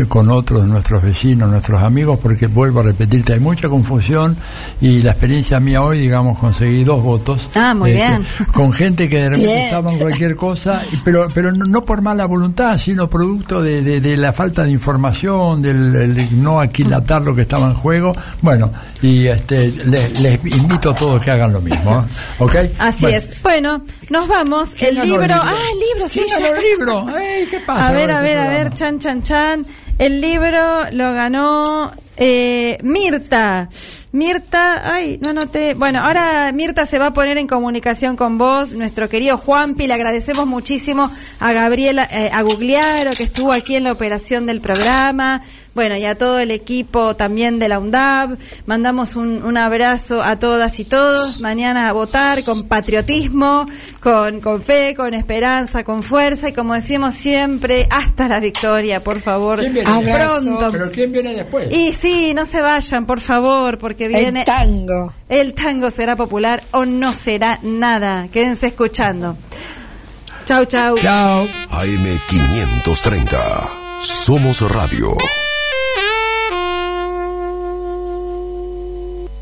con otros nuestros vecinos, nuestros amigos, porque vuelvo a repetirte, hay mucha confusión y la experiencia mía hoy, digamos, conseguí dos votos. Ah, muy este, bien. Con gente que de repente estaba en cualquier cosa, pero, pero no, no por mala voluntad, sino producto de, de- de la falta de información, del el no aquilatar lo que estaba en juego. Bueno, y este les, les invito a todos que hagan lo mismo. ¿eh? ¿Ok? Así Bueno, es. Bueno, nos vamos. El libro. Ah, el libro, sí. ¿Quién ganó el libro? Ey, ¿Qué pasa A ver, a ver, a ver, chan, chan, chan. El libro lo ganó eh, Mirta. Mirta, ay, no noté. Bueno, ahora Mirta se va a poner en comunicación con vos, nuestro querido Juanpi. Le agradecemos muchísimo a Gabriela, eh, a Gugliaro, que estuvo aquí en la operación del programa. Bueno, y a todo el equipo también de la UNDAB. Mandamos un, un abrazo a todas y todos. Mañana a votar con patriotismo, con, con fe, con esperanza, con fuerza y como decimos siempre, hasta la victoria, por favor. ¿Quién viene después? Pronto. ¿Pero quién viene después? Y sí, no se vayan, por favor, porque viene... tango. El tango será popular o no será nada. Quédense escuchando. Chau, chau. Chao. AM530. Somos Radio.